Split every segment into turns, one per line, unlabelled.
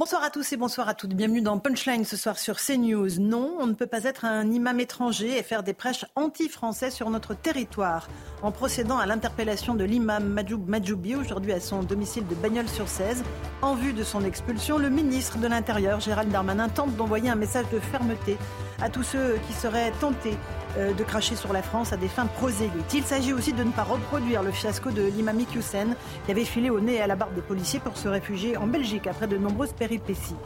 Bonsoir à tous et bonsoir à toutes. Bienvenue dans Punchline ce soir sur CNews. Non, on ne peut pas être un imam étranger et faire des prêches anti-français sur notre territoire. En procédant à l'interpellation de l'imam Majoub Majoubi, aujourd'hui à son domicile de Bagnols-sur-Cèze, en vue de son expulsion, le ministre de l'Intérieur, Gérald Darmanin, tente d'envoyer un message de fermeté à tous ceux qui seraient tentés euh, de cracher sur la France à des fins prosélytes. Il s'agit aussi de ne pas reproduire le fiasco de l'imam Hussein qui avait filé au nez et à la barbe des policiers pour se réfugier en Belgique après de nombreuses péripéties.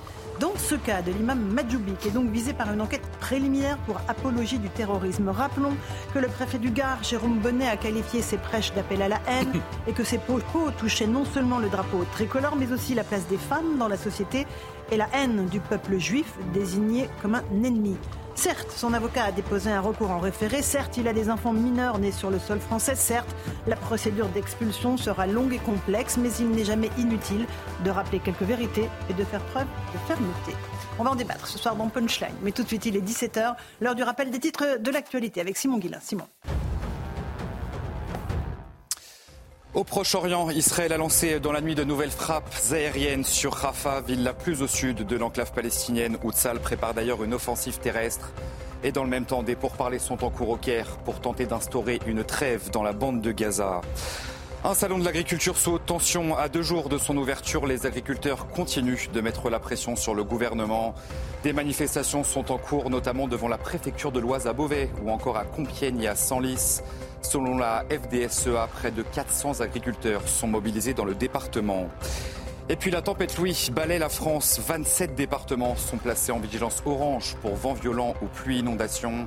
Dans ce cas de l'imam Majoubi, qui est donc visé par une enquête préliminaire pour apologie du terrorisme, rappelons que le préfet du Gard, Jérôme Bonnet, a qualifié ses prêches d'appel à la haine et que ses propos touchaient non seulement le drapeau tricolore, mais aussi la place des femmes dans la société et la haine du peuple juif désigné comme un ennemi. Certes, son avocat a déposé un recours en référé, certes, il a des enfants mineurs nés sur le sol français, certes, la procédure d'expulsion sera longue et complexe, mais il n'est jamais inutile de rappeler quelques vérités et de faire preuve de fermeté. On va en débattre ce soir dans Punchline, mais tout de suite, il est 17h, l'heure du rappel des titres de l'actualité avec Simon Guillain. Simon.
Au Proche-Orient, Israël a lancé dans la nuit de nouvelles frappes aériennes sur Rafah, ville la plus au sud de l'enclave palestinienne, où Tzal prépare d'ailleurs une offensive terrestre. Et dans le même temps, des pourparlers sont en cours au Caire pour tenter d'instaurer une trêve dans la bande de Gaza. Un salon de l'agriculture sous tension. À deux jours de son ouverture, les agriculteurs continuent de mettre la pression sur le gouvernement. Des manifestations sont en cours, notamment devant la préfecture de l'Oise à Beauvais ou encore à Compiègne et à Senlis. Selon la FDSEA, près de 400 agriculteurs sont mobilisés dans le département. Et puis la tempête Louis balaie la France. 27 départements sont placés en vigilance orange pour vent violent ou pluie inondation.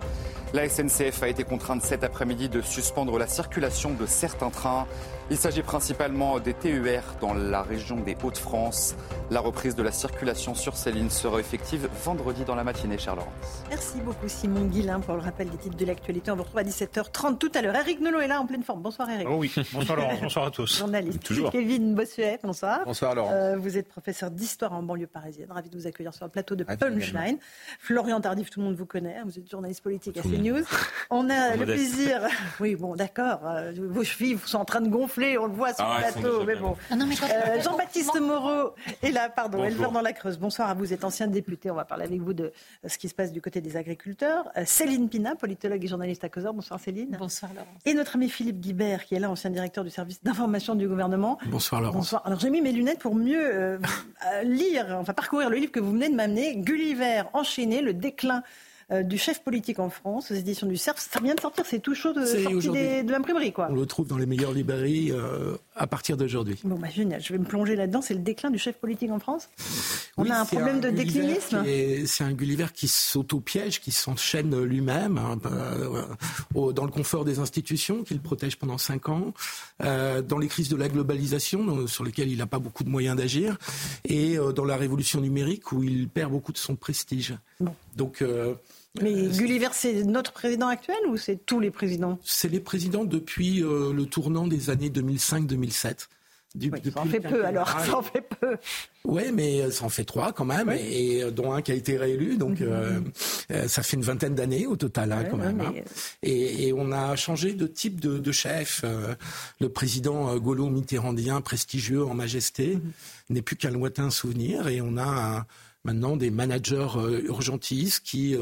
La SNCF a été contrainte cet après-midi de suspendre la circulation de certains trains. Il s'agit principalement des TER dans la région des Hauts-de-France. La reprise de la circulation sur ces lignes sera effective vendredi dans la matinée, cher Laurence.
Merci beaucoup Simon Guillain pour le rappel des titres de l'actualité. On vous retrouve à 17h30 tout à l'heure. Eric Nolot est là en pleine forme. Bonsoir Eric.
Oh oui, bonsoir Laurence, bonsoir à tous.
Journaliste.
Toujours.
Kevin Bossuet, bonsoir.
Bonsoir Laurence.
Euh, vous êtes professeur d'histoire en banlieue parisienne. Ravi de vous accueillir sur le plateau de Punchline. Florian Tardif, tout le monde vous connaît. Vous êtes journaliste politique à CNews. On a le
Modeste.
plaisir. Oui, bon, d'accord. euh, vos chevilles sont en train de gonfler. On le voit sur
Ah
le plateau. Mais bon.
Ah non, mais quand-
Euh, Jean-Baptiste Moreau est là, pardon,
Bonjour.
éleveur dans la Creuse. Bonsoir à vous, vous êtes ancien député. On va parler avec vous de ce qui se passe du côté des agriculteurs. Euh, Céline Pina, politologue et journaliste à Causeur. Bonsoir Céline.
Bonsoir Laurence.
Et notre ami Philippe Guibert, qui est là, ancien directeur du service d'information du gouvernement.
Bonsoir Laurence.
Bonsoir. Alors j'ai mis mes lunettes pour mieux euh, lire, enfin parcourir le livre que vous venez de m'amener, Gulliver enchaîné, le déclin euh, du chef politique en France, aux éditions du CERF. Ça vient de sortir, c'est tout chaud de, des- de l'imprimerie, quoi.
On le trouve dans les meilleures librairies euh, à partir d'aujourd'hui.
Bon, bah, génial, je vais me plonger là-dedans. C'est le déclin du chef politique en France? On
Oui,
a un problème de
Gulliver
déclinisme?
C'est un Gulliver qui s'auto-piège, qui s'enchaîne lui-même hein, euh, au- dans le confort des institutions, qu'il protège pendant cinq ans, euh, dans les crises de la globalisation, euh, sur lesquelles il n'a pas beaucoup de moyens d'agir, et euh, dans la révolution numérique, où il perd beaucoup de son prestige.
Bon.
Donc, euh,
Mais
euh,
Gulliver, c'est notre président actuel ou c'est tous les présidents?
C'est les présidents depuis euh, le tournant des années 2005-2007. Du-
Oui, Ça en fait peu alors, ça en fait peu.
Ouais, mais euh, ça en fait trois quand même, et, et dont un qui a été réélu, donc euh, ça fait une vingtaine d'années au total hein,
Mhm. Ouais,
quand même.
mais-
hein. Et, et on a changé de type de, de chef. Euh, le président euh, Gaulo mitterrandien, prestigieux en majesté,
Mhm.
n'est plus qu'un lointain souvenir, et on a maintenant des managers urgentistes qui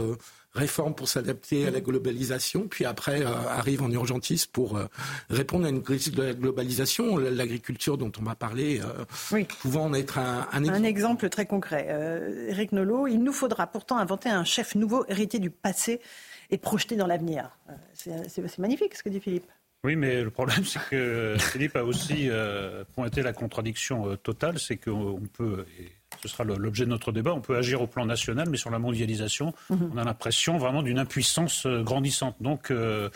réforment pour s'adapter à la globalisation, puis après euh, arrivent en urgentiste pour euh, répondre à une crise de la globalisation. L'agriculture dont on va parler euh,
Oui.
pouvant en être un, un
Un
exemple.
exemple très concret. Euh, Eric Nolot, il nous faudra pourtant inventer un chef nouveau, héritier du passé et projeté dans l'avenir. Euh, C'est c'est- c'est magnifique ce que dit Philippe.
Oui, mais le problème, c'est que Philippe a aussi euh, pointé la contradiction euh, totale, c'est qu'on peut, et ce sera l'objet de notre débat, on peut agir au plan national, mais sur la mondialisation, mhm. on a l'impression vraiment d'une impuissance euh, grandissante. Donc, euh,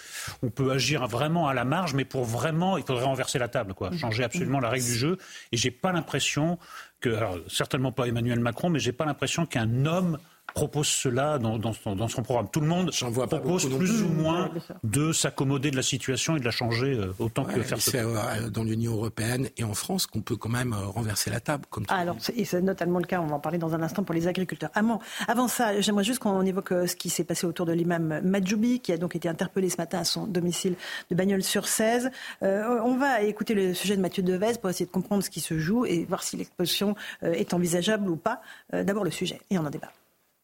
on peut agir vraiment à la marge, mais pour vraiment, il faudrait renverser la table, quoi, mhm. changer absolument la règle du jeu. Et j'ai pas l'impression que, alors, certainement pas Emmanuel Macron, mais j'ai pas l'impression qu'un homme propose cela dans, dans, son, dans, son, programme. Tout le monde propose plus ou moins de s'accommoder de la situation et de la changer euh, autant que faire
C'est euh, dans l'Union européenne et en France qu'on peut quand même euh, renverser la table. Comme
alors, et c'est notamment le cas, on va en parler dans un instant pour les agriculteurs. Avant, avant ça, j'aimerais juste qu'on évoque ce qui s'est passé autour de l'imam Majoubi, qui a donc été interpellé ce matin à son domicile de Bagnols-sur-Cèze. on va écouter le sujet de Mathieu Devez pour essayer de comprendre ce qui se joue et voir si l'exposition est envisageable ou pas. D'abord le sujet, et on en débat.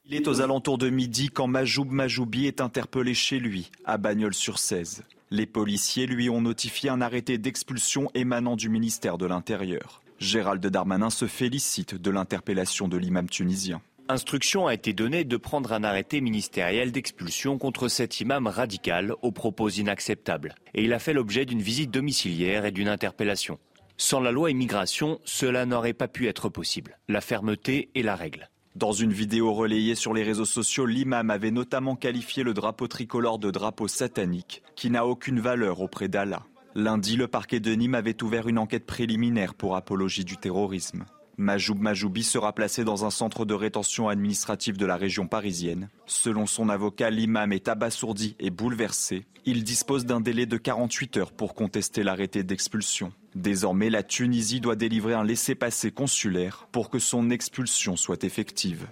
Il est aux alentours de midi quand Majoub Majoubi est interpellé chez lui, à Bagnols-sur-Cèze. Les policiers lui ont notifié un arrêté d'expulsion émanant du ministère de l'Intérieur. Gérald Darmanin se félicite de l'interpellation de l'imam tunisien.
Instruction a été donnée de prendre un arrêté ministériel d'expulsion contre cet imam radical aux propos inacceptables. Et il a fait l'objet d'une visite domiciliaire et d'une interpellation. Sans la loi immigration, cela n'aurait pas pu être possible. La fermeté est la règle.
Dans une vidéo relayée sur les réseaux sociaux, l'imam avait notamment qualifié le drapeau tricolore de drapeau satanique, qui n'a aucune valeur auprès d'Allah. Lundi, le parquet de Nîmes avait ouvert une enquête préliminaire pour apologie du terrorisme. Majoub Majoubi sera placé dans un centre de rétention administrative de la région parisienne. Selon son avocat, l'imam est abasourdi et bouleversé. Il dispose d'un délai de 48 heures pour contester l'arrêté d'expulsion. Désormais, la Tunisie doit délivrer un laissez-passer consulaire pour que son expulsion soit effective.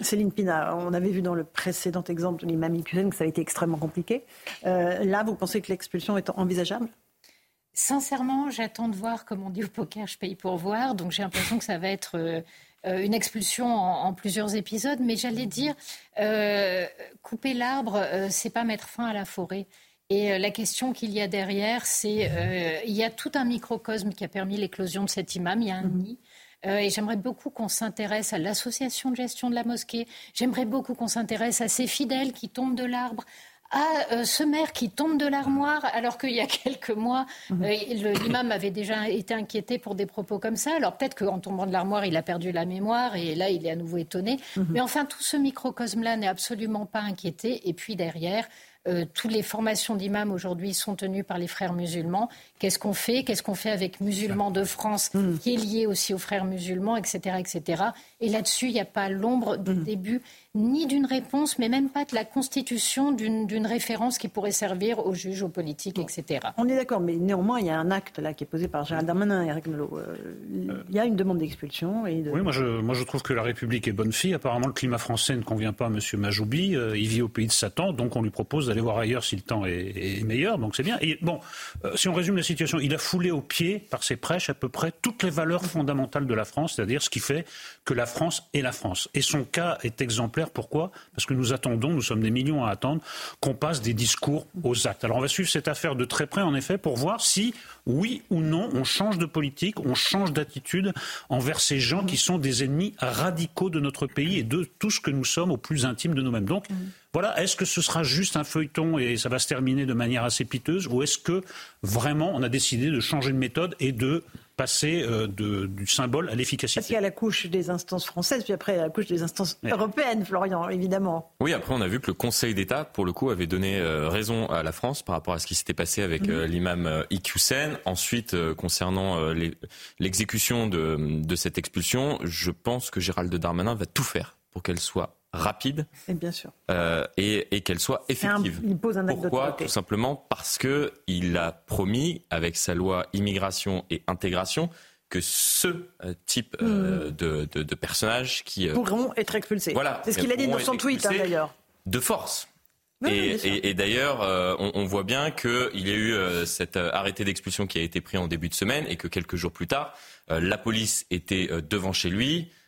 Céline Pina, on avait vu dans le précédent exemple de l'imam Hussein que ça a été extrêmement compliqué. Euh, là, vous pensez que l'expulsion est envisageable?
Sincèrement, j'attends de voir, comme on dit au poker, je paye pour voir. Donc j'ai l'impression que ça va être euh, euh, une expulsion en, plusieurs épisodes. Mais j'allais dire, couper l'arbre, c'est pas mettre fin à la forêt. Et euh, la question qu'il y a derrière, c'est euh, il y a tout un microcosme qui a permis l'éclosion de cet imam. Il y a un nid. Euh, et j'aimerais beaucoup qu'on s'intéresse à l'association de gestion de la mosquée. J'aimerais beaucoup qu'on s'intéresse à ces fidèles qui tombent de l'arbre, à ce maire qui tombe de l'armoire, alors qu'il y a quelques mois, mhm. l'imam avait déjà été inquiété pour des propos comme ça. Alors peut-être qu'en tombant de l'armoire, il a perdu la mémoire et là, il est à nouveau étonné. Mhm. Mais enfin, tout ce microcosme-là n'est absolument pas inquiété. Et puis derrière, euh, toutes les formations d'imams aujourd'hui sont tenues par les frères musulmans. Qu'est-ce qu'on fait? Qu'est-ce qu'on fait avec Musulmans de France, mm. qui est lié aussi aux frères musulmans, etc. etc. Et là-dessus, il n'y a pas l'ombre du début ni d'une réponse, mais même pas de la constitution d'une référence qui pourrait servir aux juges, aux politiques, etc.
On est d'accord, mais néanmoins, il y a un acte là qui est posé par Gérald Darmanin et Eric Nolot. Euh, il y a une demande d'expulsion. Et
Oui, moi je, moi je trouve que la République est bonne fille. Apparemment, le climat français ne convient pas à M. Majoubi. Euh, il vit au pays de Satan, donc on lui propose d'aller voir ailleurs si le temps est, meilleur, donc c'est bien. Et bon, euh, si on résume la situation, il a foulé au pied par ses prêches à peu près toutes les valeurs fondamentales de la France, c'est-à-dire ce qui fait que la France est la France. Et son cas est exemplaire pourquoi? Parce que nous attendons, nous sommes des millions à attendre, qu'on passe des discours aux actes. Alors on va suivre cette affaire de très près, en effet, pour voir si, oui ou non, on change de politique, on change d'attitude envers ces gens qui sont des ennemis radicaux de notre pays et de tout ce que nous sommes au plus intime de nous-mêmes. Donc, voilà, est-ce que ce sera juste un feuilleton et ça va se terminer de manière assez piteuse, ou est-ce que vraiment on a décidé de changer de méthode et de passer euh, du symbole à l'efficacité.
Parce qu'il y a la couche des instances françaises, puis après la couche des instances européennes, Florian, évidemment.
Oui, après on a vu que le Conseil d'État, pour le coup, avait donné euh, raison à la France par rapport à ce qui s'était passé avec mhm. euh, l'imam Iqiyoussen. Ensuite, concernant l'exécution de, de cette expulsion, je pense que Gérald Darmanin va tout faire pour qu'elle soit rapide
et, bien sûr.
Euh, et, qu'elle soit effective.
il pose un acte
Pourquoi Tout simplement parce que il a promis avec sa loi immigration et intégration que ce euh, type euh, hmm. de, personnages qui
pourront être expulsés.
Voilà,
c'est ce qu'il a dit dans son tweet hein, d'ailleurs.
De force. et, d'ailleurs, on, on, voit bien qu'il y a eu cet arrêté d'expulsion qui a été pris en début de semaine et que quelques jours plus tard, la police était devant chez lui, euh,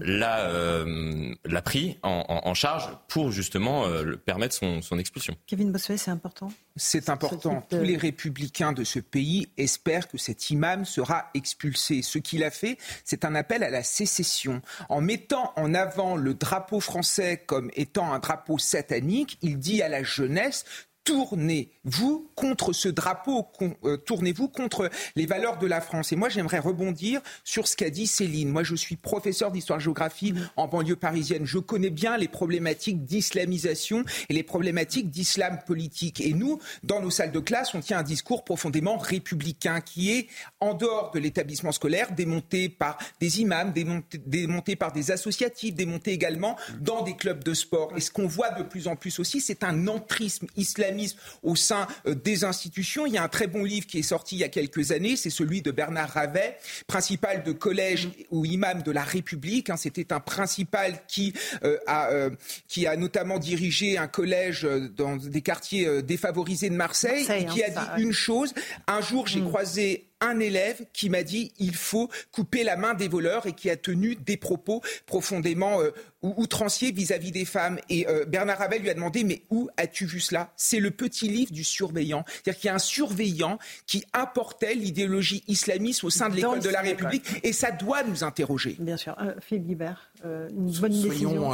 l'a, euh, l'a pris en, charge pour justement euh, permettre son, son, expulsion.
Kevin Bossuet, c'est important?
C'est important. Tous les républicains de ce pays espèrent que cet imam sera expulsé. Ce qu'il a fait, c'est un appel à la sécession. En mettant en avant le drapeau français comme étant un drapeau satanique, il dit à la jeunesse tournez-vous contre ce drapeau, euh, tournez-vous contre les valeurs de la France. Et moi, j'aimerais rebondir sur ce qu'a dit Céline. Moi, je suis professeur d'histoire-géographie mmh. en banlieue parisienne. Je connais bien les problématiques d'islamisation et les problématiques d'islam politique. Et nous, dans nos salles de classe, on tient un discours profondément républicain qui est en dehors de l'établissement scolaire, démonté par des imams, démonté, démonté par des associatifs, démonté également dans des clubs de sport. Et ce qu'on voit de plus en plus aussi, c'est un entrisme islamique au sein euh, des institutions. Il y a un très bon livre qui est sorti il y a quelques années, c'est celui de Bernard Ravet, principal de collège ou imam de la République. Hein. C'était un principal qui, euh, a, euh, qui a notamment dirigé un collège dans des quartiers défavorisés de Marseille, et qui a hein, dit une chose. Un jour, j'ai mm. croisé un élève qui m'a dit il faut couper la main des voleurs et qui a tenu des propos profondément euh, outranciers vis-à-vis des femmes. Et euh, Bernard Ravel lui a demandé mais où as-tu vu cela? C'est le petit livre du surveillant. C'est-à-dire qu'il y a un surveillant qui apportait l'idéologie islamiste au sein de l'école de la République et ça doit nous interroger.
Bien sûr. Euh, Philippe Guibert, une bonne soyons,
décision.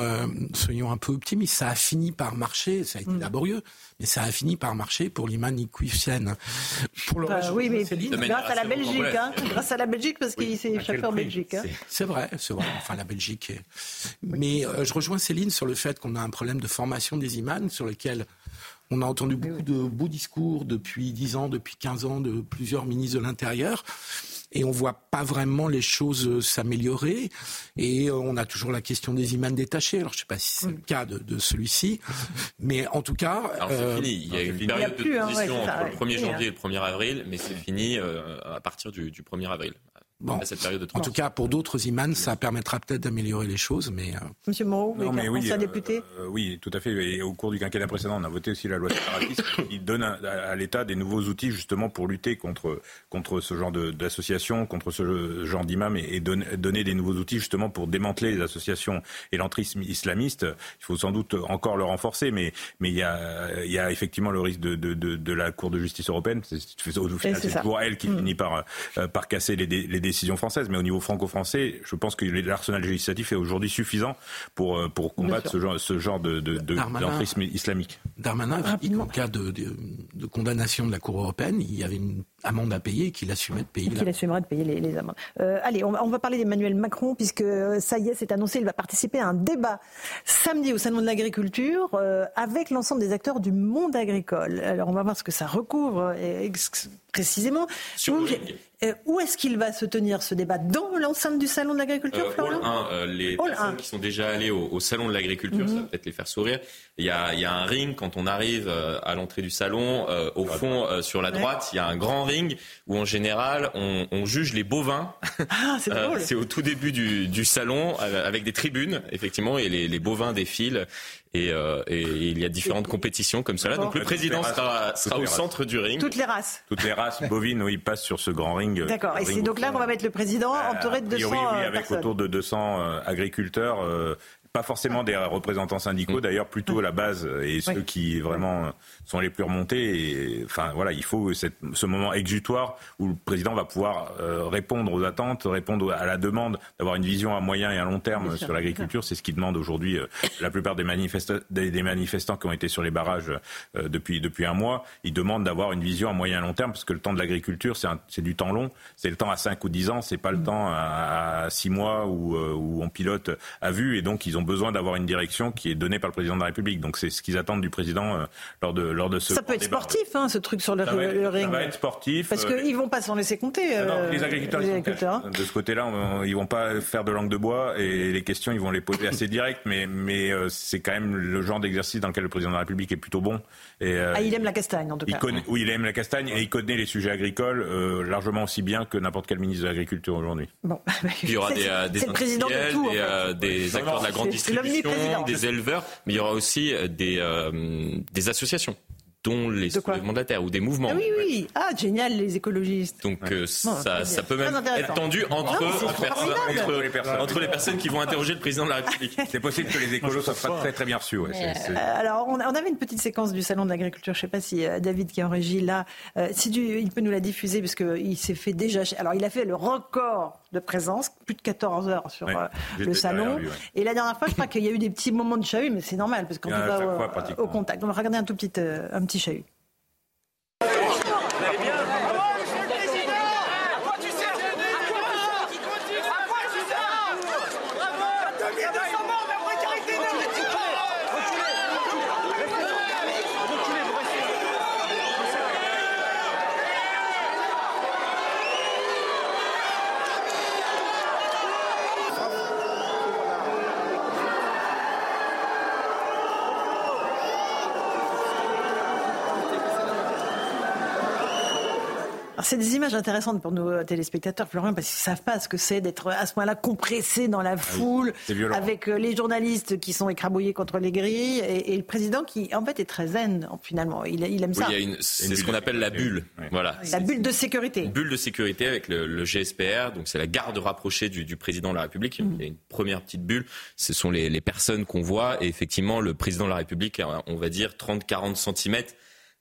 soyons un peu optimistes. Ça a fini par marcher. Ça a été mm. laborieux, mais ça a fini par marcher pour l'imam Iqouifian.
Pour le bah, oui, mais grâce à la Belgique, hein, grâce à la Belgique, parce qu'il s'est échappé en Belgique. Hein.
C'est vrai, c'est vrai. Enfin, la Belgique. Mais euh, je rejoins Céline sur le fait qu'on a un problème de formation des imams sur lequel on a entendu beaucoup de beaux discours depuis 10 ans, depuis 15 ans de plusieurs ministres de l'Intérieur et on voit pas vraiment les choses euh, s'améliorer. Et euh, on a toujours la question des imams détachés. Alors je sais pas si c'est le cas de, celui-ci, mais en tout cas.
Alors c'est euh, fini. Il y a une période de hein, transition entre le 1er janvier et le 1er avril, mais c'est fini à partir du, du 1er avril.
Bon, en tout cas, pour d'autres imams, ça permettra peut-être d'améliorer les choses, mais... Euh,
Monsieur Moreau, non, mais oui, député
euh, Oui, tout à fait. Et au cours du quinquennat précédent, on a voté aussi la loi séparatiste qui donne à, l'État des nouveaux outils justement pour lutter contre, contre ce genre d'associations, contre ce genre d'imams et, donner des nouveaux outils justement pour démanteler les associations et l'entrisme islamiste. Il faut sans doute encore le renforcer, mais, mais il, y a, il y a effectivement le risque de, de, de, de la Cour de justice européenne. C'est pour elle qui mm. finit par, euh, par casser les, les décision française, mais au niveau franco-français, je pense que l'arsenal législatif est aujourd'hui suffisant pour, euh, pour combattre ce genre, ce genre de, de, d'entrisme islamique.
Darmanin qu'en cas de, de, condamnation de la Cour européenne, il y avait une amende à payer et qu'il assumait de payer.
Qu'il assumerait de payer les, les amendes. Euh, allez, on va, on va parler d'Emmanuel Macron, puisque euh, ça y est, c'est annoncé, il va participer à un débat samedi au Salon de l'Agriculture avec l'ensemble des acteurs du monde agricole. Alors on va voir ce que ça recouvre précisément. Euh, où est-ce qu'il va se tenir ce débat Dans l'enceinte du Salon de l'Agriculture, euh, Florian
1, euh, Les personnes qui sont déjà allées au, Salon de l'Agriculture, ça va mhm. peut-être les faire sourire. Il y, a, il y a un ring quand on arrive à l'entrée du salon. au fond, sur la droite, il y a un grand ring où en général, on, on juge les bovins.
Ah, c'est drôle.
c'est au tout début du, du salon, avec des tribunes, effectivement, et les, les bovins défilent. Et, euh, et, il y a différentes compétitions comme cela. Donc le président sera, sera au centre du ring.
Toutes les races.
Toutes les races bovines, oui, passent sur ce grand ring.
D'accord. Et c'est donc là qu'on va mettre le président bah, entouré de 200 oui, oui,
avec autour de 200 euh, agriculteurs. Euh, pas forcément des représentants syndicaux, mm. d'ailleurs plutôt la base et ceux qui vraiment sont les plus remontés. Et, enfin voilà, il faut cette, ce moment exutoire où le président va pouvoir euh, répondre aux attentes, répondre à la demande d'avoir une vision à moyen et à long terme sur l'agriculture. C'est ce qui demande aujourd'hui euh, la plupart des, des, des, manifestants qui ont été sur les barrages euh, depuis depuis un mois. Ils demandent d'avoir une vision à moyen et à long terme parce que le temps de l'agriculture c'est du temps long. C'est le temps à 5 ou 10 ans, c'est pas le mm. temps à, à 6 mois où, où on pilote à vue et donc ils ont ont besoin d'avoir une direction qui est donnée par le président de la République. Donc c'est ce qu'ils attendent du président euh, lors de lors de ce.
Ça peut être sportif, hein, ce truc sur le, ring.
Ça va être sportif.
Parce euh, qu'ils vont pas s'en laisser compter.
Euh, les agriculteurs, de ce côté-là, ils vont pas faire de langue de bois et les questions, ils vont les poser assez direct, mais mais c'est quand même le genre d'exercice dans lequel le président de la République est plutôt bon.
Et, ah, il aime la castagne en tout cas.
oui, il aime la castagne et il connaît les sujets agricoles largement aussi bien que n'importe quel ministre de l'Agriculture aujourd'hui.
Bon,
il y aura des, des industriels, des, des acteurs de la grande distribution des éleveurs, mais il y aura aussi euh, des, euh, des associations dont les mandataires ou des mouvements. Ah
oui, oui. Ah, génial, les écologistes.
Donc euh, ça, ça, peut même être tendu entre, entre, les personnes. entre, les personnes qui vont interroger le président de la République.
C'est possible que les écolos soient pas très très bien reçus. Ouais,
alors, on, avait une petite séquence du salon de l'agriculture. Je ne sais pas si David qui est en régie là, si il peut nous la diffuser parce qu'il s'est fait déjà. Alors, il a fait le record de présence, plus de 14 heures sur euh, le salon. Et la dernière fois, je crois qu'il y a eu des petits moments de chahut, mais c'est normal parce qu'on va au, contact. On va regarder un tout petit, euh, un petit chahut. C'est des images intéressantes pour nos téléspectateurs, Florian, parce qu'ils ne savent pas ce que c'est d'être à ce point-là compressé dans la ah foule, avec euh, les journalistes qui sont écrabouillés contre les grilles, et, le président qui, en fait, est très zen, finalement. Il, aime ça.
c'est ce qu'on appelle la bulle. Voilà.
La bulle de sécurité.
Une bulle de sécurité avec le, GSPR, donc c'est la garde rapprochée du, président de la République. Il y a une première petite bulle, ce sont les, les personnes qu'on voit, et effectivement, le président de la République, on va dire 30-40 centimètres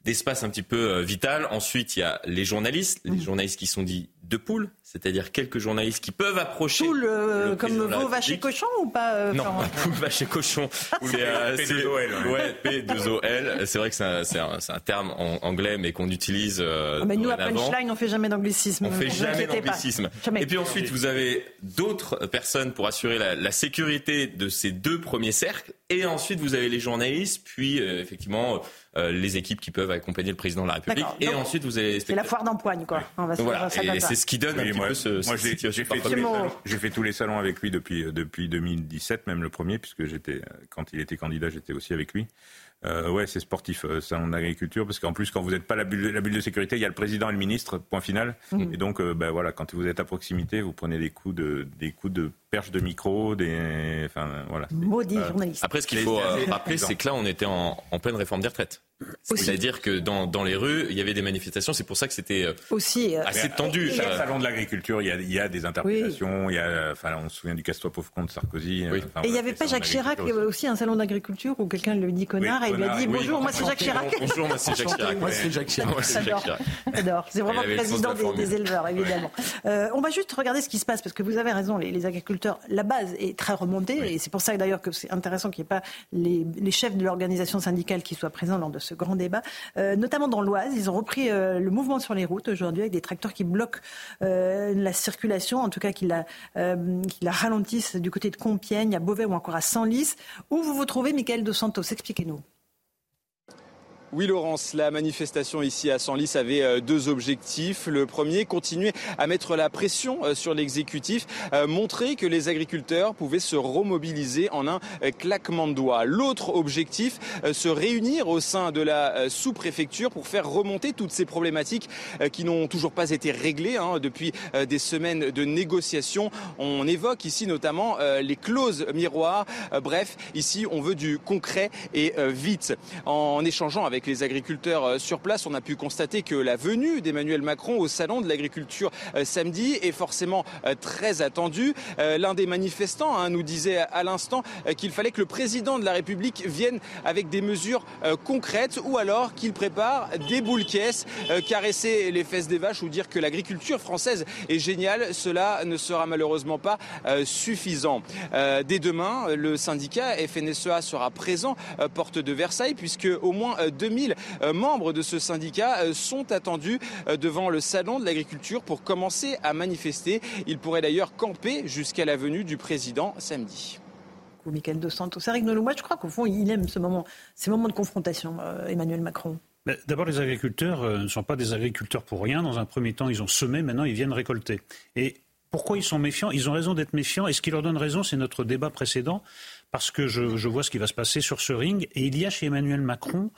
d'espace un petit peu euh, vital. Ensuite, il y a les journalistes, les mmh. journalistes qui sont dits de poule, c'est-à-dire quelques journalistes qui peuvent approcher.
Poule, euh, comme veau, vache et cochon ou pas
euh, Non, poule, vache et cochon.
c'est euh, P2OL.
Ouais, P2OL. C'est vrai que c'est un, un, terme en anglais, mais qu'on utilise.
Ah, mais nous, à Punchline, on fait jamais d'anglicisme.
On fait jamais d'anglicisme. Et puis ensuite, vous avez d'autres personnes pour assurer la, la, sécurité de ces deux premiers cercles. Et ensuite, vous avez les journalistes, puis effectivement euh, les équipes qui peuvent accompagner le président de la République. Et ensuite, vous avez.
C'est la foire d'empoigne, quoi.
voilà. Et c'est ce qui donne un petit peu ce. Moi,
j'ai fait, fait, tous les salons avec lui depuis, euh, depuis 2017, même le premier, puisque j'étais, quand il était candidat, j'étais aussi avec lui. Euh, ouais, c'est sportif, euh, salon d'agriculture, parce qu'en plus, quand vous n'êtes pas la bulle, la bulle de sécurité, il y a le président et le ministre, point final. Mmh. Et donc, euh, ben voilà, quand vous êtes à proximité, vous prenez des coups de, des coups de perche de micro, des, enfin voilà.
Maudit journaliste.
Après, ce qu'il faut rappeler, c'est que là, on était en, en pleine réforme des retraites. C'est-à-dire que dans, dans, les rues, il y avait des manifestations. C'est pour ça que c'était
aussi
assez tendu.
Au salon de l'agriculture, il, il, y a des interpellations. Il y a, enfin, on se souvient du casse-toi pauvre compte Sarkozy.
et il n'y avait pas Jacques Chirac, il y avait aussi un salon d'agriculture où quelqu'un lui dit connard il lui a dit bonjour, moi c'est Jacques Chirac.
Bonjour, moi c'est Jacques Chirac.
Moi c'est Jacques Chirac.
J'adore. C'est vraiment le président des, éleveurs, évidemment. Euh, on va juste regarder ce qui se passe parce que vous avez raison, les, agriculteurs, la base est très remontée et c'est pour ça d'ailleurs que c'est intéressant qu'il n'y ait pas les, chefs de l'organisation syndicale qui soient présents lors de ce grand débat. Euh, notamment dans l'Oise, ils ont repris euh, le mouvement sur les routes aujourd'hui avec des tracteurs qui bloquent la circulation, en tout cas qui la, qui la ralentissent du côté de Compiègne, à Beauvais ou encore à Senlis. Où vous vous trouvez, Michael Dos Santos? Expliquez-nous.
Oui, Laurence, la manifestation ici à Senlis avait euh, deux objectifs. Le premier, continuer à mettre la pression euh, sur l'exécutif, euh, montrer que les agriculteurs pouvaient se remobiliser en un claquement de doigts. L'autre objectif, se réunir au sein de la sous-préfecture pour faire remonter toutes ces problématiques qui n'ont toujours pas été réglées hein, depuis des semaines de négociations. On évoque ici notamment les clauses miroirs. Bref, ici, on veut du concret et vite. En échangeant avec avec les agriculteurs euh, sur place, on a pu constater que la venue d'Emmanuel Macron au salon de l'agriculture euh, samedi est forcément euh, très attendue. L'un des manifestants hein, nous disait à l'instant qu'il fallait que le président de la République vienne avec des mesures concrètes ou alors qu'il prépare des boules caisses, caresser les fesses des vaches ou dire que l'agriculture française est géniale. Cela ne sera malheureusement pas suffisant. Dès demain, le syndicat FNSEA sera présent porte de Versailles puisque au moins deux 2000 euh, membres de ce syndicat euh, sont attendus euh, devant le salon de l'agriculture pour commencer à manifester. Ils pourraient d'ailleurs camper jusqu'à la venue du président samedi.
Michael Dos Santos, Eric Nolou, je crois qu'au fond, il aime ce moment, ces moments de confrontation, Emmanuel Macron.
D'abord, les agriculteurs ne sont pas des agriculteurs pour rien. Dans un premier temps, ils ont semé, maintenant, ils viennent récolter. Et pourquoi ils sont méfiants? Ils ont raison d'être méfiants. Et ce qui leur donne raison, c'est notre débat précédent, parce que je, je, vois ce qui va se passer sur ce ring. Et il y a chez Emmanuel Macron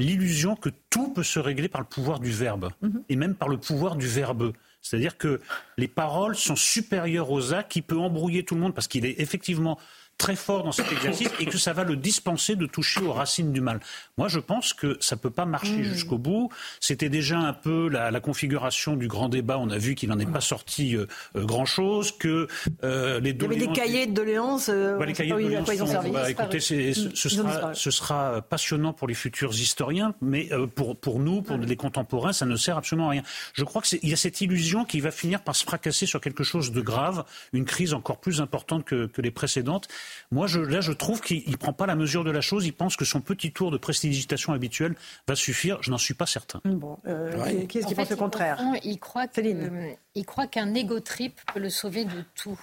l'illusion que tout peut se régler par le pouvoir du verbe, mhm. et même par le pouvoir du verbeux. C'est-à-dire que les paroles sont supérieures aux actes, qui peut embrouiller tout le monde, parce qu'il est effectivement très fort dans cet exercice et que ça va le dispenser de toucher aux racines du mal. Moi, je pense que ça ne peut pas marcher mmh. jusqu'au bout. C'était déjà un peu la, configuration du grand débat. On a vu qu'il n'en est pas sorti euh, euh, grand-chose, que
euh, les Il y avait des cahiers de doléances.
Bah, les cahiers de doléances bah, écoutez, ce, sera, ce, sera, passionnant pour les futurs historiens, mais pour, pour nous, pour les contemporains, ça ne sert absolument à rien. Je crois qu'il y a cette illusion qui va finir par se fracasser sur quelque chose de grave, une crise encore plus importante que, que les précédentes. Moi, je, là, je trouve qu'il ne prend pas la mesure de la chose. Il pense que son petit tour de prestidigitation habituel va suffire. Je n'en suis pas certain.
Bon, euh, qui est-ce qui pense le contraire
Il croit il croit qu'un égo trip peut le sauver de tout.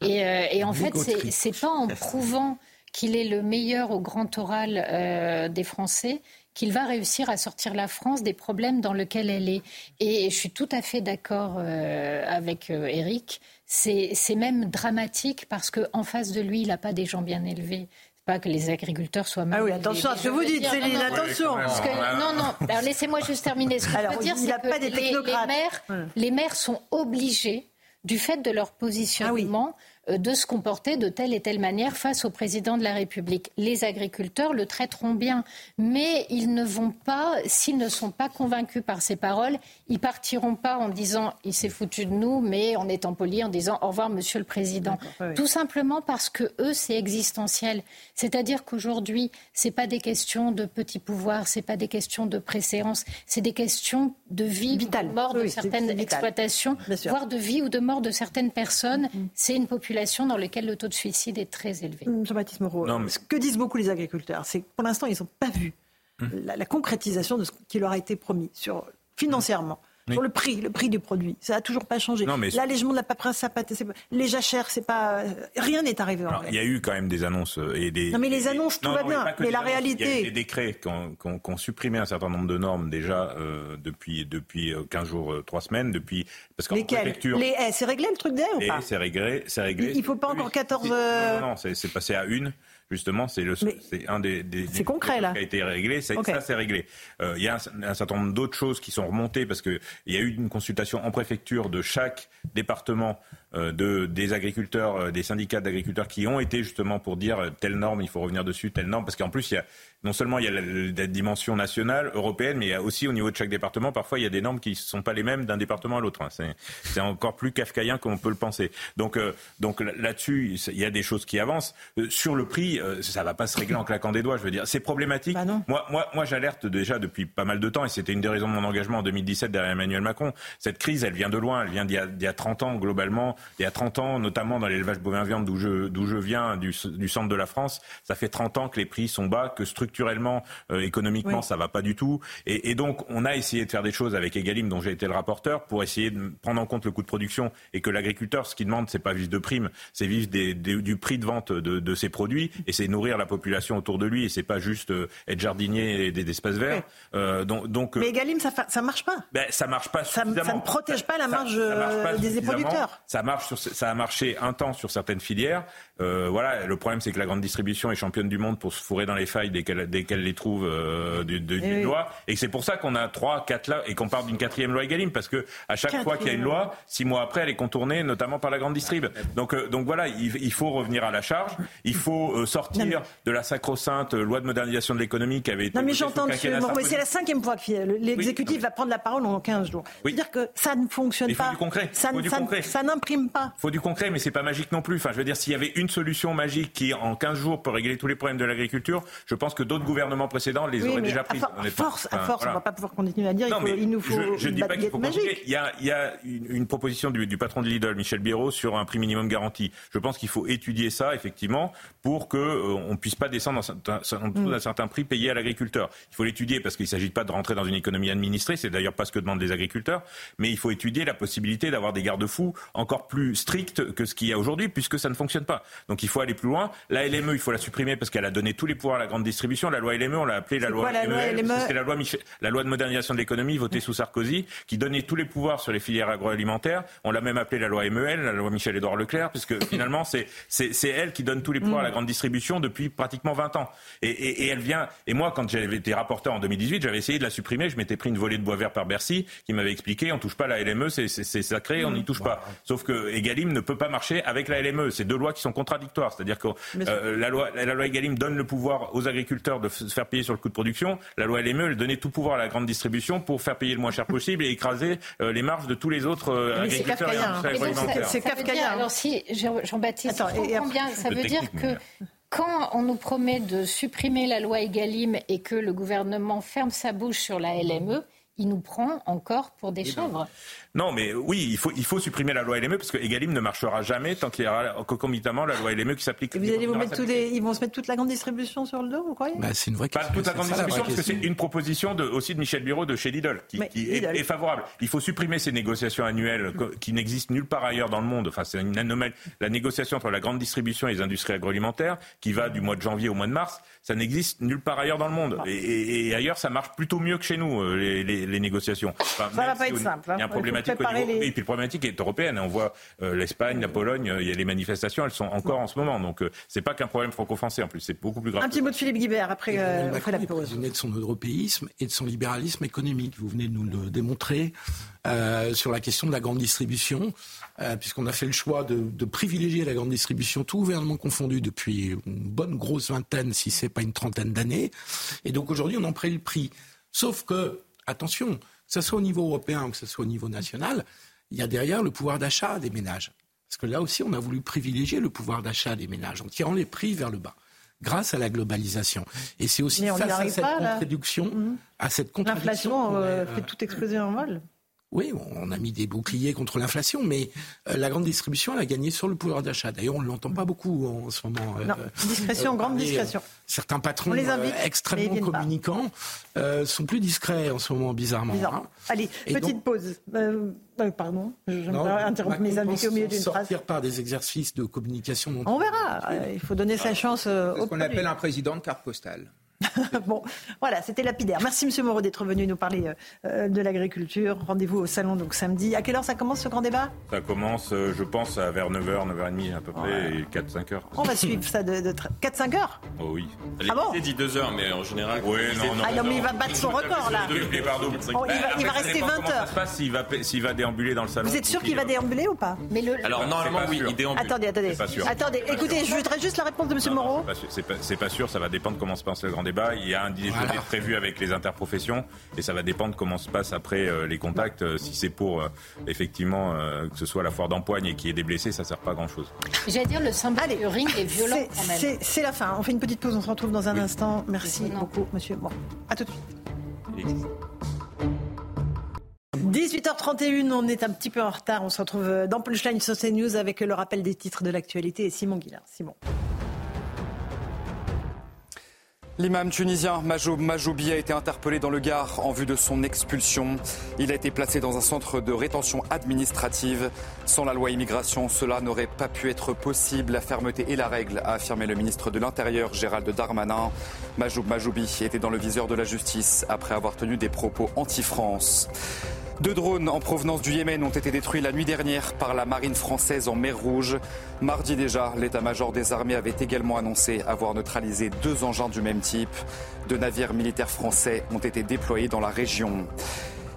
Et, euh, et en fait, c'est pas en prouvant qu'il est le meilleur au grand oral euh, des Français qu'il va réussir à sortir la France des problèmes dans lesquels elle est. Et je suis tout à fait d'accord euh, avec euh, Eric. C'est même dramatique parce qu'en face de lui, il n'a pas des gens bien élevés. Pas que les agriculteurs soient mal.
Ah oui, attention à ce que vous dites, Céline, attention.
non, non, laissez-moi juste terminer. Ce que je veux dire, c'est que les, les, maires, les maires sont obligés, du fait de leur positionnement, ah euh, de se comporter de telle et telle manière face au président de la République. Les agriculteurs le traiteront bien, mais ils ne vont pas, s'ils ne sont pas convaincus par ces paroles, ils partiront pas en disant il s'est foutu de nous, mais en étant poli, en disant au revoir Monsieur le Président. Tout simplement parce que eux, c'est existentiel. C'est-à-dire qu'aujourd'hui, c'est pas des questions de petits pouvoirs, c'est pas des questions de préséance, c'est des questions de vie ou de mort de certaines exploitations, voire de vie ou de mort de certaines personnes. Mm-hmm. C'est une population dans lesquelles le taux de suicide est très élevé.
Hum, Jean-Baptiste Moreau, ce que disent beaucoup les agriculteurs, c'est que pour l'instant, ils n'ont pas vu hum. la, concrétisation de ce qui leur a été promis sur, financièrement. Sur le prix, le prix du produit, ça n'a toujours pas changé. L'allègement de la paperasse, ça pas, les jachères, c'est pas, rien n'est arrivé.
il y a eu quand même des annonces euh, et des.
Non mais les annonces, tout va bien. Mais, la réalité. Il
y a des décrets qui ont, supprimé un certain nombre de normes déjà euh, depuis depuis 15 euh, jours, 3 semaines, depuis
parce qu'en préfecture. Les c'est réglé le truc d'air ou pas
C'est réglé, c'est réglé.
Il, ne faut pas encore 14. Non,
non, c'est passé à une. Justement, c'est le, c'est un des, des,
des concret, là.
qui a été réglé. Ça, c'est réglé. Euh, il y a un, certain nombre d'autres choses qui sont remontées parce qu'il y a eu une consultation en préfecture de chaque département de, des agriculteurs, euh, des syndicats d'agriculteurs qui ont été justement pour dire euh, telle norme, il faut revenir dessus, telle norme, parce qu'en plus, il y a, non seulement il y a la, dimension nationale, européenne, mais il y a aussi au niveau de chaque département, parfois il y a des normes qui ne sont pas les mêmes d'un département à l'autre. Hein. C'est encore plus kafkaïen qu'on peut le penser. Donc, euh, donc là-dessus, il y a des choses qui avancent. Euh, sur le prix, euh, ça ne va pas se régler en claquant des doigts. Je veux dire, c'est problématique.
Bah
moi, moi, moi j'alerte déjà depuis pas mal de temps, et c'était une des raisons de mon engagement en 2017 derrière Emmanuel Macron. Cette crise, elle vient de loin. Elle vient d'il y, a 30 ans globalement. Il y a 30 ans, notamment dans l'élevage bovin-viande d'où je, je viens, du, du centre de la France, ça fait 30 ans que les prix sont bas, que structurellement euh, économiquement, ça va pas du tout. Et, donc, on a essayé de faire des choses avec Egalim, dont j'ai été le rapporteur, pour essayer de prendre en compte le coût de production et que l'agriculteur, ce qu'il demande, c'est pas vivre de primes, c'est vivre des, du prix de vente de, ses produits et c'est nourrir la population autour de lui et c'est pas juste euh, être jardinier et des, espaces verts. Euh, donc, donc,
Mais Egalim, ça, ça marche pas.
Ben, ça marche pas
ça, ça, ne protège pas la marge des producteurs.
Ça marche sur, ça a marché un temps sur certaines filières. Voilà, le problème, c'est que la grande distribution est championne du monde pour se fourrer dans les failles dès qu'elle les trouve euh, d'une eh loi. Et c'est pour ça qu'on a trois, quatre là et qu'on parle d'une quatrième loi Egalim, parce que à chaque fois qu'il y a une loi, six mois après, elle est contournée, notamment par la grande distrib. Donc, euh, donc voilà, il, faut revenir à la charge. Il faut euh, sortir de la sacro-sainte loi de modernisation de l'économie qui avait été.
Non, mais j'entends, mais c'est la cinquième fois que l'exécutif va prendre la parole en 15 jours. Oui. dire que ça ne fonctionne
il
faut
Du concret.
Ça, ça n'imprime pas.
Il faut du concret, mais c'est pas magique non plus. Enfin, je veux dire, s'il y avait une solution magique qui, en 15 jours, peut régler tous les problèmes de l'agriculture, je pense que d'autres gouvernements précédents les auraient déjà prises.
À, force, à force, on ne va pas pouvoir continuer à dire il, nous faut
je,
une
dis pas qu'il faut
magique.
Il y a, il y a une, proposition du, du, patron de Lidl, Michel Biérot, sur un prix minimum garanti. Je pense qu'il faut étudier ça, effectivement, pour qu'on euh, ne puisse pas descendre en, dessous d'un certain prix payé à l'agriculteur. Il faut l'étudier parce qu'il ne s'agit pas de rentrer dans une économie administrée, c'est d'ailleurs pas ce que demandent les agriculteurs, mais il faut étudier la possibilité d'avoir des garde-fous encore plus stricts que ce qu'il y a aujourd'hui, puisque ça ne fonctionne pas. Donc il faut aller plus loin. La LME, il faut la supprimer parce qu'elle a donné tous les pouvoirs à la grande distribution. La loi LME, on l'a appelée la loi, LME, c'est la loi, la loi de modernisation de l'économie votée sous Sarkozy, qui donnait tous les pouvoirs sur les filières agroalimentaires. On l'a même appelée la loi MEL, la loi Michel-Édouard Leclerc, puisque finalement, c'est, c'est, elle qui donne tous les pouvoirs à la mm. grande distribution depuis pratiquement 20 ans. Et, et, et, elle vient, et moi, quand j'avais été rapporteur en 2018, j'avais essayé de la supprimer. Je m'étais pris une volée de bois vert par Bercy, qui m'avait expliqué, on touche pas la LME, c'est, c'est, sacré, on n'y touche pas. Sauf que Egalim ne peut pas marcher avec la LME. C'est deux lois qui sont contradictoires. C'est-à-dire que euh, la loi, la loi Egalim donne le pouvoir aux agriculteurs de se faire payer sur le coût de production. La loi LME, elle donnait tout pouvoir à la grande distribution pour faire payer le moins cher possible et écraser euh, les marges de tous les autres euh, agriculteurs
et C'est kafkaïen.
Alors si Jean-Baptiste, bien, ça veut dire que quand on nous promet de supprimer la loi Egalim et que le gouvernement ferme sa bouche sur la LME, il nous prend encore pour des chèvres.
Non, mais oui, il faut, il faut supprimer la loi LME parce que Egalim ne marchera jamais tant qu'il y aura concomitamment la loi LME qui s'applique.
vous allez vous mettre tous ils vont se mettre toute la grande distribution sur le dos, vous croyez?
Bah, C'est une vraie
question. Pas toute la grande distribution parce que c'est une proposition de, aussi de Michel Bureau de chez Lidl qui, est, favorable. Il faut supprimer ces négociations annuelles qui n'existent nulle part ailleurs dans le monde. Enfin, c'est une anomalie. La négociation entre la grande distribution et les industries agroalimentaires qui va du mois de janvier au mois de mars, ça n'existe nulle part ailleurs dans le monde. Et, ailleurs, ça marche plutôt mieux que chez nous, euh, les, négociations.
ça va pas être simple.
Hein. Il y a un problématique Et puis le problématique est européenne. On voit euh, l'Espagne, la Pologne, euh, il y a les manifestations, elles sont encore en ce moment. Donc c'est pas qu'un problème franco-français en plus, c'est beaucoup plus grave.
Un petit mot de Philippe Guibert après, après la pause.
de son européisme et de son libéralisme économique. Vous venez de nous le démontrer sur la question de la grande distribution. Euh, puisqu'on a fait le choix de, privilégier la grande distribution, tout gouvernement confondu, depuis une bonne grosse vingtaine, si ce n'est pas une trentaine d'années. Et donc aujourd'hui, on en prend le prix. Sauf que, attention, que ce soit au niveau européen ou que ce soit au niveau national, il y a derrière le pouvoir d'achat des ménages. Parce que là aussi, on a voulu privilégier le pouvoir d'achat des ménages en tirant les prix vers le bas grâce à la globalisation. Et c'est aussi face à cette, contradiction, mmh. à cette
contradiction. L'inflation euh, fait tout exploser en vol.
Oui, on a mis des boucliers contre l'inflation, mais euh, la grande distribution, elle a gagné sur le pouvoir d'achat. D'ailleurs, on ne l'entend pas beaucoup en ce moment.
Non, euh, discrétion, grande euh, discrétion.
certains patrons extrêmement communicants sont plus discrets en ce moment, bizarrement.
Hein. Allez, petite pause. pardon, je vais interrompre mes invités au milieu d'une phrase.
Sortir par des exercices de communication.
On verra. Il faut donner sa chance. C'est
ce qu'on appelle un président de carte postale.
bon, voilà, c'était lapidaire. Merci Monsieur Moreau d'être venu nous parler euh, euh, de l'agriculture. Rendez-vous au salon donc samedi. À quelle heure ça commence ce grand débat?
Ça commence, euh, je pense, à vers 9h, 9h30 à peu près, et 4-5 heures.
On va suivre ça de, de 4-5 heures?
Oh oui.
Ah bon? dit 2 heures, mais en général.
Oui, non, non.
Ah non, mais il va battre son record là.
Oh,
il va, rester 20 heures. Ça
se passe s'il va, s'il va déambuler dans le salon
Vous êtes sûr qu'il va déambuler ou pas?
Mais le... Alors normalement, oui, il déambule.
Attendez, attendez. Attendez, écoutez, je voudrais juste la réponse de Monsieur Moreau.
C'est pas, pas, sûr, ça va dépendre comment se passe le grand débat. Il y a un voilà. prévu avec les interprofessions et ça va dépendre comment se passe après euh, les contacts. Euh, si c'est pour euh, effectivement que ce soit la foire d'empoigne et qu'il y ait des blessés, ça sert pas à grand chose.
J'allais dire le symbole du ring est violent
C'est la fin. On fait une petite pause. On se retrouve dans un instant. Merci beaucoup, monsieur. Bon, à tout de suite. 18h31, on est un petit peu en retard. On se retrouve dans Punchline sur CNews avec le rappel des titres de l'actualité et Simon Guillain. Simon.
L'imam tunisien Majoub Majoubi a été interpellé dans le Gard en vue de son expulsion. Il a été placé dans un centre de rétention administrative. Sans la loi immigration, cela n'aurait pas pu être possible. La fermeté est la règle, a affirmé le ministre de l'Intérieur Gérald Darmanin. Majoub Majoubi était dans le viseur de la justice après avoir tenu des propos anti-France. Deux drones en provenance du Yémen ont été détruits la nuit dernière par la marine française en mer Rouge. Mardi déjà, l'état-major des armées avait également annoncé avoir neutralisé deux engins du même type. Deux navires militaires français ont été déployés dans la région.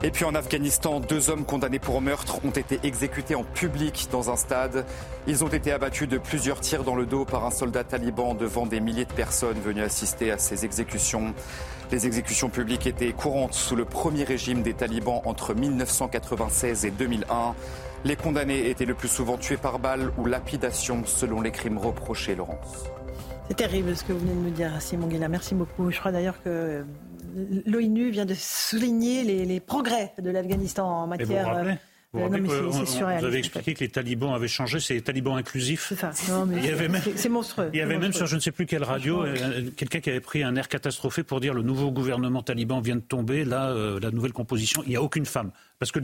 Et puis en Afghanistan, deux hommes condamnés pour meurtre ont été exécutés en public dans un stade. Ils ont été abattus de plusieurs tirs dans le dos par un soldat taliban devant des milliers de personnes venues assister à ces exécutions. Les exécutions publiques étaient courantes sous le premier régime des talibans entre 1996 et 2001. Les condamnés étaient le plus souvent tués par balle ou lapidation selon les crimes reprochés, Laurence.
C'est terrible ce que vous venez de nous dire, Simon Guilla. Merci beaucoup. Je crois d'ailleurs que l'ONU vient de souligner les, progrès de l'Afghanistan en matière.
Vous, avez expliqué que les talibans avaient changé, c'est les talibans inclusifs.
C'est ça. C'est monstrueux.
Il y avait même sur je ne sais plus quelle radio euh, quelqu'un qui avait pris un air catastrophé pour dire le nouveau gouvernement taliban vient de tomber, là, euh, la nouvelle composition, il n'y a aucune femme. Parce que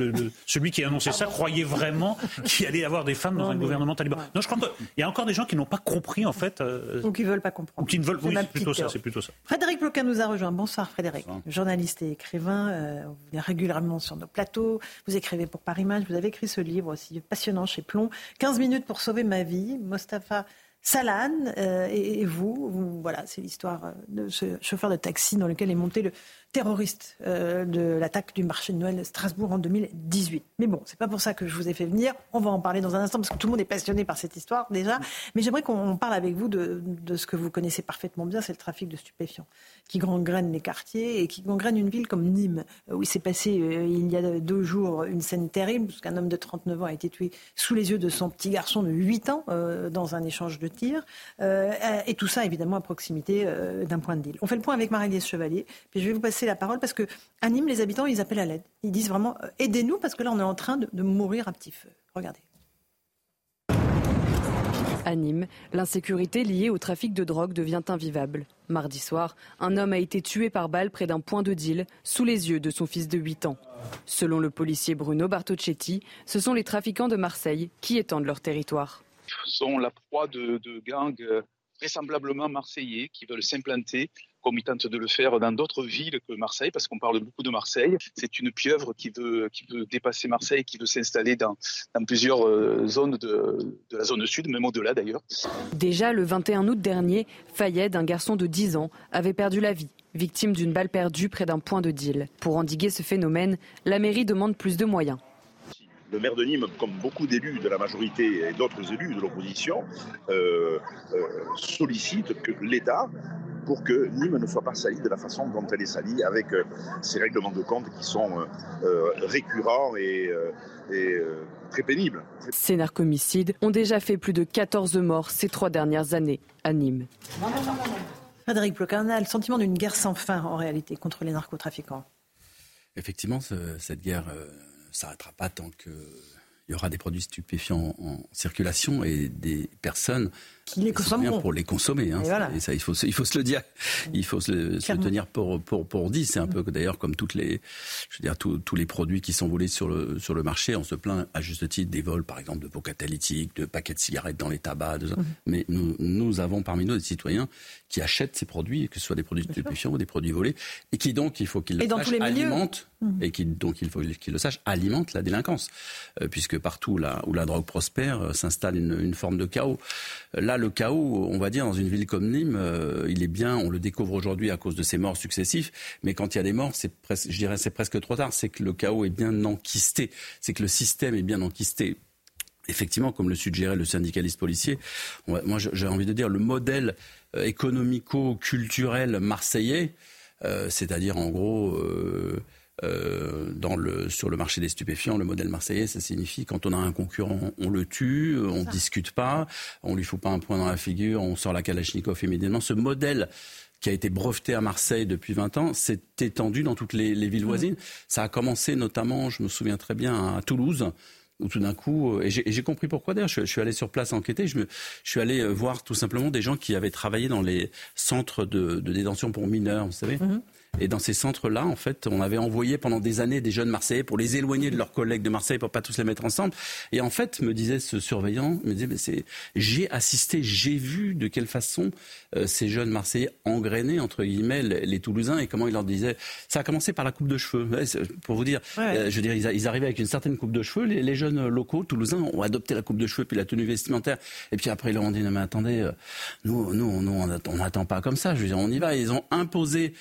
celui qui a annoncé ça croyait vraiment qu'il allait y avoir des femmes dans un gouvernement taliban. Non, je crois qu'il y a encore des gens qui n'ont pas compris, en fait.
Euh, ou qui ne veulent pas comprendre.
Ou qui ne veulent, oui, plutôt ça, c'est plutôt ça.
Frédéric Ploquin nous a rejoint. Bonsoir, Frédéric. Journaliste et écrivain. Euh, vous venez régulièrement sur nos plateaux. Vous écrivez pour Paris Match. Vous avez écrit ce livre aussi passionnant chez Plomb. 15 minutes pour sauver ma vie. Mostafa Salan euh, et, vous, voilà, c'est l'histoire de ce chauffeur de taxi dans lequel est monté le terroriste euh, de l'attaque du marché de Noël de Strasbourg en 2018. Mais bon, c'est pas pour ça que je vous ai fait venir. On va en parler dans un instant parce que tout le monde est passionné par cette histoire déjà. Mais j'aimerais qu'on parle avec vous de, ce que vous connaissez parfaitement bien, c'est le trafic de stupéfiants qui gangrène les quartiers et qui gangrène une ville comme Nîmes, euh, où il s'est passé euh, il y a deux jours une scène terrible, parce qu'un homme de 39 ans a été tué sous les yeux de son petit garçon de 8 ans dans un échange de tirs. et tout ça, évidemment, à proximité d'un point de deal. On fait le point avec Marie-Liesse Chevalier. Puis je vais vous passer passer la parole parce que à Nîmes, les habitants, ils appellent à l'aide. Ils disent vraiment aidez-nous parce que là, on est en train de mourir à petit feu. Regardez.
À Nîmes, l'insécurité liée au trafic de drogue devient invivable. Mardi soir, un homme a été tué par balle près d'un point de deal, sous les yeux de son fils de 8 ans. Selon le policier Bruno Bartocchetti, ce sont les trafiquants de Marseille qui étendent leur territoire.
Ils sont la proie de, de gangs euh, vraisemblablement marseillais qui veulent s'implanter comme ils tentent de le faire dans d'autres villes que Marseille, parce qu'on parle beaucoup de Marseille. C'est une pieuvre qui veut, qui veut dépasser Marseille, qui veut s'installer dans, dans, plusieurs euh, zones de, de, la zone sud, même au-delà d'ailleurs.
Déjà le 21 août dernier, Fayed, un garçon de 10 ans, avait perdu la vie, victime d'une balle perdue près d'un point de deal. Pour endiguer ce phénomène, la mairie demande plus de moyens.
Le maire de Nîmes, comme beaucoup d'élus de la majorité et d'autres élus de l'opposition, euh, euh, sollicite que l'État pour que Nîmes ne soit pas salie de la façon dont elle est salie, avec euh, ces règlements de compte qui sont euh, euh, récurrents et, très pénibles.
Ces narcomicides ont déjà fait plus de 14 morts ces trois dernières années à Nîmes.
Frédéric Ploquin a le sentiment d'une guerre sans fin en réalité contre les narcotrafiquants.
Effectivement, cette guerre ne s'arrêtera pas tant que il y aura des produits stupéfiants en circulation et des personnes
qui les consommeront.
Pour les consommer. Hein. Ça, il faut, il faut se le dire. Il faut se, le, tenir pour, pour, pour dit. C'est un peu d'ailleurs comme toutes les, je veux dire, tous les produits qui sont volés sur le, sur le marché. On se plaint à juste titre des vols, par exemple, de pots catalytiques, de paquets de cigarettes dans les tabacs. Mhm. Mais nous, nous avons parmi nous des citoyens qui achètent ces produits, que ce soit des produits stupéfiants ou des produits volés, et qui donc, il faut qu'ils le sachent, alimentent, mhm. et qui donc, il faut qu'ils le sachent, alimentent la délinquance. Euh, puisque partout là où la drogue prospère, euh, s'installe une, une forme de chaos. Là, le chaos, on va dire, dans une ville comme Nîmes, euh, il est bien, on le découvre aujourd'hui à cause de ces morts successifs, mais quand il y a des morts, c'est je dirais, c'est presque trop tard. C'est que le chaos est bien enquisté, c'est que le système est bien enquisté. Effectivement, comme le suggérait le syndicaliste policier, moi j'ai envie de dire le modèle euh, économico-culturel marseillais, euh, c'est-à-dire en gros dans le, sur le marché des stupéfiants, le modèle marseillais, ça signifie quand on a un concurrent, on le tue, on ne discute pas, on lui fout pas un point dans la figure, on sort la Kalachnikov immédiatement. Ce modèle qui a été breveté à Marseille depuis 20 ans, s'est étendu dans toutes les, villes voisines. Ça a commencé notamment, je me souviens très bien, à Toulouse, où tout d'un coup, euh, et j'ai compris pourquoi d'ailleurs, je, suis allé sur place enquêter, je, me, je suis allé euh, voir tout simplement des gens qui avaient travaillé dans les centres de, détention pour mineurs, vous savez. Mhm. Et dans ces centres-là, en fait, on avait envoyé pendant des années des jeunes Marseillais pour les éloigner de leurs collègues de Marseille, pour pas tous les mettre ensemble. Et en fait, me disait ce surveillant, me disait, mais c'est, j'ai assisté, j'ai vu de quelle façon euh, ces jeunes Marseillais engrainaient entre guillemets les, Toulousains et comment ils leur disaient. Ça a commencé par la coupe de cheveux. pour vous dire, euh, je veux dire, ils, arrivaient avec une certaine coupe de cheveux. Les, jeunes locaux toulousains ont adopté la coupe de cheveux puis la tenue vestimentaire. Et puis après, ils leur ont dit, non mais attendez, euh, nous, nous, nous, on n'attend pas comme ça. Je veux dire, on y va. Ils ont imposé,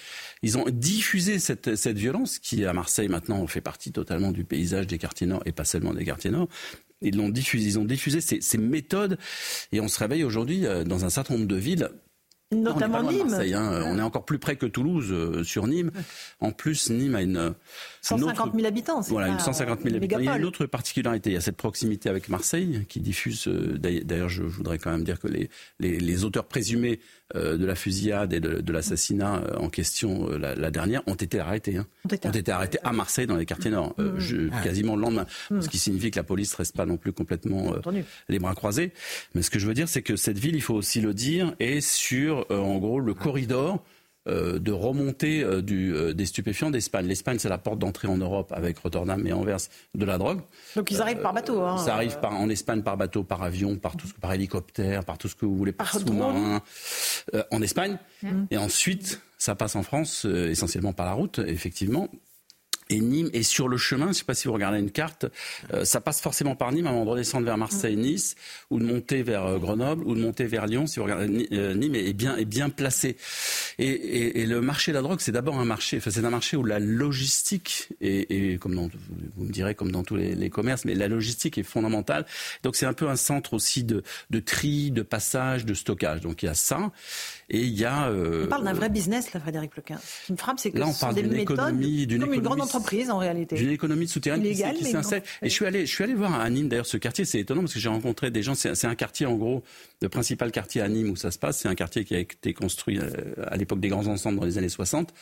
ils ont diffuser cette, cette violence qui, à Marseille, maintenant, fait partie totalement du paysage des quartiers nord et pas seulement des quartiers nord. Ils l'ont diffusé, ils ont diffusé ces, ces méthodes et on se réveille aujourd'hui dans un certain nombre de villes
Notamment Nîmes.
Hein. On est encore plus près que Toulouse euh, sur Nîmes. En plus, Nîmes a une
150 000 habitants.
Voilà, une 150 000 habitants. Il y a une autre particularité. Il y a cette proximité avec Marseille qui diffuse. Euh, d'ailleurs, je voudrais quand même dire que les, les, les auteurs présumés euh, de la fusillade et de, de l'assassinat en question, la, la, dernière, ont été arrêtés. Hein. Ont, été... ont, été... arrêtés à Marseille, dans les quartiers nord, mmh. je, ah. quasiment le lendemain. Mmh. Ce qui signifie que la police reste pas non plus complètement les bras croisés. Mais ce que je veux dire, c'est que cette ville, il faut aussi le dire, est sur euh, en gros le corridor euh, de remontée euh, du, des stupéfiants d'Espagne. L'Espagne, c'est la porte d'entrée en Europe avec Rotterdam et Anvers de la drogue.
Donc ils arrivent par bateau. Hein,
ça arrive par, en Espagne par bateau, par avion, par, tout ce, par hélicoptère, par tout ce que vous voulez, par, sous-marin. en Espagne. Mmh. Et ensuite, ça passe en France, essentiellement par la route, effectivement et Nîmes est sur le chemin. Je ne sais pas si vous regardez une carte, euh, ça passe forcément par Nîmes avant de redescendre vers Marseille-Nice ou de monter vers euh, Grenoble ou de monter vers Lyon. Si vous regardez, euh, Nîmes est bien, est bien placé. Et, et, et le marché de la drogue, c'est d'abord un marché. Enfin, c'est un marché où la logistique et, comme dans, vous me direz comme dans tous les, les, commerces, mais la logistique est fondamentale. Donc c'est un peu un centre aussi de, de tri, de passage, de stockage. Donc il y a ça. Et il y a.
Euh, on parle d'un vrai business, là, Frédéric Lequin. Ce qui me frappe, c'est que
là, on parle d'une économie,
d'une comme une grande entreprise en réalité.
D'une économie souterraine Illégale, qui, qui s'installe. Et je suis allé, je suis allé voir à Nîmes d'ailleurs ce quartier. C'est étonnant parce que j'ai rencontré des gens. C'est un quartier en gros le principal quartier à Nîmes où ça se passe, c'est un quartier qui a été construit euh, à l'époque des grands ensembles dans les années 60.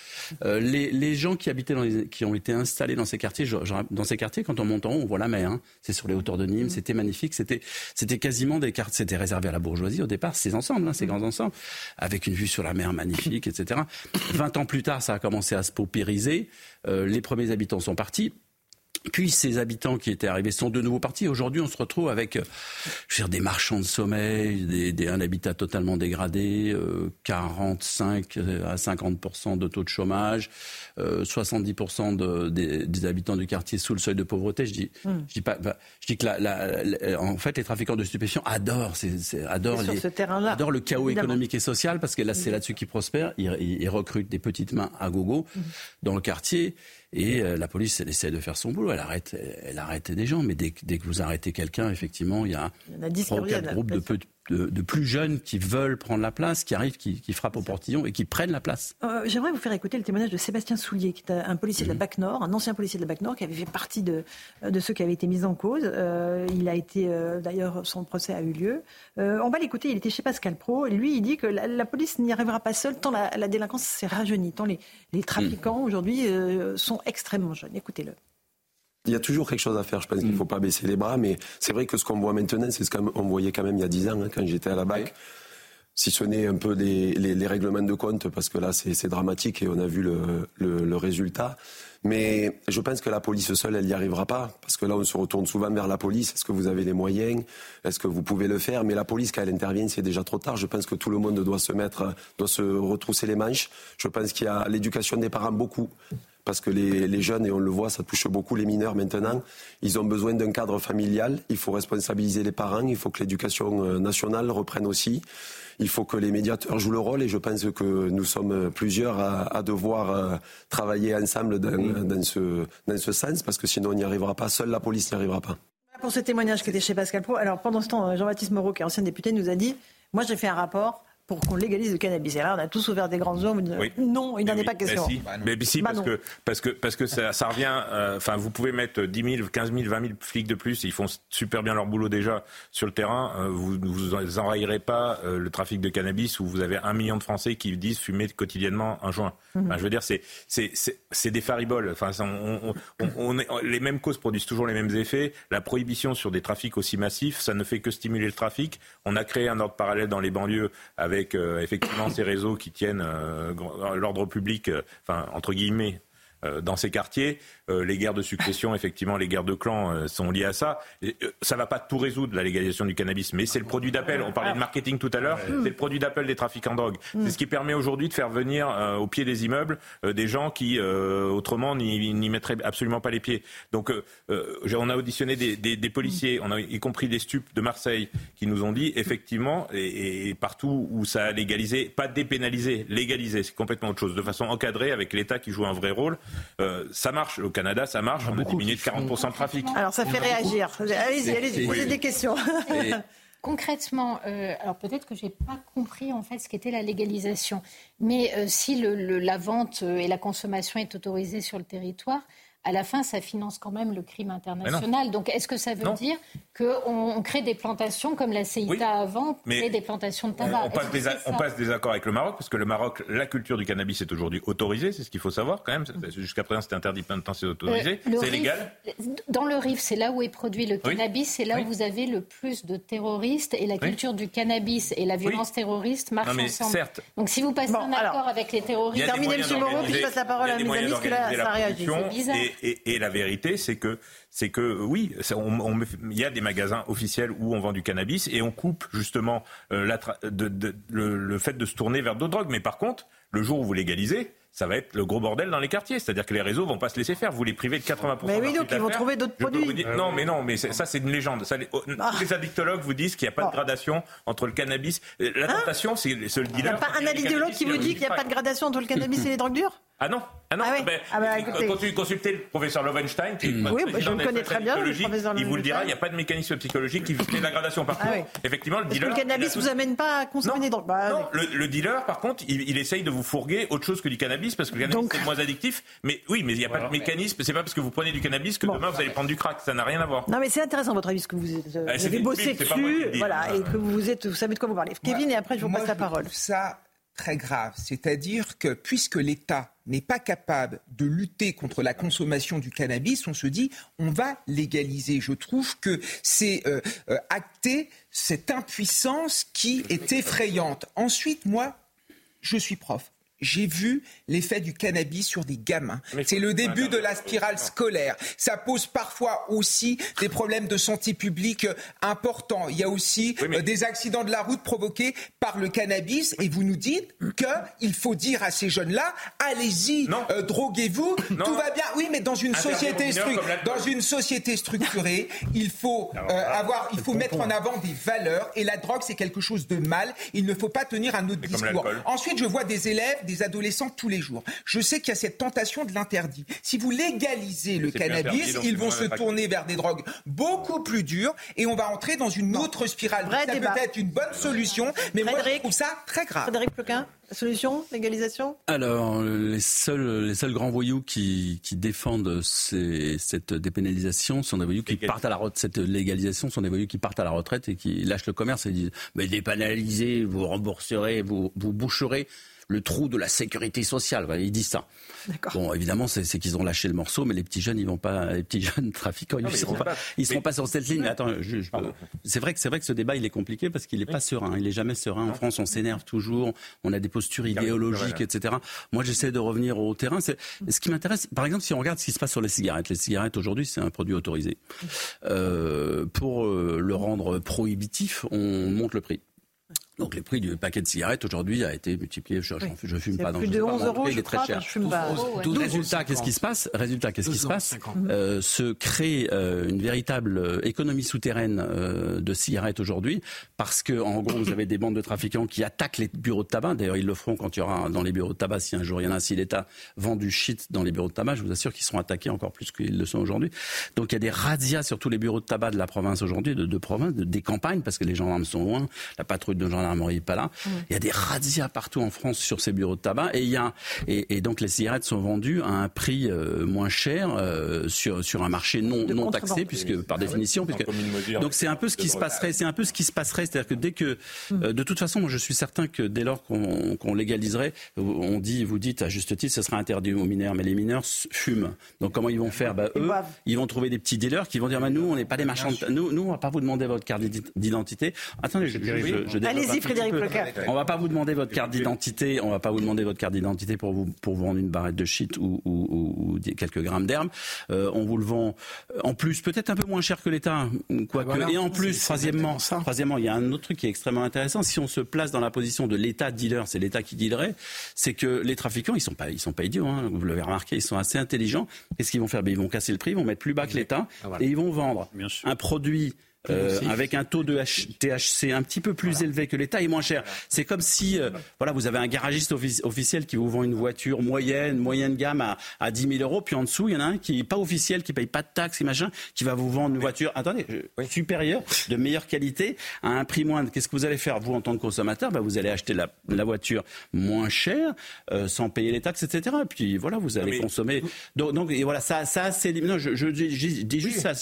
Euh, les, les, gens qui habitaient dans les, qui ont été installés dans ces quartiers, dans ces quartiers, quand on monte en haut, on voit la mer. Hein. C'est sur les hauteurs de Nîmes. Mmh. C'était magnifique. C'était, c'était quasiment des cartes. C'était réservé à la bourgeoisie au départ. Ces ensembles, hein, ces mmh. grands ensembles, avec une vue sur la mer magnifique, etc. 20 ans plus tard, ça a commencé à se paupériser. Euh, les premiers habitants sont partis. Puis ces habitants qui étaient arrivés sont de nouveau partis. Aujourd'hui, on se retrouve avec euh, je veux dire, des marchands de sommeil, des, des, un habitat totalement dégradé, euh, 45 à 50 de taux de chômage, euh, 70 de, des, des, habitants du quartier sous le seuil de pauvreté. Je dis, hmm. je dis pas, bah, je dis que la, la, en fait, les trafiquants de stupéfiants adorent, adorent, les, adorent le chaos économique et social parce que là, c'est là-dessus qu'ils prospèrent. Ils, ils, recrutent des petites mains à gogo hmm. dans le quartier. Et euh, la police, elle essaie de faire son boulot. Elle arrête, elle arrête des gens. Mais dès, dès que vous arrêtez quelqu'un, effectivement, il y a, il y a trois ou quatre groupes de, de, plus jeunes qui veulent prendre la place, qui arrivent, qui, frappent au portillon et qui prennent la place.
Euh, j'aimerais vous faire écouter le témoignage de Sébastien Soulier, qui est un policier de la mhm. BAC Nord, un ancien policier de la BAC Nord, qui avait fait partie de, de ceux qui avaient été mis en cause. Euh, il a été, euh, d'ailleurs, son procès a eu lieu. on va l'écouter, il était chez Pascal Pro, et lui, il dit que la, police n'y arrivera pas seule, tant la, délinquance s'est rajeunie, tant les, les trafiquants, mhm. aujourd'hui, sont extrêmement jeunes. Écoutez-le
il y a toujours quelque chose à faire. Je pense qu'il ne faut pas baisser les bras, mais c'est vrai que ce qu'on voit maintenant, c'est ce qu'on voyait quand même il y a 10 ans, hein, quand j'étais à la BAC. Si ce n'est un peu les, les, règlements de compte, parce que là, c'est dramatique et on a vu le, le, résultat. Mais je pense que la police seule, elle n'y arrivera pas. Parce que là, on se retourne souvent vers la police. Est-ce que vous avez les moyens? Est-ce que vous pouvez le faire? Mais la police, quand elle intervient, c'est déjà trop tard. Je pense que tout le monde doit se mettre, doit se retrousser les manches. Je pense qu'il y a l'éducation des parents beaucoup parce que les, jeunes, et on le voit, ça touche beaucoup les mineurs maintenant, ils ont besoin d'un cadre familial, il faut responsabiliser les parents, il faut que l'éducation euh, nationale reprenne aussi, il faut que les médiateurs jouent le rôle, et je pense que nous sommes plusieurs à, devoir euh, travailler ensemble dans, ce, dans ce sens, parce que sinon on n'y arrivera pas, seule la police n'y arrivera pas.
Pour ce témoignage qui était chez Pascal Pro, alors pendant ce temps, Jean-Baptiste Moreau, qui est ancien député, nous a dit, moi j'ai fait un rapport, pour qu'on légalise le cannabis. Et là, on a tous ouvert des grands hommes. Non, il n'en est pas question.
Mais, si, parce, que, parce, que, parce que ça, ça revient. Euh, enfin, vous pouvez mettre 10 000, 15 000, 20 000 flics de plus. Ils font super bien leur boulot déjà sur le terrain. Euh, vous ne enrayerez pas euh, le trafic de cannabis où vous avez un million de Français qui disent fumer quotidiennement un joint. Mhm. je veux dire, c'est c'est des fariboles. Enfin, on, on, les mêmes causes produisent toujours les mêmes effets. La prohibition sur des trafics aussi massifs, ça ne fait que stimuler le trafic. On a créé un ordre parallèle dans les banlieues avec avec euh, effectivement ces réseaux qui tiennent euh, l'ordre public, euh, enfin entre guillemets, dans ces quartiers. Euh, les guerres de succession, effectivement, les guerres de clans euh, sont liées à ça. Euh, ça va pas tout résoudre, la légalisation du cannabis, mais c'est le produit d'appel. On parlait de marketing tout à l'heure, c'est le produit d'appel des trafiquants de drogue. C'est ce qui permet aujourd'hui de faire venir au pied des immeubles des gens qui, autrement, n'y mettraient absolument pas les pieds. Donc, on a auditionné des, des, des, policiers, on a y compris des stupes de Marseille, qui nous ont dit, effectivement, et, et partout où ça a légalisé, pas dépénalisé, légalisé, c'est complètement autre chose, de façon encadrée, avec l'État qui joue un vrai rôle. Ça marche. Canada, ça marche. On a diminué de 40% de trafic.
Alors ça fait réagir. Allez-y, allez-y, posez des questions.
Concrètement, euh, alors peut-être que j'ai pas compris en fait ce qu'était la légalisation, mais euh, si le, la vente et la consommation est autorisée sur le territoire, à la fin, ça finance quand même le crime international. Donc, est-ce que ça veut dire qu'on crée des plantations comme la CITA avant, mais des plantations de tabac?
on, passe, des, on passe, des, accords avec le Maroc, parce que le Maroc, la culture du cannabis est aujourd'hui autorisée, c'est ce qu'il faut savoir quand même. Jusqu'à présent, c'était interdit, maintenant c'est autorisé. Euh, c'est légal?
Dans le RIF, c'est là où est produit le cannabis, c'est là où vous avez le plus de terroristes, et la culture du cannabis et la violence terroriste marchent non, mais ensemble. Certes. Donc, si vous passez un accord avec les terroristes...
Terminez, M. Moreau, puis je passe la parole à mes amis, parce que là, ça réagit. C'est bizarre
et, la vérité, c'est que c'est que oui, il y a des magasins officiels où on vend du cannabis et on coupe justement euh, le, fait de se tourner vers d'autres drogues. Mais par contre, le jour où vous légalisez, ça va être le gros bordel dans les quartiers. C'est-à-dire que les réseaux vont pas se laisser faire. Vous les privez de 80%.
Mais oui, donc ils vont trouver d'autres produits.
non, mais non, mais ça c'est une légende. Ça, les, oh, ah. les addictologues vous disent qu'il n'y a pas de gradation entre le cannabis. La tentation, c'est le dealer.
Il n'y a pas un addictologue qui vous dit qu'il n'y a pas de gradation entre le cannabis et les drogues dures?
Ah non ah non,
ah
ben,
ah bah,
consultez le professeur Lovenstein, qui est
oui, bah, je le connais très bien, le
professeur Il vous le dira, il n'y a pas de mécanisme psychologique qui fait la gradation par ah, Effectivement, le dealer.
le cannabis vous amène pas à consommer des drogues. Bah,
non, le, dealer, par contre, il, essaye de vous fourguer autre chose que du cannabis parce que le cannabis est moins addictif. Mais oui, mais il n'y a pas de mécanisme. C'est pas parce que vous prenez du cannabis que demain vous allez prendre du crack. Ça n'a rien à voir.
Non, mais c'est intéressant votre avis, parce que vous, euh, ah, avez bossé dessus, voilà, et que vous êtes, vous savez de quoi vous parlez. Kevin, et après je vous passe la parole.
Ça très grave. C'est-à-dire que puisque l'État n'est pas capable de lutter contre la consommation du cannabis, on se dit on va légaliser. Je trouve que c'est euh, euh, acter cette impuissance qui est effrayante. Ensuite, moi, je suis prof j'ai vu l'effet du cannabis sur des gamins. C'est le début de la spirale scolaire. Ça pose parfois aussi des problèmes de santé publique importants. Il y a aussi euh, des accidents de la route provoqués par le cannabis. Et vous nous dites qu'il faut dire à ces jeunes-là, allez-y, euh, droguez-vous, tout va bien. Oui, mais dans une société, dans une société structurée, il faut euh, avoir, il faut mettre en avant des valeurs. Et la drogue, c'est quelque chose de mal. Il ne faut pas tenir un autre discours. Ensuite, je vois des élèves des adolescents tous les jours. Je sais qu'il y a cette tentation de l'interdit. Si vous légalisez le cannabis, ils vont se tourner vers des drogues beaucoup plus dures et on va entrer dans une autre spirale. ça peut être une bonne solution, mais moi je trouve ça très grave.
Frédéric Ploquin la solution, légalisation?
Alors, les seuls, les seuls grands voyous qui, qui défendent cette dépénalisation sont des voyous qui partent à la retraite. Cette légalisation sont des voyous qui partent à la retraite et qui lâchent le commerce et disent Mais dépénalisez, vous rembourserez, vous, vous boucherez le trou de la sécurité sociale. Voilà, ils disent ça. Bon, évidemment, c'est qu'ils ont lâché le morceau, mais les petits jeunes, ils vont pas, les petits jeunes trafiquants, ils ne seront, pas, ils seront pas sur cette ligne. Attends, c'est vrai que c'est vrai que ce débat, il est compliqué parce qu'il n'est pas serein. Il est jamais serein. En France, on s'énerve toujours. On a des postures idéologiques, etc. Moi, j'essaie de revenir au terrain. Ce qui m'intéresse, par exemple, si on regarde ce qui se passe sur les cigarettes. Les cigarettes aujourd'hui, c'est un produit autorisé. Euh, pour euh, le rendre prohibitif, on monte le prix. Donc les prix du paquet de cigarettes aujourd'hui a été multiplié. Je, je, fume pas.
dans Plus de 11 euros, je
très cher.
Je fume pas.
Résultat, qu'est-ce qui se passe? Résultat, qu'est-ce qui se passe? Euh, Se crée euh, une véritable euh, économie souterraine euh, de cigarettes aujourd'hui, parce que en gros, vous avez des bandes de trafiquants qui attaquent les bureaux de tabac. D'ailleurs, ils le feront quand il y aura dans les bureaux de tabac, si un jour il y en a, si l'État vend du shit dans les bureaux de tabac, je vous assure qu'ils seront attaqués encore plus qu'ils le sont aujourd'hui. Donc il y a des razzias sur tous les bureaux de tabac de la province aujourd'hui, de, de province, de, des campagnes, parce que les gendarmes sont loin. La patrouille de gendarmes pas là. Il y a des razzias partout en France sur ces bureaux de tabac et il y a et, donc les cigarettes sont vendues à un prix euh, moins cher euh, sur sur un marché non non taxé puisque par définition puisque donc c'est un peu ce qui se passerait c'est un peu ce qui se passerait c'est-à-dire que dès que hum. euh, de toute façon moi je suis certain que dès lors qu'on légaliserait on dit vous dites à juste titre ce sera interdit aux mineurs mais les mineurs fument. Donc comment ils vont faire? Bah, eux ils vont trouver des petits dealers qui vont dire bah, nous on n'est pas des marchands nous nous on va pas vous demander votre carte d'identité. Attendez je, je,
je Frédéric
on va pas vous demander votre carte d'identité. On va pas vous demander votre carte d'identité pour vous pour vous vendre une barrette de shit ou, ou, ou quelques grammes d'herbe. Euh, on vous le vend euh, en plus peut-être un peu moins cher que l'État, quoique. Ah, et en plus, troisièmement, troisièmement, il y a un autre truc qui est extrêmement intéressant. Si on se place dans la position de l'État dealer, c'est l'État qui dealerait, c'est que les trafiquants, ils sont pas, ils sont pas idiots. Hein, vous l'avez remarqué, ils sont assez intelligents. Qu'est-ce qu'ils vont faire? Ben, Ils vont casser le prix, ils vont mettre plus bas que l'État ah, et ils vont vendre un produit euh, avec un taux de THC un petit peu plus élevé que l'État et moins cher. C'est comme si euh, voilà, vous avez un garagiste officiel qui vous vend une voiture moyenne, moyenne gamme à, à 10 000 euros, puis en dessous, il y en a un qui n'est pas officiel, qui paye pas de taxes et machin, qui va vous vendre une voiture, attendez, supérieure, de meilleure qualité, à un prix moindre. Qu'est-ce que vous allez faire, vous, en tant que consommateur? Bah, Vous allez acheter la, la voiture moins chère, euh, sans payer les taxes, etc. Et puis voilà, vous allez consommer. Donc, donc, et voilà, ça, ça c'est... Non, je, je, dis juste ça.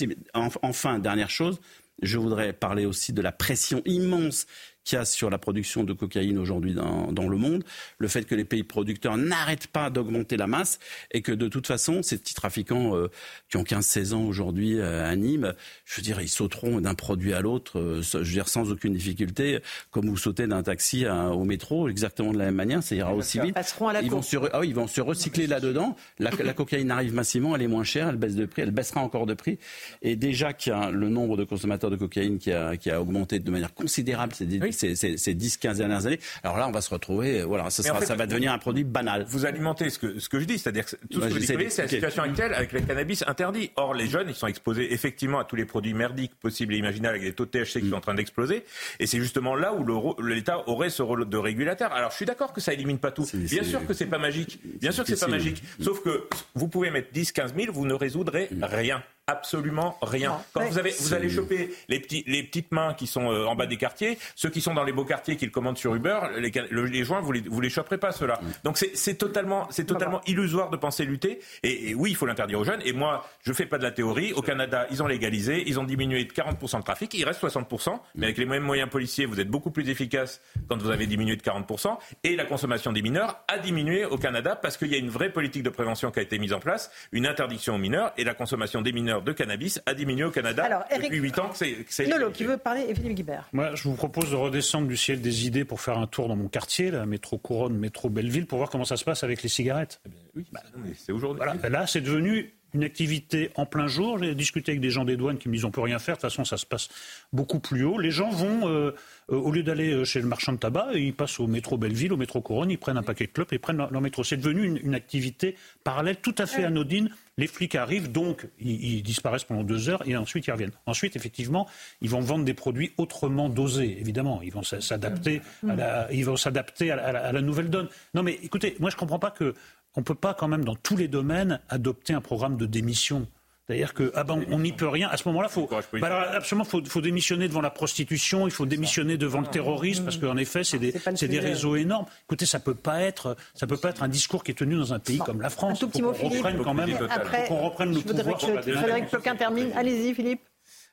Enfin, dernière chose, je voudrais parler aussi de la pression immense qu'il y a sur la production de cocaïne aujourd'hui dans, dans, le monde, le fait que les pays producteurs n'arrêtent pas d'augmenter la masse et que de toute façon, ces petits trafiquants euh, qui ont 15-16 ans aujourd'hui euh, à Nîmes, je veux dire, ils sauteront d'un produit à l'autre, euh, je veux dire, sans aucune difficulté, comme vous sautez d'un taxi au métro, exactement de la même manière, ça ira aussi vite.
ils,
vont se, ah ils vont se recycler là-dedans. La, la, cocaïne arrive massivement, elle est moins chère, elle baisse de prix, elle baissera encore de prix. Et déjà qu'il y a le nombre de consommateurs de cocaïne qui a, qui a augmenté de manière considérable ces, ces, ces, ces 10-15 dernières années. Alors là, on va se retrouver, voilà, ça, sera, ça va devenir un produit banal.
Vous alimentez ce que, ce que je dis, c'est-à-dire que tout ce que vous décrivez, c'est la situation actuelle avec le cannabis interdit. Or, les jeunes, ils sont exposés effectivement à tous les produits merdiques possibles et imaginables avec des taux de THC qui sont en train d'exploser. Et c'est justement là où l'État aurait ce rôle de régulateur. Alors, je suis d'accord que ça élimine pas tout. Bien sûr que c'est pas magique. Bien sûr que c'est pas magique. Sauf que vous pouvez mettre 10, 15 000, vous ne résoudrez rien absolument rien. Quand vous, avez, vous allez choper les, petits, les petites mains qui sont euh, en bas des quartiers, ceux qui sont dans les beaux quartiers qui le commandent sur Uber, les, les joints, vous les, vous les choperez pas, ceux-là. Mm. Donc c'est totalement, c'est totalement illusoire de penser lutter. Et, oui, il faut l'interdire aux jeunes. Et moi, je fais pas de la théorie. Au Canada, ils ont légalisé, ils ont diminué de 40% de trafic. Il reste 60%. Mais avec les mêmes moyens policiers, vous êtes beaucoup plus efficace quand vous avez diminué de 40%. Et la consommation des mineurs a diminué au Canada parce qu'il y a une vraie politique de prévention qui a été mise en place, une interdiction aux mineurs et la consommation des mineurs de cannabis a diminué au Canada Alors, depuis 8 ans.
C'est Lolo qui veut parler et Philippe Guibert.
Moi, je vous propose de redescendre du ciel des idées pour faire un tour dans mon quartier, la métro Couronne, métro Belleville, pour voir comment ça se passe avec les cigarettes. Eh
oui, bah, c'est aujourd'hui.
Là, c'est devenu une activité en plein jour. J'ai discuté avec des gens des douanes qui me disent on peut rien faire. De toute façon, ça se passe beaucoup plus haut. Les gens vont, euh, euh, au lieu d'aller euh, chez le marchand de tabac, ils passent au métro Belleville, au métro Couronne, ils prennent un paquet de clopes et prennent leur, métro. C'est devenu une, activité parallèle tout à fait anodine. Les flics arrivent, donc ils, disparaissent pendant deux heures et ensuite ils reviennent. Ensuite, effectivement, ils vont vendre des produits autrement dosés, évidemment. Ils vont s'adapter à la, ils vont s'adapter à, à, la nouvelle donne. Non, mais écoutez, moi je ne comprends pas que on ne peut pas quand même dans tous les domaines adopter un programme de démission. C'est-à-dire que ah ben, on n'y peut rien. À ce moment-là, faut, bah absolument, faut, faut démissionner devant la prostitution, il faut démissionner devant le terrorisme, parce qu'en effet, c'est des, des réseaux énormes. Écoutez, ça peut pas être, ça peut pas être un discours qui est tenu dans un pays comme la France.
Un tout petit mot, Philippe.
Quand même,
Après, qu'on reprenne le pouvoir. Frédéric Ploquin termine. Allez-y, Philippe.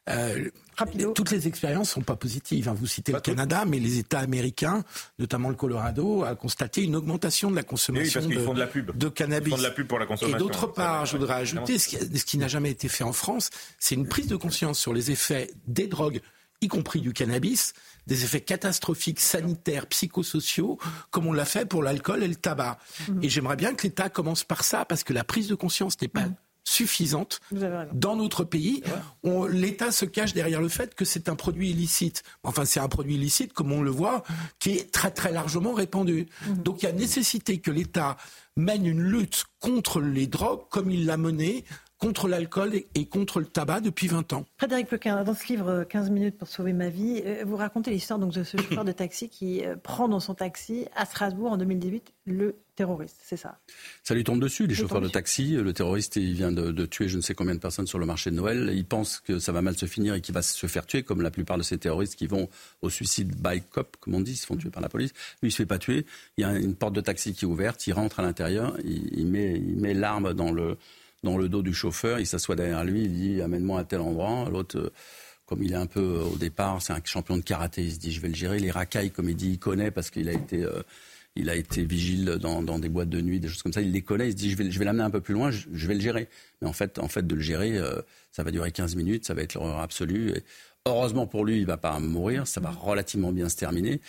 Euh, toutes les expériences sont pas positives. Hein. Vous citez le Canada, mais les États américains, notamment le Colorado, a constaté une augmentation de la consommation de,
font de, la pub.
de, cannabis.
Ils font de la pub pour la consommation.
Et d'autre part, je voudrais ajouter ce qui, ce qui n'a jamais été fait en France, c'est une prise de conscience sur les effets des drogues y compris du cannabis, des effets catastrophiques sanitaires, psychosociaux, comme on l'a fait pour l'alcool et le tabac. Mmh. Et j'aimerais bien que l'État commence par ça, parce que la prise de conscience n'est pas mmh suffisante dans notre pays. L'État se cache derrière le fait que c'est un produit illicite. Enfin, c'est un produit illicite, comme on le voit, qui est très très largement répandu. Mhm. Donc il y a nécessité que l'État mène une lutte contre les drogues comme il l'a menée contre l'alcool et contre le tabac depuis 20 ans.
Frédéric Plequin, dans ce livre 15 minutes pour sauver ma vie, euh, vous racontez l'histoire donc de ce chauffeur de taxi qui euh, prend dans son taxi à Strasbourg en 2018 le terroriste, c'est ça?
Ça lui tombe dessus, les chauffeurs de taxi. Le terroriste, il vient de, tuer je ne sais combien de personnes sur le marché de Noël. Il pense que ça va mal se finir et qu'il va se faire tuer, comme la plupart de ces terroristes qui vont au suicide by cop, comme on dit, ils se font tuer par la police. Lui, il se fait pas tuer. Il y a une porte de taxi qui est ouverte, il rentre à l'intérieur, il, met, il met l'arme dans le dans le dos du chauffeur, il s'assoit derrière lui, il dit amène-moi à tel endroit. L'autre, euh, comme il est un peu euh, au départ, c'est un champion de karaté, il se dit je vais le gérer. Les racailles, comme il dit, il connaît parce qu'il a été, euh, il a été vigile dans, des boîtes de nuit, des choses comme ça. Il les connaît, il se dit je vais, je vais l'amener un peu plus loin, je, vais le gérer. Mais en fait, en fait, de le gérer, ça va durer 15 minutes, ça va être l'horreur absolue. Heureusement pour lui, il va pas mourir, ça va relativement bien se terminer.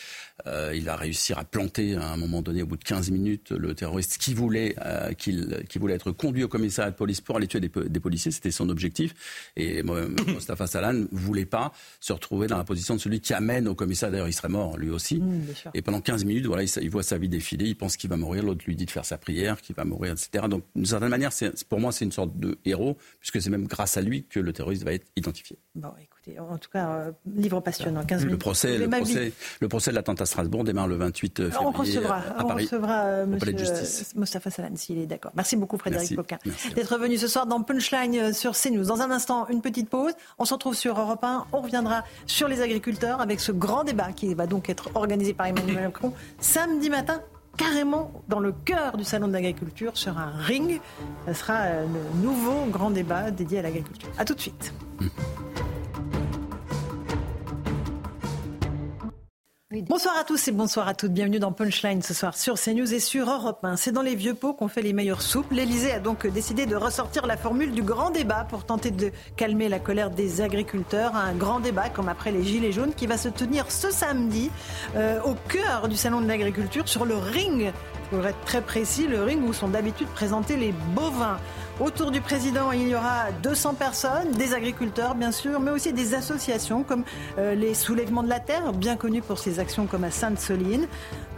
Euh, il va réussir à planter à un moment donné, au bout de 15 minutes, le terroriste qui voulait, euh, qui voulait être conduit au commissariat de police pour aller tuer des, policiers. C'était son objectif. Et Mostafa Salan voulait pas se retrouver dans la position de celui qui amène au commissariat. D'ailleurs, il serait mort lui aussi. Mmh, et pendant 15 minutes, voilà, il, voit sa vie défiler, il pense qu'il va mourir, l'autre lui dit de faire sa prière, qu'il va mourir, etc. Donc, d'une certaine manière, pour moi, c'est une sorte de héros, puisque c'est même grâce à lui que le terroriste va être identifié.
Bon, en tout cas, euh, livre passionnant, 15
le Procès, le, procès, le procès de l'attentat à Strasbourg démarre le 28 février
on recevra,
à Paris,
on recevra euh, Mostafa Salan, s'il est d'accord. Merci beaucoup Frédéric Poquin d'être venu ce soir dans Punchline euh, sur CNews. Dans un instant, une petite pause. On se retrouve sur Europe 1. On reviendra sur les agriculteurs avec ce grand débat qui va donc être organisé par Emmanuel Macron samedi matin carrément dans le cœur du salon de l'agriculture sur un ring. Ce sera le nouveau grand débat dédié à l'agriculture. A tout de suite. Bonsoir à tous et bonsoir à toutes. Bienvenue dans Punchline ce soir sur CNews et sur Europe 1. C'est dans les vieux pots qu'on fait les meilleures soupes. L'Elysée a donc décidé de ressortir la formule du grand débat pour tenter de calmer la colère des agriculteurs. Un grand débat comme après les Gilets jaunes qui va se tenir ce samedi euh, au cœur du salon de l'agriculture sur le ring. Pour être très précis, le ring où sont d'habitude présentés les bovins. Autour du président, il y aura 200 personnes, des agriculteurs bien sûr, mais aussi des associations comme euh, les Soulèvements de la Terre, bien connus pour ses actions comme à Sainte-Soline.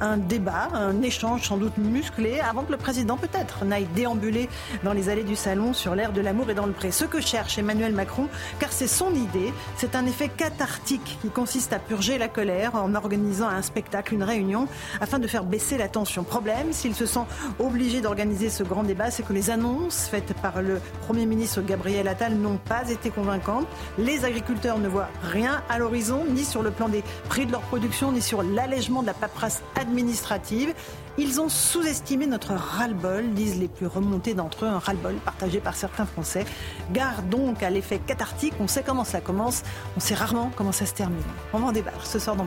Un débat, un échange sans doute musclé avant que le président peut-être n'aille déambuler dans les allées du salon sur l'air de l'amour et dans le pré. Ce que cherche Emmanuel Macron, car c'est son idée, c'est un effet cathartique qui consiste à purger la colère en organisant un spectacle, une réunion, afin de faire baisser la tension. Problème, s'il se sent obligé d'organiser ce grand débat, c'est que les annonces faites par le Premier ministre Gabriel Attal n'ont pas été convaincantes. Les agriculteurs ne voient rien à l'horizon, ni sur le plan des prix de leur production, ni sur l'allègement de la paperasse administrative. Ils ont sous-estimé notre ras-le-bol, disent les plus remontés d'entre eux, un ras-le-bol partagé par certains Français. Gare donc à l'effet cathartique, on sait comment ça commence, on sait rarement comment ça se termine. On va en débattre ce soir dans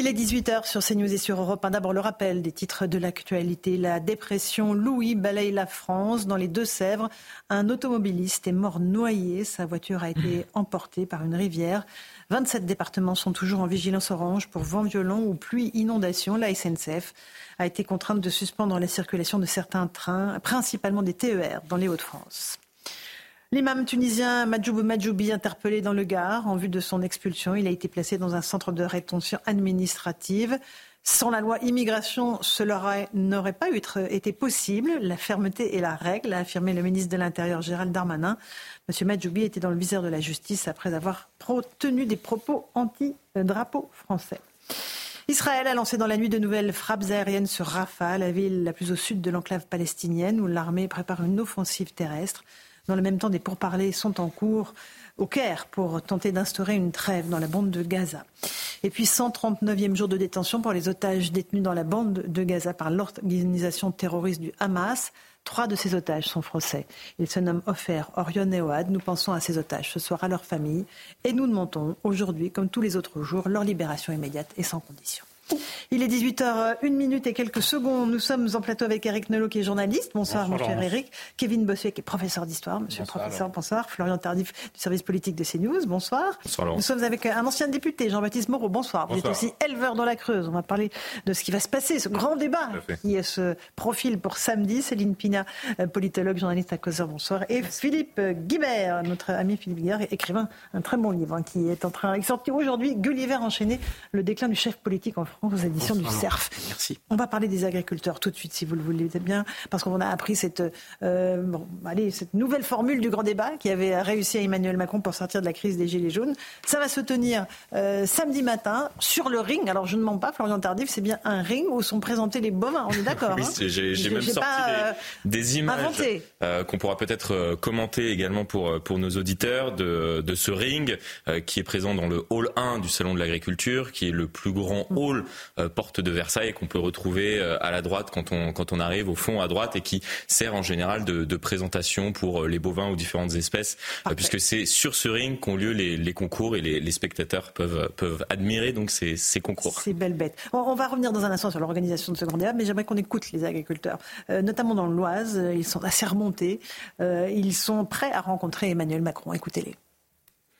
Il est 18h sur CNews et sur Europe 1. D'abord le rappel des titres de l'actualité. La dépression Louis balaye la France. Dans les Deux-Sèvres, un automobiliste est mort noyé. Sa voiture a été emportée par une rivière. 27 départements sont toujours en vigilance orange pour vent violent ou pluie inondation. La SNCF a été contrainte de suspendre la circulation de certains trains, principalement des TER, dans les Hauts-de-France. L'imam tunisien Majoub Majoubi, interpellé dans le Gard en vue de son expulsion, il a été placé dans un centre de rétention administrative. Sans la loi immigration, cela n'aurait pas été possible. La fermeté est la règle, a affirmé le ministre de l'Intérieur Gérald Darmanin. Monsieur Majoubi était dans le viseur de la justice après avoir tenu des propos anti-drapeau français. Israël a lancé dans la nuit de nouvelles frappes aériennes sur Rafah, la ville la plus au sud de l'enclave palestinienne, où l'armée prépare une offensive terrestre. Dans le même temps, des pourparlers sont en cours au Caire pour tenter d'instaurer une trêve dans la bande de Gaza. Et puis 139e jour de détention pour les otages détenus dans la bande de Gaza par l'organisation terroriste du Hamas. Trois de ces otages sont français. Ils se nomment Ofer, Orion et Oad. Nous pensons à ces otages ce soir, à leur famille. Et nous demandons aujourd'hui, comme tous les autres jours, leur libération immédiate et sans condition. Il est 18h, 1 minute et quelques secondes. Nous sommes en plateau avec Eric Nolot qui est journaliste. Bonsoir, mon cher Eric. Kevin Bossuet qui est professeur d'histoire. Monsieur le professeur, bonsoir. Florian Tardif du service politique de CNews. Bonsoir. bonsoir Nous sommes avec un ancien député, Jean-Baptiste Moreau. Bonsoir. Vous êtes aussi éleveur dans la Creuse. On va parler de ce qui va se passer, ce grand débat qui se profile pour samedi. Céline Pina, euh, politologue, journaliste à Causeur. Bonsoir. Et Philippe Guibert, notre ami Philippe Guibert, écrivain un très bon livre hein, qui est en train, il sorti aujourd'hui, Gulliver enchaîné, le déclin du chef politique en France aux éditions du CERF.
Merci.
On va parler des agriculteurs tout de suite, si vous le voulez bien, parce qu'on a appris cette, euh, bon, allez, cette nouvelle formule du grand débat qui avait réussi à Emmanuel Macron pour sortir de la crise des Gilets jaunes. Ça va se tenir euh, samedi matin sur le ring. Alors je ne mens pas, Florian Tardif, c'est bien un ring où sont présentés les bovins. On est d'accord
Oui,
hein
j'ai même sorti
pas,
des, des, images euh, qu'on pourra peut-être commenter également pour, pour nos auditeurs de, de ce ring qui est présent dans le hall 1 du Salon de l'Agriculture, qui est le plus grand hall euh, porte de Versailles qu'on peut retrouver euh, à la droite quand on, quand on arrive au fond à droite et qui sert en général de, de présentation pour euh, les bovins ou différentes espèces, puisque c'est sur ce ring qu'ont lieu les, les, concours et les, les, spectateurs peuvent, peuvent admirer donc ces, ces concours.
C'est belle bête. On, on, va revenir dans un instant sur l'organisation de ce grand débat, mais j'aimerais qu'on écoute les agriculteurs, notamment dans l'Oise. Ils sont assez remontés. ils sont prêts à rencontrer Emmanuel Macron. Écoutez-les.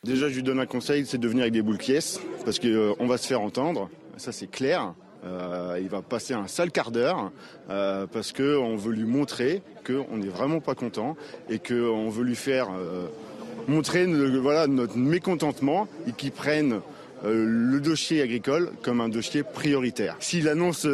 Déjà, je lui donne un conseil, c'est de venir avec des boules pièces, parce qu'on va se faire entendre ça c'est clair. Euh, il va passer un sale quart d'heure euh, parce qu'on veut lui montrer qu'on n'est vraiment pas content et qu'on veut lui faire euh, montrer voilà, notre mécontentement et qu'il prenne le dossier agricole comme un dossier prioritaire. S'il annonce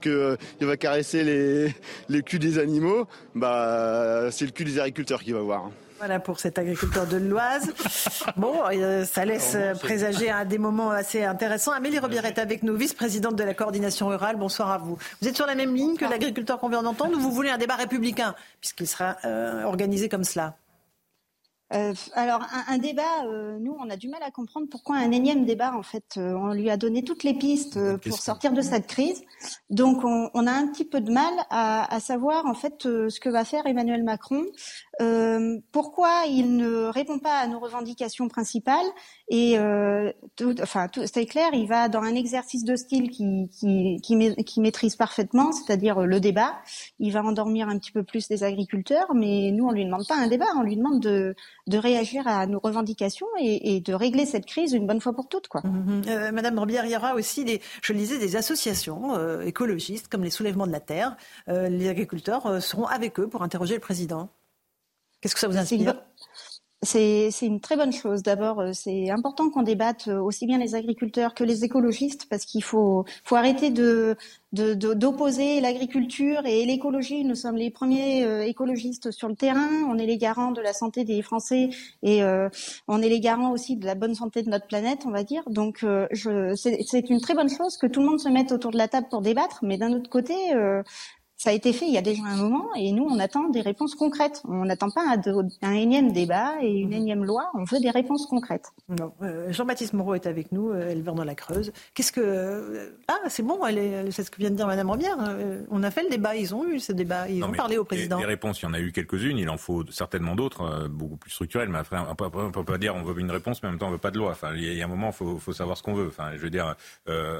qu'il va caresser les, les culs des animaux, bah, c'est le cul des agriculteurs qu'il va voir.
Voilà pour cet agriculteur de l'Oise. Bon, euh, ça laisse présager à des moments assez intéressants. Amélie Robillard est avec nous, vice-présidente de la coordination rurale. Bonsoir à vous. Vous êtes sur la même ligne que l'agriculteur qu'on vient d'entendre ou vous voulez un débat républicain, puisqu'il sera euh, organisé comme cela?
Euh, alors un, débat, euh, nous on a du mal à comprendre pourquoi un énième débat en fait. Euh, on lui a donné toutes les pistes pour sortir de cette crise, donc on, on, a un petit peu de mal à, à savoir en fait ce que va faire Emmanuel Macron. pourquoi il ne répond pas à nos revendications principales et tout, enfin c'est clair, il va dans un exercice de style qui qui, qui, qui maîtrise parfaitement, c'est-à-dire le débat. Il va endormir un petit peu plus les agriculteurs, mais nous on lui demande pas un débat, on lui demande de de réagir à nos revendications et, de régler cette crise une bonne fois pour toutes. Quoi.
Mhm. Euh, Madame Morbière, il y aura aussi, des, je le disais, des associations euh, écologistes comme les Soulèvements de la Terre. Euh, les agriculteurs seront avec eux pour interroger le président. Qu'est-ce que ça vous inspire?
C'est une très bonne chose. D'abord, euh, c'est important qu'on débatte euh, aussi bien les agriculteurs que les écologistes, parce qu'il faut, faut arrêter de d'opposer l'agriculture et l'écologie. Nous sommes les premiers euh, écologistes sur le terrain. On est les garants de la santé des Français et on est les garants aussi de la bonne santé de notre planète, on va dire. Donc, c'est une très bonne chose que tout le monde se mette autour de la table pour débattre. Mais d'un autre côté, ça a été fait il y a déjà un moment et nous, on attend des réponses concrètes. On n'attend pas un, énième débat et une énième loi, on veut des réponses concrètes.
Euh, Jean-Baptiste Moreau est avec nous, euh, éleveur dans la Creuse. Qu'est-ce que... Euh, ah, c'est bon, c'est ce que vient de dire Madame Rambière. On a fait le débat, ils ont eu ce débat, ils ont parlé au président.
Les, réponses, il y en a eu quelques-unes, il en faut certainement d'autres, beaucoup plus structurelles. Mais après, on ne peut pas dire on veut une réponse, mais en même temps on veut pas de loi. Enfin, il y a un moment, il faut, faut, savoir ce qu'on veut. Enfin, je veux dire,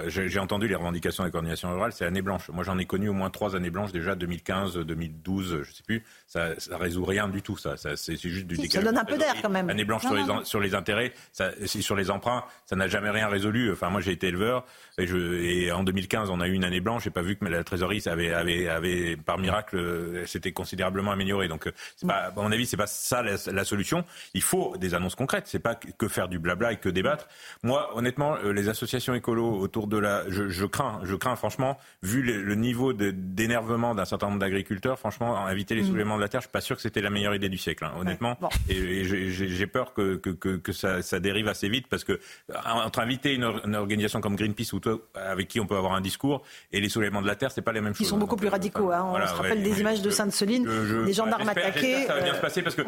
j'ai entendu les revendications de la coordination rurale, c'est année blanche. Moi, j'en ai connu au moins trois années blanches déjà, 2015, 2012, je sais plus, ça, ça résout rien du tout. Ça, ça c'est juste du
Ça donne un peu d'air quand même.
Année blanche sur, Les, sur les intérêts, ça, sur les emprunts, ça n'a jamais rien résolu. Enfin, moi, j'ai été éleveur et, je, et en 2015, on a eu une année blanche. J'ai pas vu que la trésorerie avait, avait, avait par miracle, s'était considérablement améliorée. Donc, pas, à mon avis, c'est pas ça la, solution. Il faut des annonces concrètes. C'est pas que faire du blabla et que débattre. Moi, honnêtement, euh, les associations écolo autour de la, je, je crains, je crains franchement, vu le, le niveau d'énervement d'un certain nombre d'agriculteurs agriculteurs, franchement, inviter les mm. soulèvements de la terre, je suis pas sûr que c'était la meilleure idée du siècle, hein, honnêtement. Et, j'ai peur que, que, ça, dérive assez vite parce que entre inviter une, organisation comme Greenpeace ou toi, avec qui on peut avoir un discours et les soulèvements de la terre, c'est pas les mêmes choses.
Ils sont beaucoup plus radicaux. Hein. On se rappelle des images de Sainte-Soline, des gendarmes attaqués.
Ça va bien se passer parce que,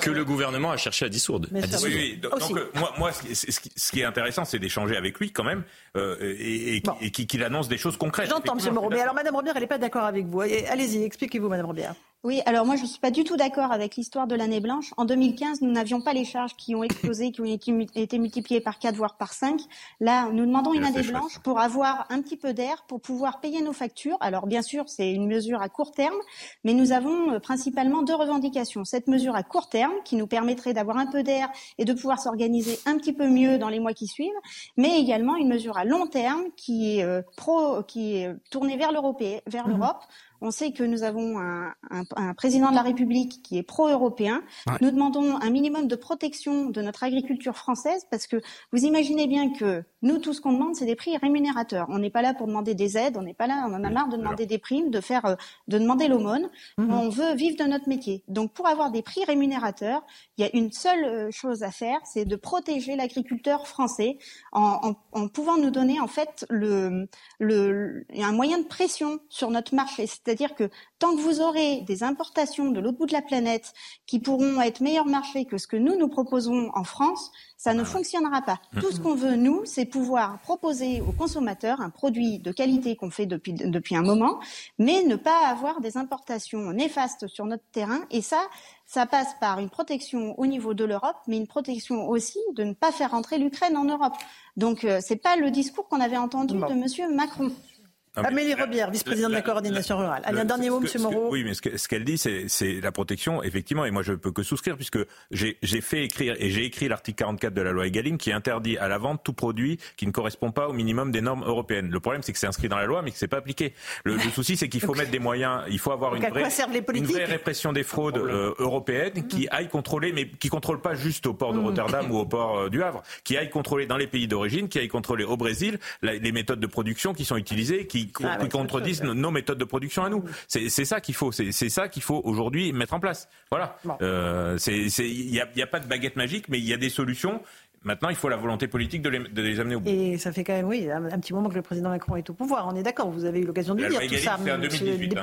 que le gouvernement a cherché à dissoudre.
Oui, donc, euh, moi, moi, ce qui est intéressant, c'est d'échanger avec lui quand même euh, et, qu'il annonce des choses concrètes.
J'entends, M. Moreau. Mais alors, Mme Robert, elle n'est pas d'accord avec vous. Allez-y, expliquez-vous, Madame Robert.
Oui, alors moi je ne suis pas du tout d'accord avec l'histoire de l'année blanche. En 2015, nous n'avions pas les charges qui ont explosé, qui ont été multipliées par 4 voire par 5. Là, nous demandons une année blanche pour avoir un petit peu d'air, pour pouvoir payer nos factures. Alors bien sûr, c'est une mesure à court terme, mais nous avons euh, principalement deux revendications. Cette mesure à court terme qui nous permettrait d'avoir un peu d'air et de pouvoir s'organiser un petit peu mieux dans les mois qui suivent, mais également une mesure à long terme qui est euh, pro, qui est tournée vers l'Europe, vers mmh. On sait que nous avons un, président de la République qui est pro-européen. Nous demandons un minimum de protection de notre agriculture française parce que vous imaginez bien que nous, tout ce qu'on demande, c'est des prix rémunérateurs. On n'est pas là pour demander des aides, on n'est pas là, on en a marre de demander des primes, de faire, euh, de demander l'aumône. Mhm. On veut vivre de notre métier. Donc, pour avoir des prix rémunérateurs, il y a une seule euh, chose à faire, c'est de protéger l'agriculteur français en, pouvant nous donner en fait le, le, un moyen de pression sur notre marché. C'est-à-dire que tant que vous aurez des importations de l'autre bout de la planète qui pourront être meilleur marché que ce que nous nous proposons en France, ça ne ah fonctionnera pas. Tout ce qu'on veut, nous, c'est pouvoir proposer aux consommateurs un produit de qualité qu'on fait depuis, depuis un moment, mais ne pas avoir des importations néfastes sur notre terrain. Et ça, ça passe par une protection au niveau de l'Europe, mais une protection aussi de ne pas faire rentrer l'Ukraine en Europe. Donc, euh, c'est pas le discours qu'on avait entendu de Monsieur Macron.
Amélie Robière, vice-présidente de la coordination rurale. Allez, un dernier mot, M. Moreau.
oui, mais ce qu'elle dit, c'est la protection, effectivement, et moi je peux que souscrire, puisque j'ai fait écrire, et j'ai écrit l'article 44 de la loi Egalim qui interdit à la vente tout produit qui ne correspond pas au minimum des normes européennes. Le problème, c'est que c'est inscrit dans la loi, mais que c'est pas appliqué. Le, souci, c'est qu'il faut mettre des moyens, il faut avoir une vraie, une vraie, répression des fraudes euh, européennes qui mm-hmm. aille contrôler, mais qui contrôle pas juste au port de mm-hmm. Rotterdam ou au port euh, du Havre, qui aille contrôler dans les pays d'origine, qui aille contrôler au Brésil les méthodes de production qui sont utilisées, qui, ah qui contredisent nos, méthodes de production à nous. C'est ça qu'il faut. C'est ça qu'il faut aujourd'hui mettre en place. Voilà. Euh, il n'y a, a pas de baguette magique, mais il y a des solutions. Maintenant, il faut la volonté politique de les, amener au bout.
Et ça fait quand même, oui, un, petit moment que le président Macron est au pouvoir. On est d'accord, vous avez eu l'occasion de dire tout ça.
C'est en 2018.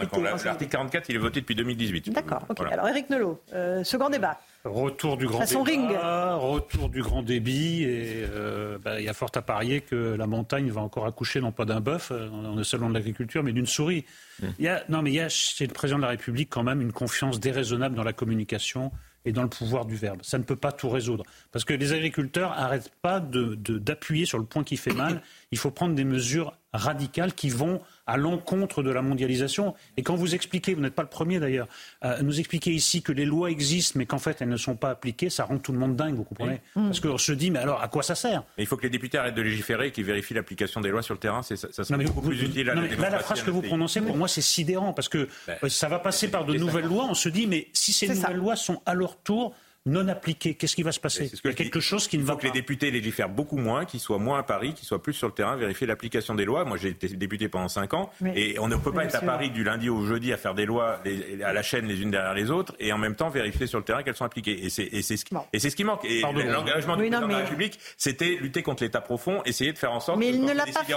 L'article 44, il est voté depuis 2018.
D'accord. Alors, Eric Nolot, euh, second débat.
Retour du grand débat, retour du grand débit, et euh, bah, il y a fort à parier que la montagne va encore accoucher non pas d'un bœuf, euh, on est salon de l'agriculture, mais d'une souris. Mmh. Il y a, non, mais il y a chez le président de la République quand même une confiance déraisonnable dans la communication et dans le pouvoir du verbe. Ça ne peut pas tout résoudre. Parce que les agriculteurs n'arrêtent pas d'appuyer sur le point qui fait mal. Il faut prendre des mesures radicales qui vont à l'encontre de la mondialisation. Et quand vous expliquez, vous n'êtes pas le premier d'ailleurs, euh, nous expliquer ici que les lois existent, mais qu'en fait elles ne sont pas appliquées, ça rend tout le monde dingue, vous comprenez Parce qu'on se dit, mais alors à quoi ça sert
Il faut que les députés arrêtent de légiférer et qu'ils vérifient l'application des lois sur le terrain. Ça, ça serait beaucoup plus utile à la
Là, la phrase que vous prononcez, pour moi, c'est sidérant, parce que ben, ça va passer par de nouvelles lois. On se dit, mais si ces nouvelles lois sont à leur tour non appliquées, qu'est-ce qui va se passer Il y a quelque chose qui ne va
pas. Il faut que les députés légifèrent beaucoup moins, qu'ils soient moins à Paris, qu'ils soient plus sur le terrain, vérifier l'application des lois. Moi, j'ai été député pendant 5 ans, et on ne peut pas être à Paris du lundi au jeudi à faire des lois à la chaîne les unes derrière les autres, et en même temps vérifier sur le terrain qu'elles sont appliquées. Et c'est ce, ce, qui manque. Et l'engagement du président de la République, c'était lutter contre l'État profond, essayer de faire en sorte
mais
que...
il ne l'a pas fait.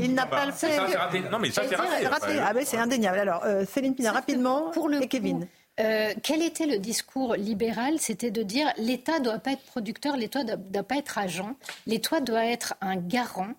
il n'a pas, le fait.
Non, mais ça, c'est raté.
Ah, c'est indéniable. Alors, euh, Céline Pina, rapidement, pour le et Kevin.
Euh, quel était le discours libéral? C'était de dire l'État ne doit pas être producteur, l'État ne doit pas être agent, l'État doit être un garant.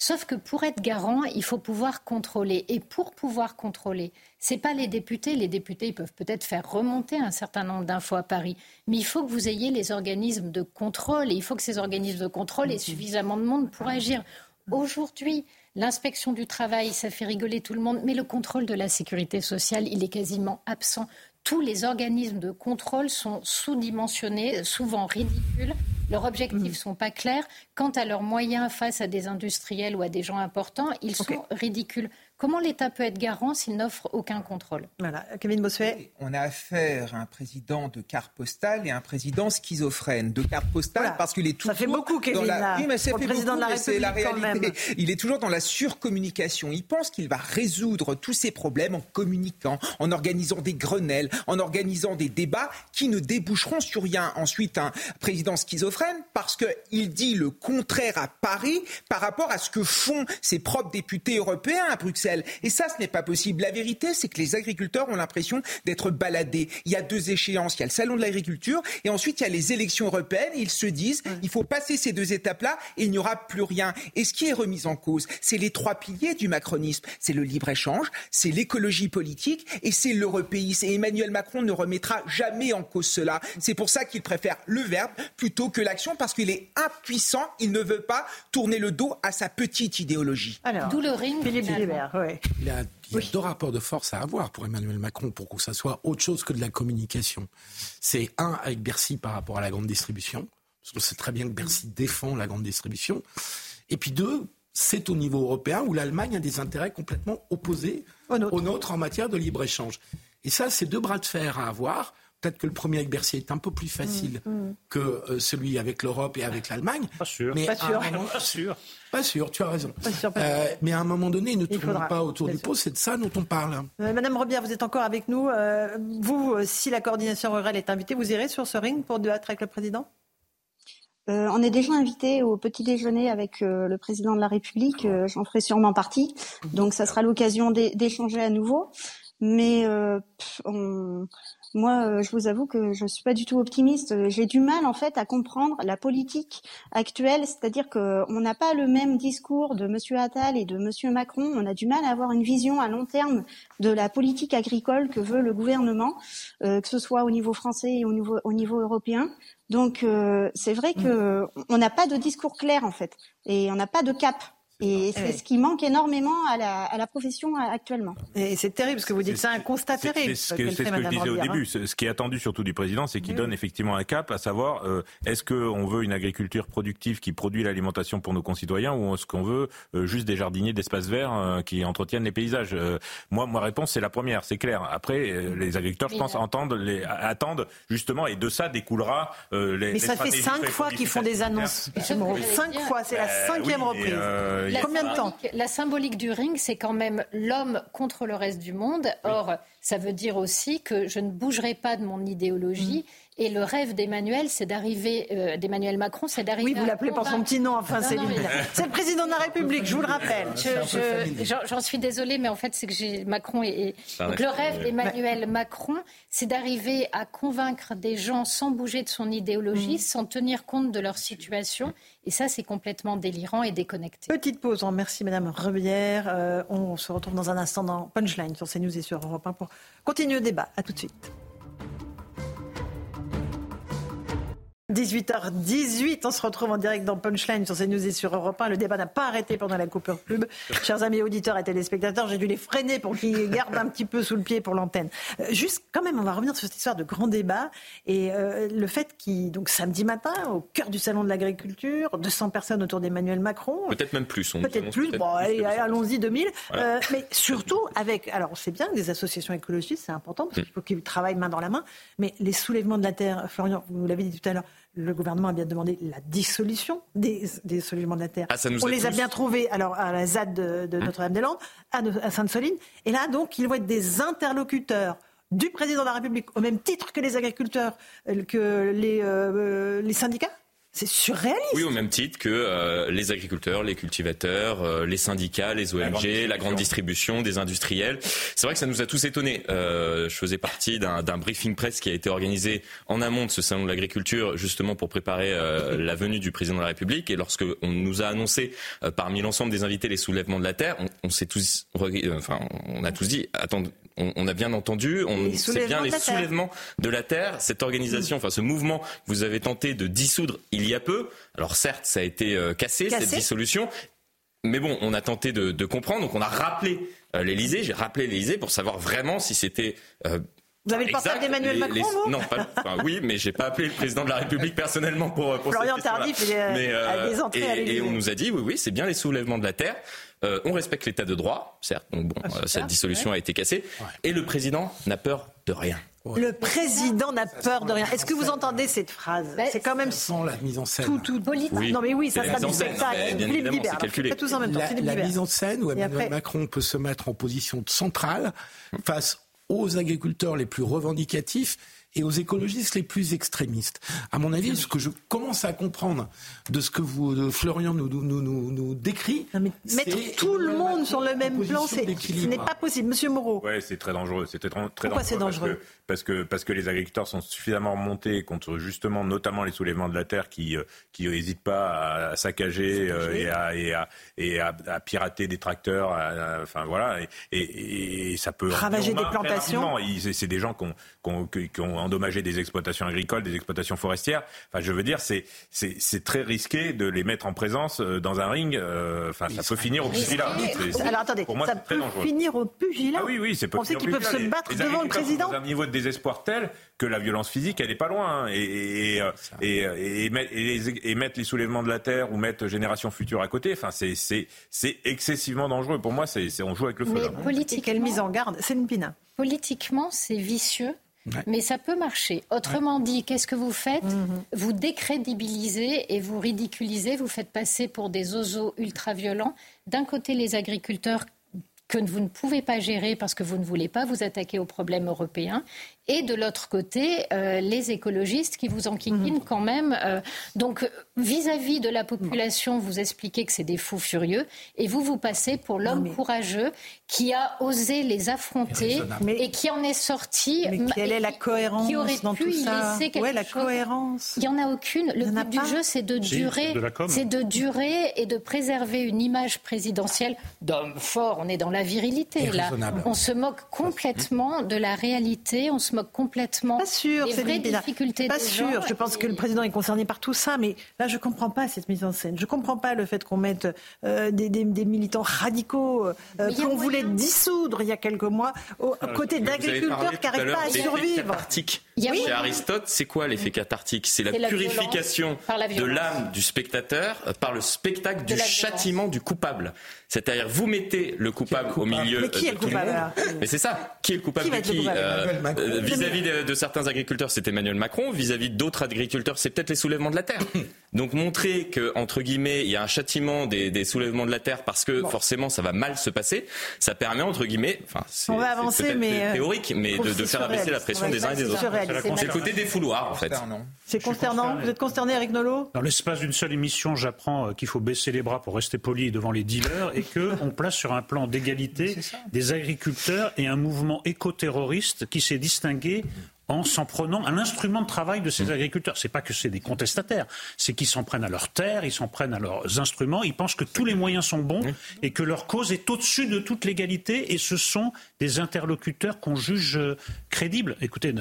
Sauf que pour être garant, il faut pouvoir contrôler. Et pour pouvoir contrôler, ce n'est pas les députés. Les députés peuvent peut-être faire remonter un certain nombre d'infos à Paris, mais il faut que vous ayez les organismes de contrôle. Et il faut que ces organismes de contrôle aient suffisamment de monde pour agir. Aujourd'hui, L'inspection du travail, ça fait rigoler tout le monde, mais le contrôle de la sécurité sociale, il est quasiment absent tous les organismes de contrôle sont sous-dimensionnés, souvent ridicules. Leurs objectifs ne mm. sont pas clairs. Quant à leurs moyens face à des industriels ou à des gens importants, ils sont ridicules. Comment l'État peut être garant s'il n'offre aucun contrôle
Voilà, Kevin Bossuet.
On a affaire à un président de carte postale et un président schizophrène. De carte postale parce qu'il est toujours.
Ça fait beaucoup, Kevin. Dans la...
Oui, mais c'est
le président de la République.
La
réalité.
Il est toujours dans la surcommunication. Il pense qu'il va résoudre tous ces problèmes en communiquant, en organisant des grenelles, en organisant des débats qui ne déboucheront sur rien. Ensuite, un président schizophrène parce qu'il dit le contraire à Paris par rapport à ce que font ses propres députés européens à Bruxelles. Et ça, ce n'est pas possible. La vérité, c'est que les agriculteurs ont l'impression d'être baladés. Il y a deux échéances. Il y a le salon de l'agriculture et ensuite il y a les élections européennes. ils se disent, il faut passer ces deux étapes-là et il n'y aura plus rien. Et ce qui est remis en cause, c'est les trois piliers du macronisme. C'est le libre-échange, c'est l'écologie politique et c'est l'européisme. Et Emmanuel Macron ne remettra jamais en cause cela. C'est pour ça qu'il préfère le verbe plutôt que l'action parce qu'il est impuissant. Il ne veut pas tourner le dos à sa petite idéologie.
Alors, D'où le ring.
Philippe
il y a, deux rapports de force à avoir pour Emmanuel Macron pour que ça soit autre chose que de la communication. C'est un avec Bercy par rapport à la grande distribution, parce qu'on sait très bien que Bercy défend la grande distribution. Et puis deux, c'est au niveau européen où l'Allemagne a des intérêts complètement opposés aux nôtres en matière de libre-échange. Et ça, c'est deux bras de fer à avoir. Peut-être que le premier avec Bercy est un peu plus facile mm, mm. que euh, celui avec l'Europe et avec l'Allemagne.
Pas sûr.
Mais pas, sûr.
pas sûr.
Pas sûr, tu as raison. Euh, mais à un moment donné, ne tournons pas autour du pot, c'est de ça dont on parle.
Euh, Madame Robière, vous êtes encore avec nous. vous, si la coordination rurale est invitée, vous irez sur ce ring pour débattre avec le président?
On est déjà invité au petit déjeuner avec le président de la République. J'en ferai sûrement partie. Donc, ça sera l'occasion d'échanger à nouveau. Mais on, moi, euh, je vous avoue que je suis pas du tout optimiste. J'ai du mal en fait à comprendre la politique actuelle, c'est-à-dire que on n'a pas le même discours de Monsieur Attal et de Monsieur Macron. On a du mal à avoir une vision à long terme de la politique agricole que veut le gouvernement, euh, que ce soit au niveau français et au niveau, au niveau européen. Donc euh, c'est vrai que on n'a pas de discours clair en fait, et on n'a pas de cap. Et c'est ce qui manque énormément à la, à la profession actuellement.
Et c'est terrible, parce que vous dites que c'est un constat terrible.
C'est ce que, ce que je disais au début. Hein. Ce qui est attendu surtout du président, c'est qu'il donne effectivement un cap, à savoir, euh, est-ce qu'on veut une agriculture productive qui produit l'alimentation pour nos concitoyens, ou est-ce qu'on veut euh, juste des jardiniers d'espaces verts euh, qui entretiennent les paysages? Moi, ma réponse, c'est la première, c'est clair. Après, les agriculteurs, je pense, entendent les, attendent justement, et de ça découlera les
Mais ça fait cinq fois qu'ils font des annonces. Cinq fois, c'est la cinquième reprise. La Combien de temps
La symbolique du ring, c'est quand même l'homme contre le reste du monde. Or, ça veut dire aussi que je ne bougerai pas de mon idéologie. Mm. Et le rêve d'Emmanuel, c'est d'arriver, euh, d'Emmanuel Macron, c'est d'arriver.
Oui, vous l'appelez par son petit nom, enfin, c'est C'est le président de la République, je vous le rappelle.
J'en suis désolée, mais en fait, c'est que j'ai Macron et. Donc, le rêve d'Emmanuel Macron, c'est d'arriver à convaincre des gens sans bouger de son idéologie, mm. sans tenir compte de leur situation. Et ça, c'est complètement délirant et déconnecté.
Petite pause. Hein. Merci, Madame Rebière. Euh, on se retrouve dans un instant dans Punchline sur CNews et sur Europe 1 pour continuer le débat. À tout de suite. 18h18, on se retrouve en direct dans Punchline sur CNews et sur Europe 1. Le débat n'a pas arrêté pendant la coupure pub. Chers amis auditeurs et téléspectateurs, j'ai dû les freiner pour qu'ils gardent un petit peu sous le pied pour l'antenne. Euh, juste, quand même, on va revenir sur cette histoire de grand débat et euh, le fait qu'il, donc samedi matin, au cœur du salon de l'agriculture, 200 personnes autour d'Emmanuel Macron.
Peut-être même plus.
Peut-être plus. bon, allez, allons-y 2000. Euh, mais surtout avec, alors c'est bien des associations écologistes, c'est important parce qu'il faut qu'ils travaillent main dans la main. Mais les soulèvements de la terre, Florian, vous l'avez dit tout à l'heure, le gouvernement a bien demandé la dissolution des, des soulèvements de la terre.
Ah,
On les a bien trouvés alors, à la ZAD de, de Notre-Dame-des-Landes, à, à Sainte-Soline. Et là, donc, ils vont être des interlocuteurs du président de la République, au même titre que les agriculteurs, euh, que les, euh, les syndicats c'est surréaliste.
Oui, au même titre que euh, les agriculteurs, les cultivateurs, euh, les syndicats, les ONG, la grande, la grande distribution, des industriels. C'est vrai que ça nous a tous étonnés. Euh, je faisais partie d'un briefing presse qui a été organisé en amont de ce salon de l'agriculture, justement pour préparer euh, la venue du président de la République. Et lorsque on nous a annoncé euh, parmi l'ensemble des invités les soulèvements de la terre, on, on s'est tous, enfin, on a tous dit, attendez, on, on, a bien entendu, on sait bien les soulèvements de la terre. Cette organisation, enfin ce mouvement que vous avez tenté de dissoudre il y a peu. Alors certes, ça a été euh, cassé, cassé, cette dissolution. Mais bon, on a tenté de, de comprendre, donc on a rappelé euh, l'Élysée, j'ai rappelé l'Élysée pour savoir vraiment si c'était euh,
vous avez le portable d'Emmanuel Macron, les... vous
Non, pas, enfin, oui, mais j'ai pas appelé le président de la République personnellement pour. pour
Florian Tardif, il est
mais,
euh, des entrées
et,
à
et on nous a dit, oui, oui, c'est bien les soulèvements de la terre. Euh, on respecte l'état de droit, certes. Donc bon, ah, cette dissolution ouais. a été cassée. Ouais. Et le président n'a peur de rien.
Ouais. Le président n'a peur de rien. Est-ce que vous entendez cette phrase C'est quand même
sans la mise en scène.
Tout, tout politique. Oui. Non mais oui, ça sera du spectacle.
Bien évidemment, c'est calculé.
Tous en même temps.
La, la mise en scène où Emmanuel après... Macron peut se mettre en position centrale face aux agriculteurs les plus revendicatifs et aux écologistes les plus extrémistes. À mon avis, ce que je commence à comprendre de ce que vous, de Florian nous, nous, nous, nous décrit,
mais mettre tout le monde sur le même plan, ce n'est pas possible. Monsieur Moreau.
Ouais, c'est très dangereux. C'était très, très
Pourquoi
dangereux.
c'est dangereux
parce que, parce que les agriculteurs sont suffisamment remontés contre justement notamment les soulèvements de la terre qui qui n'hésitent pas à saccager euh, et, à, et, à, et à, à, pirater des tracteurs, à, enfin voilà, et, et, et ça peut
ravager des plantations.
C'est des gens qui ont, qui, ont, qui ont, endommagé des exploitations agricoles, des exploitations forestières. Enfin, je veux dire, c'est c'est très risqué de les mettre en présence dans un ring. Euh, enfin, ça peut finir au pugilat.
Alors attendez, moi, ça peut finir au pugilat.
Ah oui, oui, c'est
On sait qu'ils peuvent se battre devant le président.
Un niveau de désespoir tel que la violence physique, elle n'est pas loin. Hein. Et, et, et, et, mettre les soulèvements de la terre ou mettre Génération Future à côté, enfin, c'est excessivement dangereux. Pour moi, c'est on joue avec le feu.
Mais là. politiquement, quelle mise en garde C'est une pina.
Politiquement, c'est vicieux. Ouais. Mais ça peut marcher. Autrement ouais. dit, qu'est-ce que vous faites mm -hmm. Vous décrédibilisez et vous ridiculisez, vous faites passer pour des oiseaux ultra-violents. D'un côté, les agriculteurs que vous ne pouvez pas gérer parce que vous ne voulez pas vous attaquer aux problèmes européens. Et de l'autre côté, euh, les écologistes qui vous enquiquinent mmh. quand même. Euh, donc, vis-à-vis -vis de la population, vous expliquez que c'est des fous furieux. Et vous, vous passez pour l'homme mais... courageux qui a osé les affronter mais... et qui en est sorti.
Mais quelle est la cohérence
qui aurait
dans
pu
tout ça
y laisser
ouais, la
chose.
cohérence.
Il n'y en a aucune. Le but du jeu, c'est de durer. C'est de, de durer et de préserver une image présidentielle d'homme fort. On est dans la virilité. Là. On se moque complètement de la réalité. On se moque complètement
pas sûr,
des vraies difficultés
Pas
des
sûr.
gens.
Je pense que le président est concerné par tout ça, mais là, je comprends pas cette mise en scène. Je comprends pas le fait qu'on mette euh, des, des, des, militants radicaux euh, qu'on voulait dissoudre il y a quelques mois aux
Alors,
côtés d'agriculteurs qui n'arrivent pas à survivre.
Oui.
Chez Aristote, c'est quoi l'effet cathartique C'est la, la, purification la de l'âme du spectateur par le spectacle du châtiment du coupable. C'est-à-dire, vous mettez le coupable,
coupable.
au milieu
Mais qui est le coupable.
Mais c'est ça. Qui est le coupable
qui
de qui
euh,
Vis-à-vis de, de, certains agriculteurs, c'est Emmanuel Macron. Vis-à-vis d'autres agriculteurs, c'est peut-être les soulèvements de la terre. Donc montrer que entre guillemets, il y a un châtiment des, des soulèvements de la terre parce que bon. forcément ça va mal se passer, ça permet entre guillemets, enfin c'est
mais
théorique, mais de, de faire abaisser la pression des uns et des autres. C'est le côté des fouloirs en fait.
C'est consternant. Vous êtes consterné, Eric Nolot?
Dans l'espace d'une seule émission, j'apprends qu'il faut baisser les bras pour rester poli devant les dealers et qu'on place sur un plan d'égalité des agriculteurs et un mouvement écoterroriste qui s'est distingué en s'en prenant à l'instrument de travail de ces mmh. agriculteurs. C'est pas que c'est des contestataires, c'est qu'ils s'en prennent à leurs terres, ils s'en prennent à leurs instruments, ils pensent que tous les moyens sont bons et que leur cause est au-dessus de toute légalité et ce sont des interlocuteurs qu'on juge euh, crédibles. Écoutez,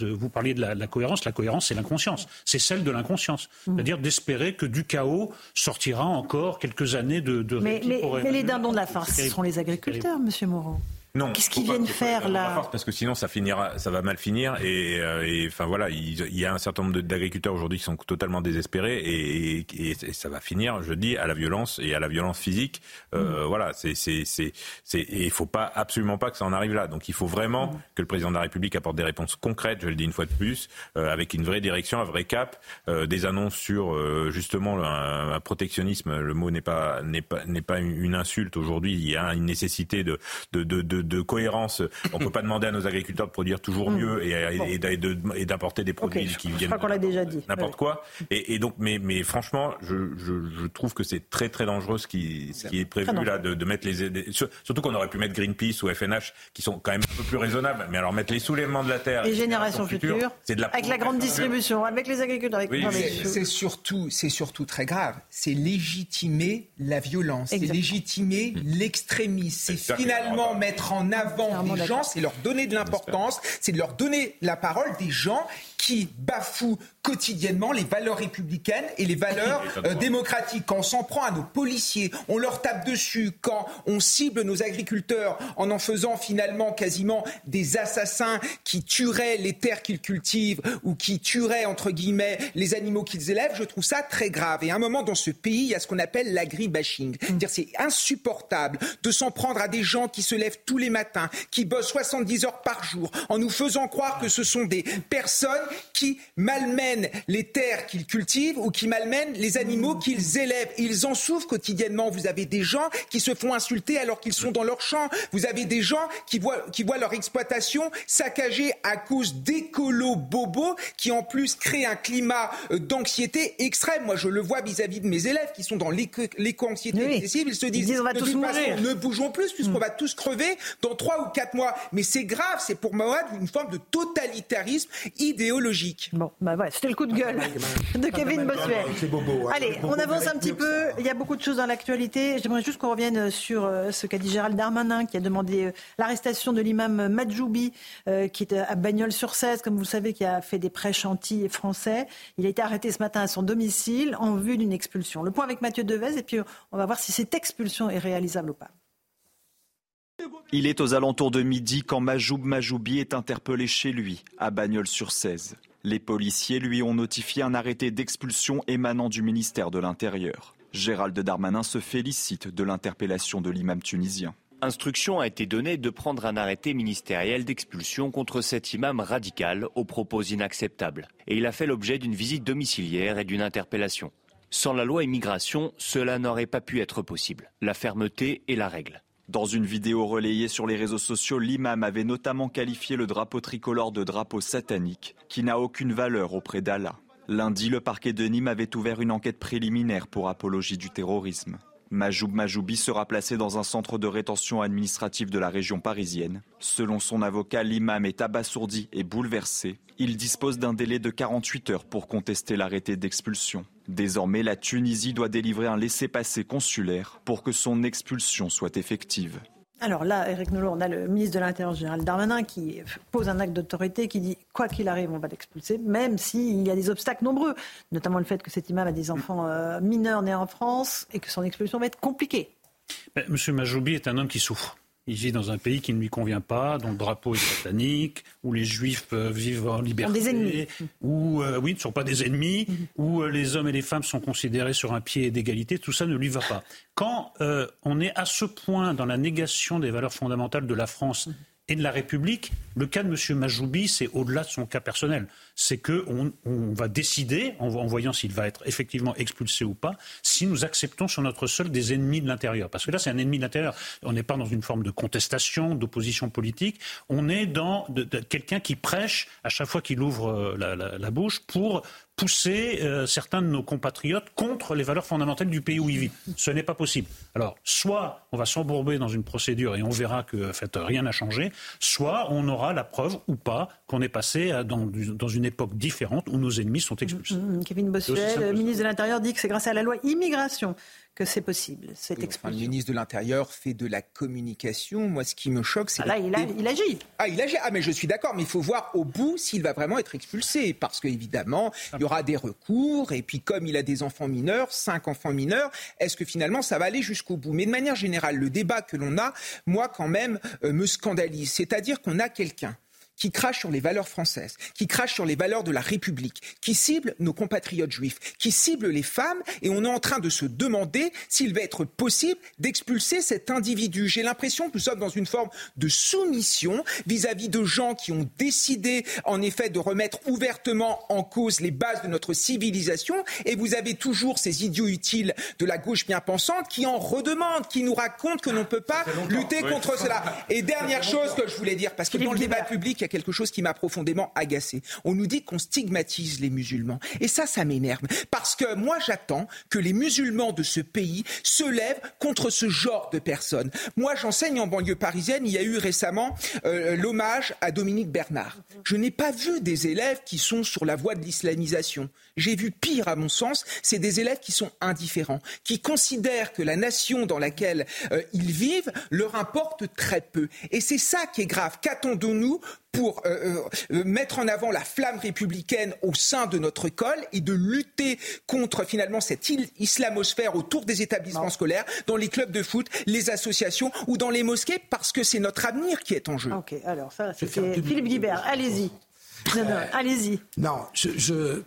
vous parliez de la, cohérence, la cohérence c'est l'inconscience, c'est celle de l'inconscience, mmh. c'est-à-dire d'espérer que du chaos sortira encore quelques années de, de
mais, les dindons de la farce, ce seront les agriculteurs, Monsieur Moreau.
Non.
Qu'est-ce qu'ils viennent faire là
Parce que sinon, ça finira, ça va mal finir. Et, euh, enfin voilà, il, y a un certain nombre d'agriculteurs aujourd'hui qui sont totalement désespérés et, et, ça va finir, je dis, à la violence et à la violence physique. Euh, mm. Voilà, c'est il faut pas absolument pas que ça en arrive là. Donc il faut vraiment mm. que le président de la République apporte des réponses concrètes. Je le dis une fois de plus, euh, avec une vraie direction, un vrai cap, euh, des annonces sur justement un, un, protectionnisme. Le mot n'est pas n'est pas n'est pas une insulte aujourd'hui. Il y a une nécessité de de, de, de de, cohérence. On ne peut pas demander à nos agriculteurs de produire toujours mm. mieux et, et, d'apporter des produits qui viennent
qu'on l'a déjà dit.
N'importe quoi. Et, donc, mais, mais franchement, je, je, trouve que c'est très très dangereux ce qui, ce qui est prévu là de, mettre les surtout qu'on aurait pu mettre Greenpeace ou FNH qui sont quand même un peu plus raisonnables. Mais alors mettre les soulèvements de la terre,
les générations futures, c'est de la avec la grande distribution, avec les agriculteurs.
c'est surtout c'est surtout très grave. C'est légitimer la violence, c'est légitimer l'extrémisme, c'est finalement mettre en avant des gens, c'est leur donner de l'importance, c'est de leur donner la parole des gens qui bafouent quotidiennement les valeurs républicaines et les valeurs euh, démocratiques. Quand on s'en prend à nos policiers, on leur tape dessus, quand on cible nos agriculteurs en en faisant finalement quasiment des assassins qui tueraient les terres qu'ils cultivent ou qui tueraient, entre guillemets, les animaux qu'ils élèvent, je trouve ça très grave. Et à un moment, dans ce pays, il y a ce qu'on appelle l'agribashing. Mm. C'est insupportable de s'en prendre à des gens qui se lèvent tous les matins, qui bossent 70 heures par jour, en nous faisant croire que ce sont des personnes qui malmènent les terres qu'ils cultivent ou qui malmènent les animaux qu'ils élèvent. Ils en souffrent quotidiennement. Vous avez des gens qui se font insulter alors qu'ils sont dans leur champ. Vous avez des gens qui voient, qui voient leur exploitation saccagée à cause d'écolos bobos qui en plus créent un climat euh, d'anxiété extrême. Moi, je le vois vis-à-vis de mes élèves qui sont dans l'éco-anxiété excessive. Ils se disent,
on va tous mourir.
ne bougeons plus puisqu'on mm. va tous crever dans trois ou quatre mois. Mais c'est grave. C'est pour moi une forme de totalitarisme idéologique
Bon, bah ouais, c'était le coup de gueule de Kevin Bossuet. Allez, on avance un petit peu. Il y a beaucoup de choses dans l'actualité. J'aimerais juste qu'on revienne sur euh, ce qu'a dit Gérald Darmanin, qui a demandé euh, l'arrestation de l'imam Madjoubi, euh, qui est à Bagnols-sur-Cèze, comme vous le savez, qui a fait des prêches anti-français. Il a été arrêté ce matin à son domicile en vue d'une expulsion. Le point avec Mathieu Devez, et puis on va voir si cette expulsion est réalisable ou pas.
Il est aux alentours de midi quand Majoub Majoubi est interpellé chez lui, à Bagnols-sur-Cèze. Les policiers lui ont notifié un arrêté d'expulsion émanant du ministère de l'Intérieur. Gérald Darmanin se félicite de l'interpellation de l'imam tunisien.
Instruction a été donnée de prendre un arrêté ministériel d'expulsion contre cet imam radical aux propos inacceptables. Et il a fait l'objet d'une visite domiciliaire et d'une interpellation. Sans la loi immigration, cela n'aurait pas pu être possible. La fermeté est la règle.
Dans une vidéo relayée sur les réseaux sociaux, l'imam avait notamment qualifié le drapeau tricolore de drapeau satanique qui n'a aucune valeur auprès d'Allah. Lundi, le parquet de Nîmes avait ouvert une enquête préliminaire pour apologie du terrorisme. Majoub Majoubi sera placé dans un centre de rétention administrative de la région parisienne. Selon son avocat, l'imam est abasourdi et bouleversé. Il dispose d'un délai de 48 heures pour contester l'arrêté d'expulsion. Désormais, la Tunisie doit délivrer un laissez-passer consulaire pour que son expulsion soit effective.
Alors là, Eric Nolot, on a le ministre de l'Intérieur, Gérald Darmanin, qui pose un acte d'autorité, qui dit quoi qu'il arrive, on va l'expulser, même s'il y a des obstacles nombreux, notamment le fait que cet imam a des enfants euh, mineurs nés en France et que son expulsion va être compliquée.
Monsieur Majoubi est un homme qui souffre. Il vit dans un pays qui ne lui convient pas, dont le drapeau est satanique, où les juifs peuvent vivre en liberté,
des ennemis.
où euh, oui, ne sont pas des ennemis, mhm. où euh, les hommes et les femmes sont considérés sur un pied d'égalité. Tout ça ne lui va pas. Quand euh, on est à ce point dans la négation des valeurs fondamentales de la France mhm et de la République. Le cas de M. Majoubi, c'est au-delà de son cas personnel. C'est qu'on on va décider, en, voyant s'il va être effectivement expulsé ou pas, si nous acceptons sur notre sol des ennemis de l'intérieur. Parce que là, c'est un ennemi de l'intérieur. On n'est pas dans une forme de contestation, d'opposition politique. On est dans quelqu'un qui prêche à chaque fois qu'il ouvre euh, la bouche pour pousser euh, certains de nos compatriotes contre les valeurs fondamentales du pays où ils vivent. Ce n'est pas possible. Alors, soit on va s'embourber dans une procédure et on verra que en fait, rien n'a changé, soit on aura la preuve ou pas qu'on est passé dans, dans, une époque différente où nos ennemis sont expulsés.
Mmh, mmh. Kevin Bossuet, ministre de l'Intérieur, dit que c'est grâce à la loi immigration que c'est possible, cette oui,
le ministre de l'Intérieur fait de la communication. Moi, ce qui me choque, c'est...
Ah là, il, il, agit.
Ah, il agit. Ah, mais je suis d'accord, mais il faut voir au bout s'il va vraiment être expulsé. Parce qu'évidemment, il y aura des recours. Et puis, comme il a des enfants mineurs, cinq enfants mineurs, est-ce que finalement, ça va aller jusqu'au bout? Mais de manière générale, le débat que l'on a, moi, quand même, euh, me scandalise. C'est-à-dire qu'on a quelqu'un qui crache sur les valeurs françaises, qui crache sur les valeurs de la République, qui cible nos compatriotes juifs, qui cible les femmes, et on est en train de se demander s'il va être possible d'expulser cet individu. J'ai l'impression que nous sommes dans une forme de soumission vis-à-vis de gens qui ont décidé, en effet, de remettre ouvertement en cause les bases de notre civilisation, et vous avez toujours ces idiots utiles de la gauche bien pensante qui en redemandent, qui nous racontent que l'on ne peut pas lutter contre cela. Et dernière chose que je voulais dire, parce que dans le débat public, il y a quelque chose qui m'a profondément agacé. On nous dit qu'on stigmatise les musulmans. Et ça, ça m'énerve. Parce que moi, j'attends que les musulmans de ce pays se lèvent contre ce genre de personnes. Moi, j'enseigne en banlieue parisienne. Il y a eu récemment euh, l'hommage à Dominique Bernard. Je n'ai pas vu des élèves qui sont sur la voie de l'islamisation. J'ai vu pire, à mon sens, c'est des élèves qui sont indifférents, qui considèrent que la nation dans laquelle euh, ils vivent leur importe très peu. Et c'est ça qui est grave. Qu'attendons-nous pour euh, euh, mettre en avant la flamme républicaine au sein de notre école et de lutter contre finalement cette islamosphère autour des établissements scolaires, dans les clubs de foot, les associations ou dans les mosquées, parce que c'est notre avenir qui est en jeu.
Ok, alors ça, c'est Philippe Guibert. Allez-y. Non, non, allez-y.
Non, je,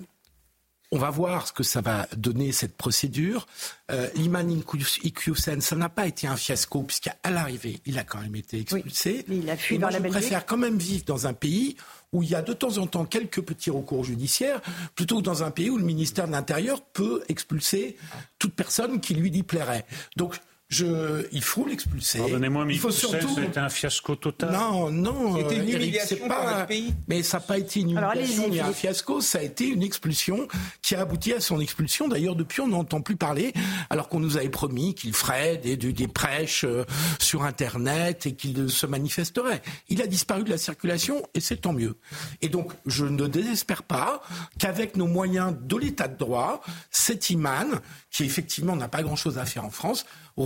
on va voir ce que ça va donner cette procédure. Euh, Iman Iqiyoussen, ça n'a pas été un fiasco puisqu'à l'arrivée, il a quand même été expulsé.
il a fui dans
la
Je
préfère quand même vivre dans un pays où il y a de temps en temps quelques petits recours judiciaires, plutôt que dans un pays où le ministère de l'Intérieur peut expulser toute personne qui lui dit plairait. Donc je, il faut l'expulser.
Pardonnez-moi, mais
il faut surtout.
C'était un fiasco total.
Non, non.
C'était une humiliation pas... notre pays.
Mais ça n'a pas été une humiliation, mais un fiasco. Ça a été une expulsion qui a abouti à son expulsion. D'ailleurs, depuis, on n'entend plus parler, alors qu'on nous avait promis qu'il ferait des, des, des prêches euh, sur Internet et qu'il se manifesterait. Il a disparu de la circulation et c'est tant mieux. Et donc, je ne désespère pas qu'avec nos moyens de l'état de droit, cet imam, qui effectivement n'a pas grand-chose à faire en France,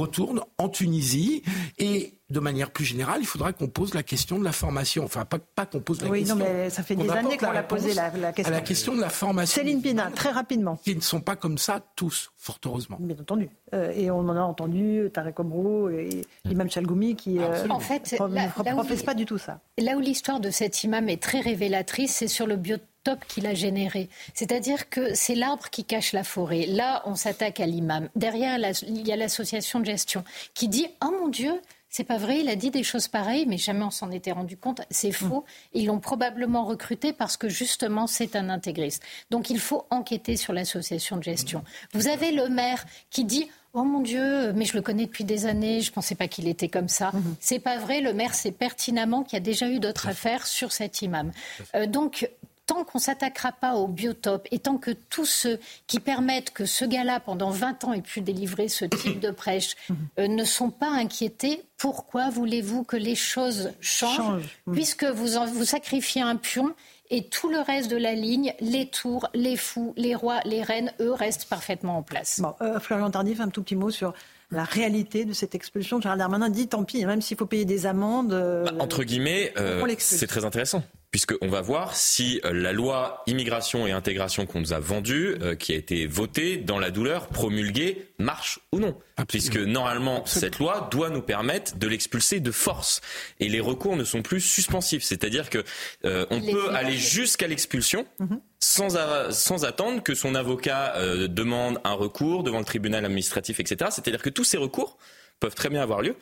retourne en Tunisie et de manière plus générale, il faudra qu'on pose la question de la formation. Enfin, pas, pas qu'on pose la question.
Oui, non, mais ça fait des années qu'on a posé la, question.
À la question de la formation.
Céline Pina, très rapidement.
Qui ne sont pas comme ça tous, fort heureusement.
Bien entendu. Euh, et on en a entendu Tarek Obro et Imam Chalgoumi qui euh, en fait, ne professent pas du tout ça.
Là où l'histoire de cet imam est très révélatrice, c'est sur le biotope qu'il a généré. C'est-à-dire que c'est l'arbre qui cache la forêt. Là, on s'attaque à l'imam. Derrière, il y a l'association de gestion qui dit « Oh mon Dieu !» C'est pas vrai, il a dit des choses pareilles, mais jamais on s'en était rendu compte. C'est faux. Ils l'ont probablement recruté parce que justement c'est un intégriste. Donc il faut enquêter sur l'association de gestion. Vous avez le maire qui dit Oh mon Dieu, mais je le connais depuis des années, je ne pensais pas qu'il était comme ça. Mhm. C'est pas vrai, le maire sait pertinemment qu'il y a déjà eu d'autres affaires sur cet imam. Euh, donc tant qu'on ne s'attaquera pas au biotope et tant que tous ceux qui permettent que ce gars-là, pendant 20 ans, ait pu délivrer ce type de prêche, euh, ne sont pas inquiétés, pourquoi voulez-vous que les choses changent, Puisque vous, vous sacrifiez un pion et tout le reste de la ligne, les tours, les fous, les rois, les reines, eux, restent parfaitement en place.
Bon, euh, Florian Tardif, un tout petit mot sur la réalité de cette expulsion. Gérald Darmanin dit tant pis, même s'il faut payer des amendes. Euh,
bah, entre guillemets, c'est très intéressant puisqu'on va voir si euh, la loi immigration et intégration qu'on nous a vendue, euh, qui a été votée dans la douleur, promulguée, marche ou non. Puisque normalement, cette loi doit nous permettre de l'expulser de force. Et les recours ne sont plus suspensifs. C'est-à-dire que euh, on peut aller jusqu'à l'expulsion mhm. sans, sans attendre que son avocat demande un recours devant le tribunal administratif, etc. C'est-à-dire que tous ces recours peuvent très bien avoir lieu,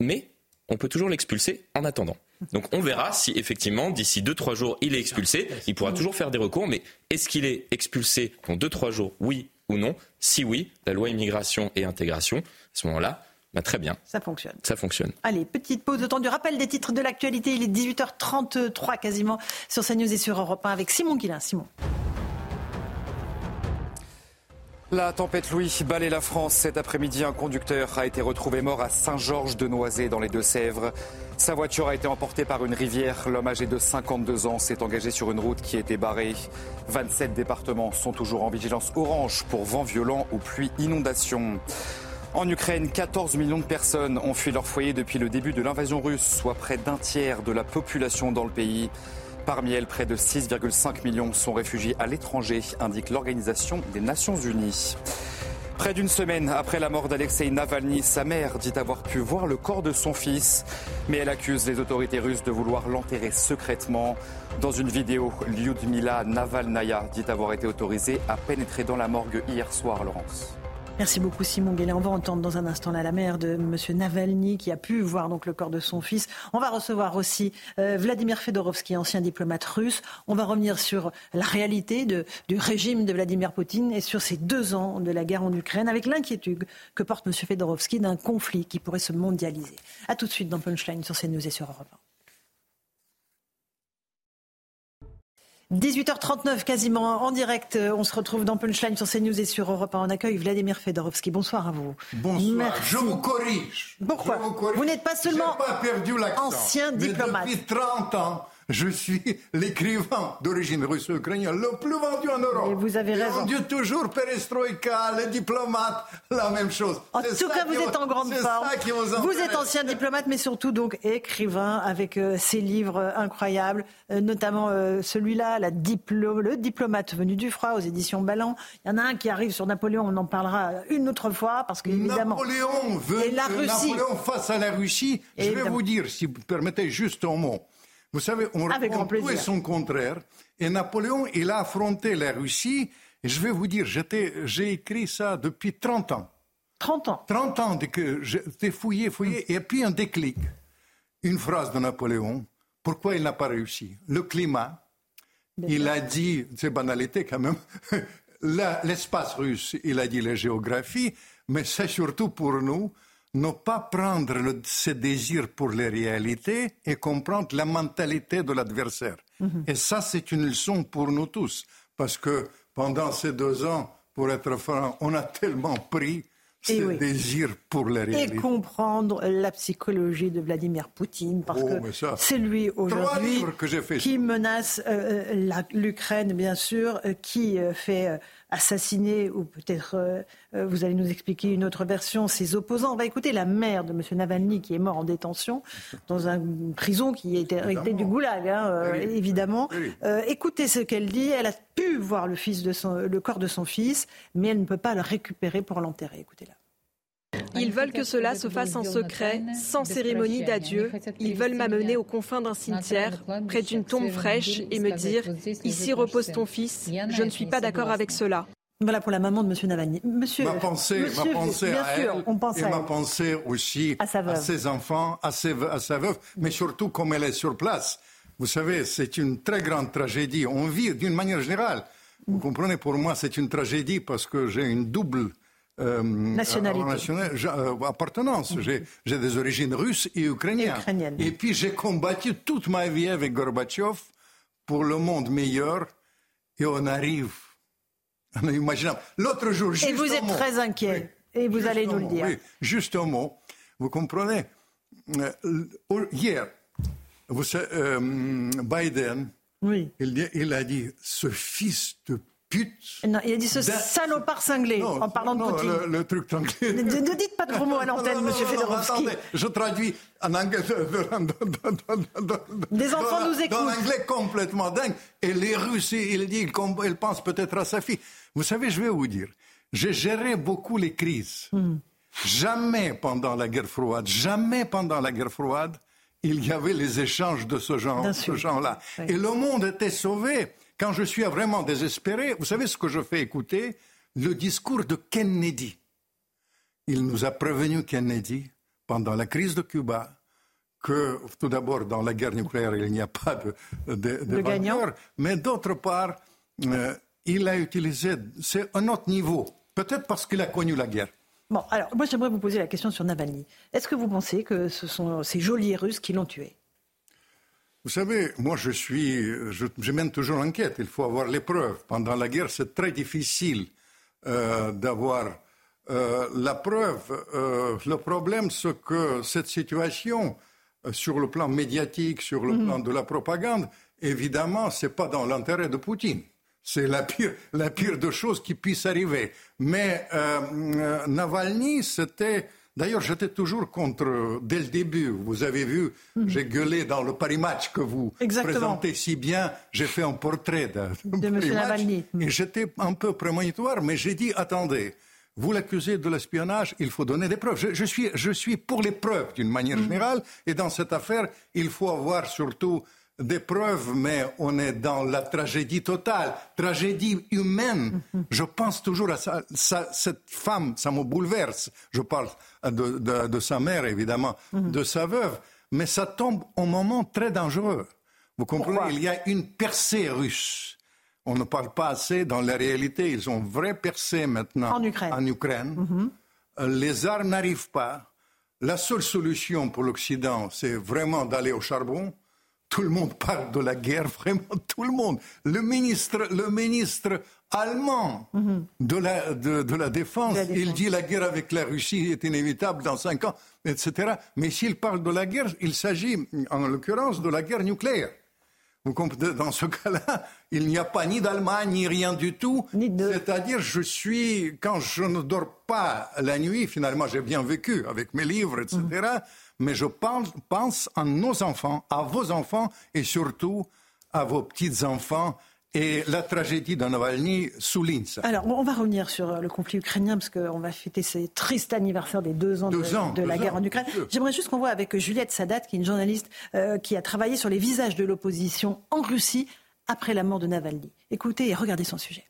mais on peut toujours l'expulser en attendant. Donc on verra si effectivement d'ici 2-3 jours il est expulsé. Il pourra toujours faire des recours, mais est-ce qu'il est expulsé dans 2-3 jours, oui ou non? Si oui, la loi immigration et intégration, à ce moment-là, bah, très bien.
Ça fonctionne.
Ça fonctionne.
Allez, petite pause de temps du rappel des titres de l'actualité. Il est 18h33 quasiment sur CNews et sur Europe 1 avec Simon Guillain. Simon.
La tempête Louis balaye la France. Cet après-midi, un conducteur a été retrouvé mort à Saint-Georges-de-Noisé dans les Deux-Sèvres. Sa voiture a été emportée par une rivière. L'homme âgé de 52 ans s'est engagé sur une route qui était barrée. 27 départements sont toujours en vigilance orange pour vent violent ou pluie inondation. En Ukraine, 14 millions de personnes ont fui leur foyer depuis le début de l'invasion russe, soit près d'un tiers de la population dans le pays. Parmi elles, près de 6,5 millions sont réfugiés à l'étranger, indique l'Organisation des Nations Unies. Près d'une semaine après la mort d'Alexei Navalny, sa mère dit avoir pu voir le corps de son fils, mais elle accuse les autorités russes de vouloir l'enterrer secrètement. Dans une vidéo, Lyudmila Navalnaya dit avoir été autorisée à pénétrer dans la morgue hier soir, Laurence.
Merci beaucoup Simon Guélé. On va entendre dans un instant la mère de M. Navalny qui a pu voir donc le corps de son fils. On va recevoir aussi euh, Vladimir Fedorovski, ancien diplomate russe. On va revenir sur la réalité du régime de Vladimir Poutine et sur ces deux ans de la guerre en Ukraine avec l'inquiétude que porte M. Fedorovski d'un conflit qui pourrait se mondialiser. A tout de suite dans Punchline sur CNews et sur Europe 1. 18h39 quasiment en direct. On se retrouve dans Punchline sur CNews et sur Europe 1. On accueille Vladimir Fedorovski. Bonsoir à vous.
Bonsoir. Je vous corrige.
Pourquoi vous, n'êtes pas seulement
pas perdu
ancien diplomate.
depuis 30 ans, je suis l'écrivain d'origine russe-ukrainienne le plus vendu en Europe.
Et vous avez raison.
Vendu toujours perestroïka, les diplomates, la même chose.
En tout cas, vous êtes en grande forme. Vous, êtes ancien diplomate, mais surtout donc écrivain avec euh, ces livres incroyables, euh, notamment euh, celui-là, la le diplomate venu du froid aux éditions Ballant. Il y en a un qui arrive sur Napoléon, on en parlera une autre fois parce que évidemment.
Napoléon veut
et la Russie.
Napoléon face à la Russie. Je vais vous dire, si vous permettez juste un mot. Vous savez, on tout et son contraire. Et Napoléon, il a affronté la Russie. Et je vais vous dire, j'ai écrit ça depuis 30 ans.
30 ans
30 ans que j'étais fouillé, fouillé. Et puis un déclic. Une phrase de Napoléon. Pourquoi il n'a pas réussi? Le climat. Il a dit, c'est banalité quand même, l'espace russe, il a dit la géographie, mais c'est surtout pour nous ne pas prendre le, ce désir pour les réalités et comprendre la mentalité de l'adversaire. Mhm. Et ça, c'est une leçon pour nous tous, parce que pendant ces deux ans, pour être franc, on a tellement pris ce désir pour les réalités.
Et comprendre la psychologie de Vladimir Poutine, parce oh, que c'est lui aujourd'hui qui menace euh, euh, l'Ukraine, bien sûr, euh, qui fait assassiner, ou peut-être euh, euh, vous allez nous expliquer une autre version, ses opposants. On va écouter la mère de M. Navalny qui est mort en détention dans une prison qui était héritée du goulag, hein, euh, évidemment. écoutez ce qu'elle dit. Elle a pu voir le, fils de son, le corps de son fils, mais elle ne peut pas le récupérer pour l'enterrer. Écoutez-la.
Ils veulent que cela se fasse en secret, sans cérémonie d'adieu. Ils veulent m'amener aux confins d'un cimetière, près d'une tombe fraîche, et me dire Ici repose ton fils. Je ne suis pas d'accord avec cela.
Voilà pour la maman de M. Navalny. Monsieur,
ma pensée, ma pensée
bien
à
sûr,
elle,
on pense
et
à
ma pensée aussi à, ses enfants, à, à sa veuve, mais surtout comme elle est sur place. Vous savez, c'est une très grande tragédie. On vit d'une manière générale. Vous comprenez, pour moi, c'est une tragédie parce que j'ai une double
euh, Nationalité.
Euh, appartenance. J'ai des origines russes et ukrainiennes. Et, puis j'ai combattu toute ma vie avec Gorbatchev pour le monde meilleur et on arrive. On imaginable. L'autre jour, juste
Et vous êtes très inquiet. et vous allez nous le dire.
Oui, juste un mot. Vous comprenez? Euh, Hier, vous, Biden,
oui.
il, il a dit ce fils de
non, il a dit ce salopard cinglé en parlant de Poutine.
Le, le truc anglais.
Ne, ne, dites pas de gros mots à l'antenne, monsieur Fedorovski.
Je traduis en anglais.
Des enfants nous écoutent.
Dans l'anglais complètement dingue. Et les Russes, il dit, il pense peut-être à sa fille. Vous savez, je vais vous dire, j'ai géré beaucoup les crises. Hmm. Jamais pendant la guerre froide, jamais pendant la guerre froide, il y avait les échanges de ce genre-là. Genre Et le monde était sauvé quand je suis vraiment désespéré, vous savez ce que je fais écouter Le discours de Kennedy. Il nous a prévenu, Kennedy, pendant la crise de Cuba, que tout d'abord, dans la guerre nucléaire, il n'y a pas de, de, de, mais d'autre part, euh, il a utilisé, c'est un autre niveau, peut-être parce qu'il a connu la guerre.
Bon, alors moi j'aimerais vous poser la question sur Navalny. Est-ce que vous pensez que ce sont ces geôliers russes qui l'ont tué?
Vous savez, moi je suis, je, mène toujours l'enquête. Il faut avoir les preuves. Pendant la guerre, c'est très difficile d'avoir la preuve. le problème, c'est que cette situation, sur le plan médiatique, sur le mhm. plan de la propagande, évidemment, ce n'est pas dans l'intérêt de Poutine. C'est la pire, la pire des choses qui puissent arriver. Mais Navalny, c'était D'ailleurs, j'étais toujours contre, dès le début, vous avez vu, mhm. j'ai gueulé dans le Paris Match que vous présentez si bien, j'ai fait un portrait de,
de M. Navalny.
Et j'étais un peu prémonitoire, mais j'ai dit, attendez, vous l'accusez de l'espionnage, il faut donner des preuves. Je, suis, je suis pour les preuves d'une manière mhm. générale, et dans cette affaire, il faut avoir surtout des preuves, mais on est dans la tragédie totale, tragédie humaine. Je pense toujours à ça, cette femme, ça me bouleverse. Je parle de, sa mère, évidemment, mhm. de sa veuve, mais ça tombe au moment très dangereux. Vous comprenez? Il y a une percée russe. On ne parle pas assez dans la réalité. Ils ont vrai percée maintenant
en Ukraine.
Mhm. Euh, les armes n'arrivent pas. La seule solution pour l'Occident, c'est vraiment d'aller au charbon tout le monde parle de la guerre, vraiment tout le monde. Le ministre, le ministre allemand mhm. de, la, de, la défense, il dit la guerre avec la Russie est inévitable dans cinq ans, etc. Mais s'il parle de la guerre, il s'agit en l'occurrence de la guerre nucléaire. Vous comprenez, dans ce cas-là, il n'y a pas ni d'Allemagne, ni rien du tout. C'est-à-dire, je suis, quand je ne dors pas la nuit, finalement, j'ai bien vécu avec mes livres, etc mais je pense, pense à nos enfants, à vos enfants et surtout à vos petits-enfants. Et la tragédie de Navalny souligne ça.
Alors, on va revenir sur euh, le conflit ukrainien, parce qu'on va fêter ce triste anniversaire des deux ans de, la guerre en Ukraine. J'aimerais juste qu'on voit avec Juliette Sadat, qui est une journaliste euh, qui a travaillé sur les visages de l'opposition en Russie après la mort de Navalny. Écoutez et regardez son sujet.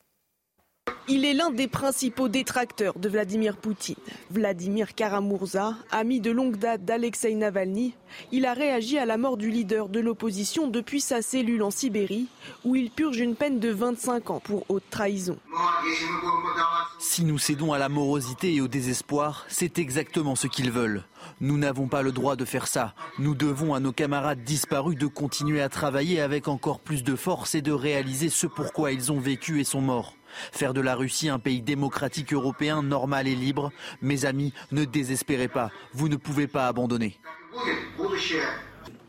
Il est l'un des principaux détracteurs de Vladimir Poutine. Vladimir Karamurza, ami de longue date d'Alexei Navalny, il a réagi à la mort du leader de l'opposition depuis sa cellule en Sibérie, où il purge une peine de 25 ans pour haute trahison.
Si nous cédons à la morosité et au désespoir, c'est exactement ce qu'ils veulent. Nous n'avons pas le droit de faire ça. Nous devons à nos camarades disparus de continuer à travailler avec encore plus de force et de réaliser ce pourquoi ils ont vécu et sont morts. Faire de la Russie un pays démocratique européen normal et libre. Mes amis, ne désespérez pas, vous ne pouvez pas abandonner.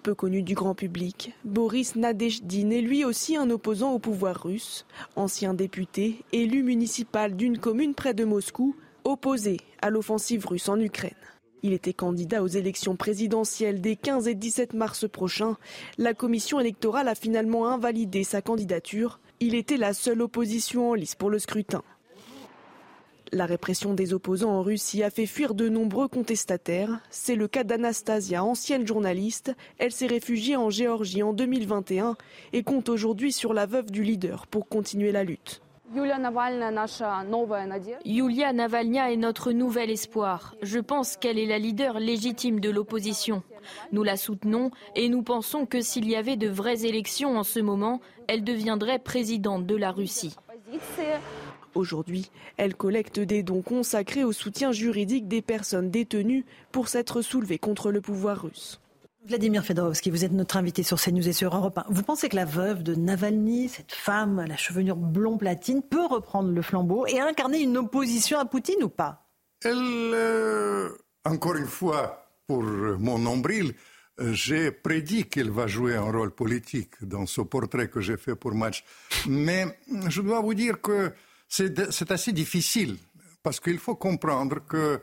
Peu connu du grand public, Boris Nadezhdin est lui aussi un opposant au pouvoir russe, ancien député, élu municipal d'une commune près de Moscou, opposé à l'offensive russe en Ukraine. Il était candidat aux élections présidentielles des 15 et 17 mars prochains. La commission électorale a finalement invalidé sa candidature il était la seule opposition en lice pour le scrutin. La répression des opposants en Russie a fait fuir de nombreux contestataires. C'est le cas d'Anastasia, ancienne journaliste. Elle s'est réfugiée en Géorgie en 2021 et compte aujourd'hui sur la veuve du leader pour continuer la lutte.
Yulia Navalnya est notre nouvel espoir. Je pense qu'elle est la leader légitime de l'opposition. Nous la soutenons et nous pensons que s'il y avait de vraies élections en ce moment, elle deviendrait présidente de la Russie.
Aujourd'hui, elle collecte des dons consacrés au soutien juridique des personnes détenues pour s'être soulevées contre le pouvoir russe.
Vladimir Fedorovski, vous êtes notre invité sur CNews et sur Europe 1. Vous pensez que la veuve de Navalny, cette femme à la chevelure blond platine, peut reprendre le flambeau et incarner une opposition à Poutine ou pas?
Elle, euh, encore une fois, pour mon nombril, euh, j'ai prédit qu'elle va jouer un rôle politique dans ce portrait que j'ai fait pour Match. Mais je dois vous dire que c'est assez difficile parce qu'il faut comprendre que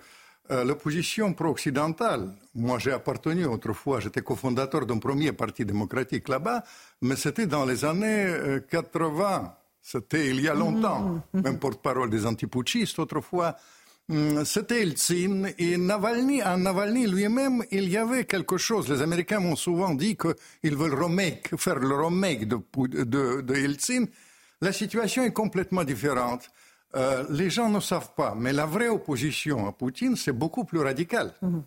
euh, l'opposition pro-occidentale, moi j'ai appartenu autrefois, j'étais cofondateur d'un premier parti démocratique là-bas, mais c'était dans les années 80, euh, c'était il y a longtemps, mmh, mmh, mmh. même porte-parole des antiputschistes autrefois. C'était Eltsine et Navalny, en Navalny lui-même, il y avait quelque chose. Les Américains m'ont souvent dit qu'ils veulent remake, faire le remake de, de, de La situation est complètement différente. Euh, les gens ne savent pas, mais la vraie opposition à Poutine, c'est beaucoup plus radical. Mhm.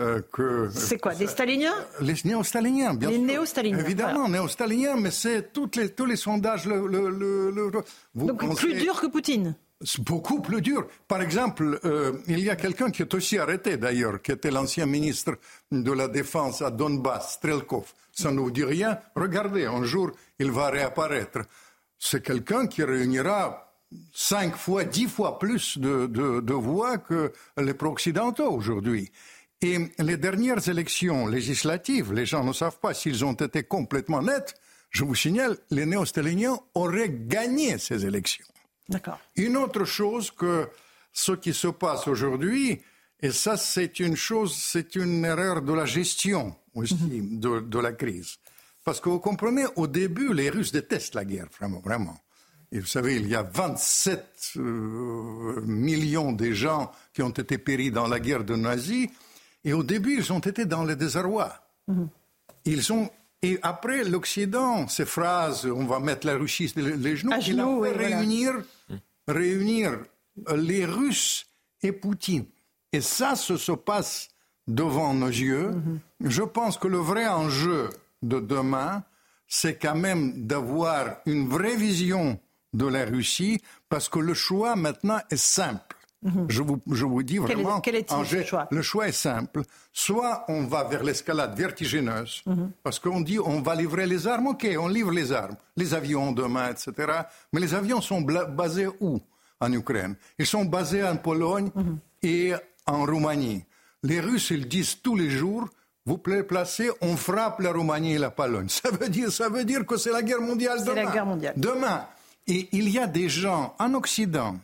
Euh, que, c'est quoi, des staliniens
Les néo-staliniens, bien
les néo-staliniens.
Évidemment, néo-staliniens, mais c'est les, tous les sondages. Le, le,
Donc plus dur que Poutine
c'est beaucoup plus dur. Par exemple, euh, il y a quelqu'un qui est aussi arrêté d'ailleurs, qui était l'ancien ministre de la Défense à Donbass, Strelkov. Ça ne vous dit rien Regardez, un jour, il va réapparaître. C'est quelqu'un qui réunira cinq fois, dix fois plus de, voix que les pro-occidentaux aujourd'hui. Et les dernières élections législatives, les gens ne savent pas s'ils ont été complètement nets. Je vous signale, les néo-staliniens auraient gagné ces élections.
D'accord.
Une autre chose que ce qui se passe aujourd'hui, et ça c'est une chose, c'est une erreur de la gestion aussi mhm. de, la crise. Parce que vous comprenez, au début, les Russes détestent la guerre, vraiment, vraiment. Et vous savez, il y a 27 euh, millions de gens qui ont été péris dans la guerre de nazis. Et au début, ils ont été dans le désarroi. Mhm. Ils ont et après, l'Occident, ces phrases, on va mettre la Russie les genoux, il a fait réunir, réunir les Russes et Poutine. Et ça, ce se passe devant nos yeux. Mhm. Je pense que le vrai enjeu de demain, c'est quand même d'avoir une vraie vision de la Russie, parce que le choix maintenant est simple. Mhm. Je, vous, je, vous, dis vraiment,
quel est, le choix
Le choix est simple. Soit on va vers l'escalade vertigineuse, mhm. parce qu'on dit on va livrer les armes, ok, on livre les armes, les avions demain, etc. Mais les avions sont basés où en Ukraine? Ils sont basés en Pologne mhm. et en Roumanie. Les Russes, ils disent tous les jours, vous placez, on frappe la Roumanie et la Pologne. Ça veut dire, ça veut dire que c'est la guerre mondiale demain.
C'est la guerre mondiale.
Demain. Et il y a des gens en Occident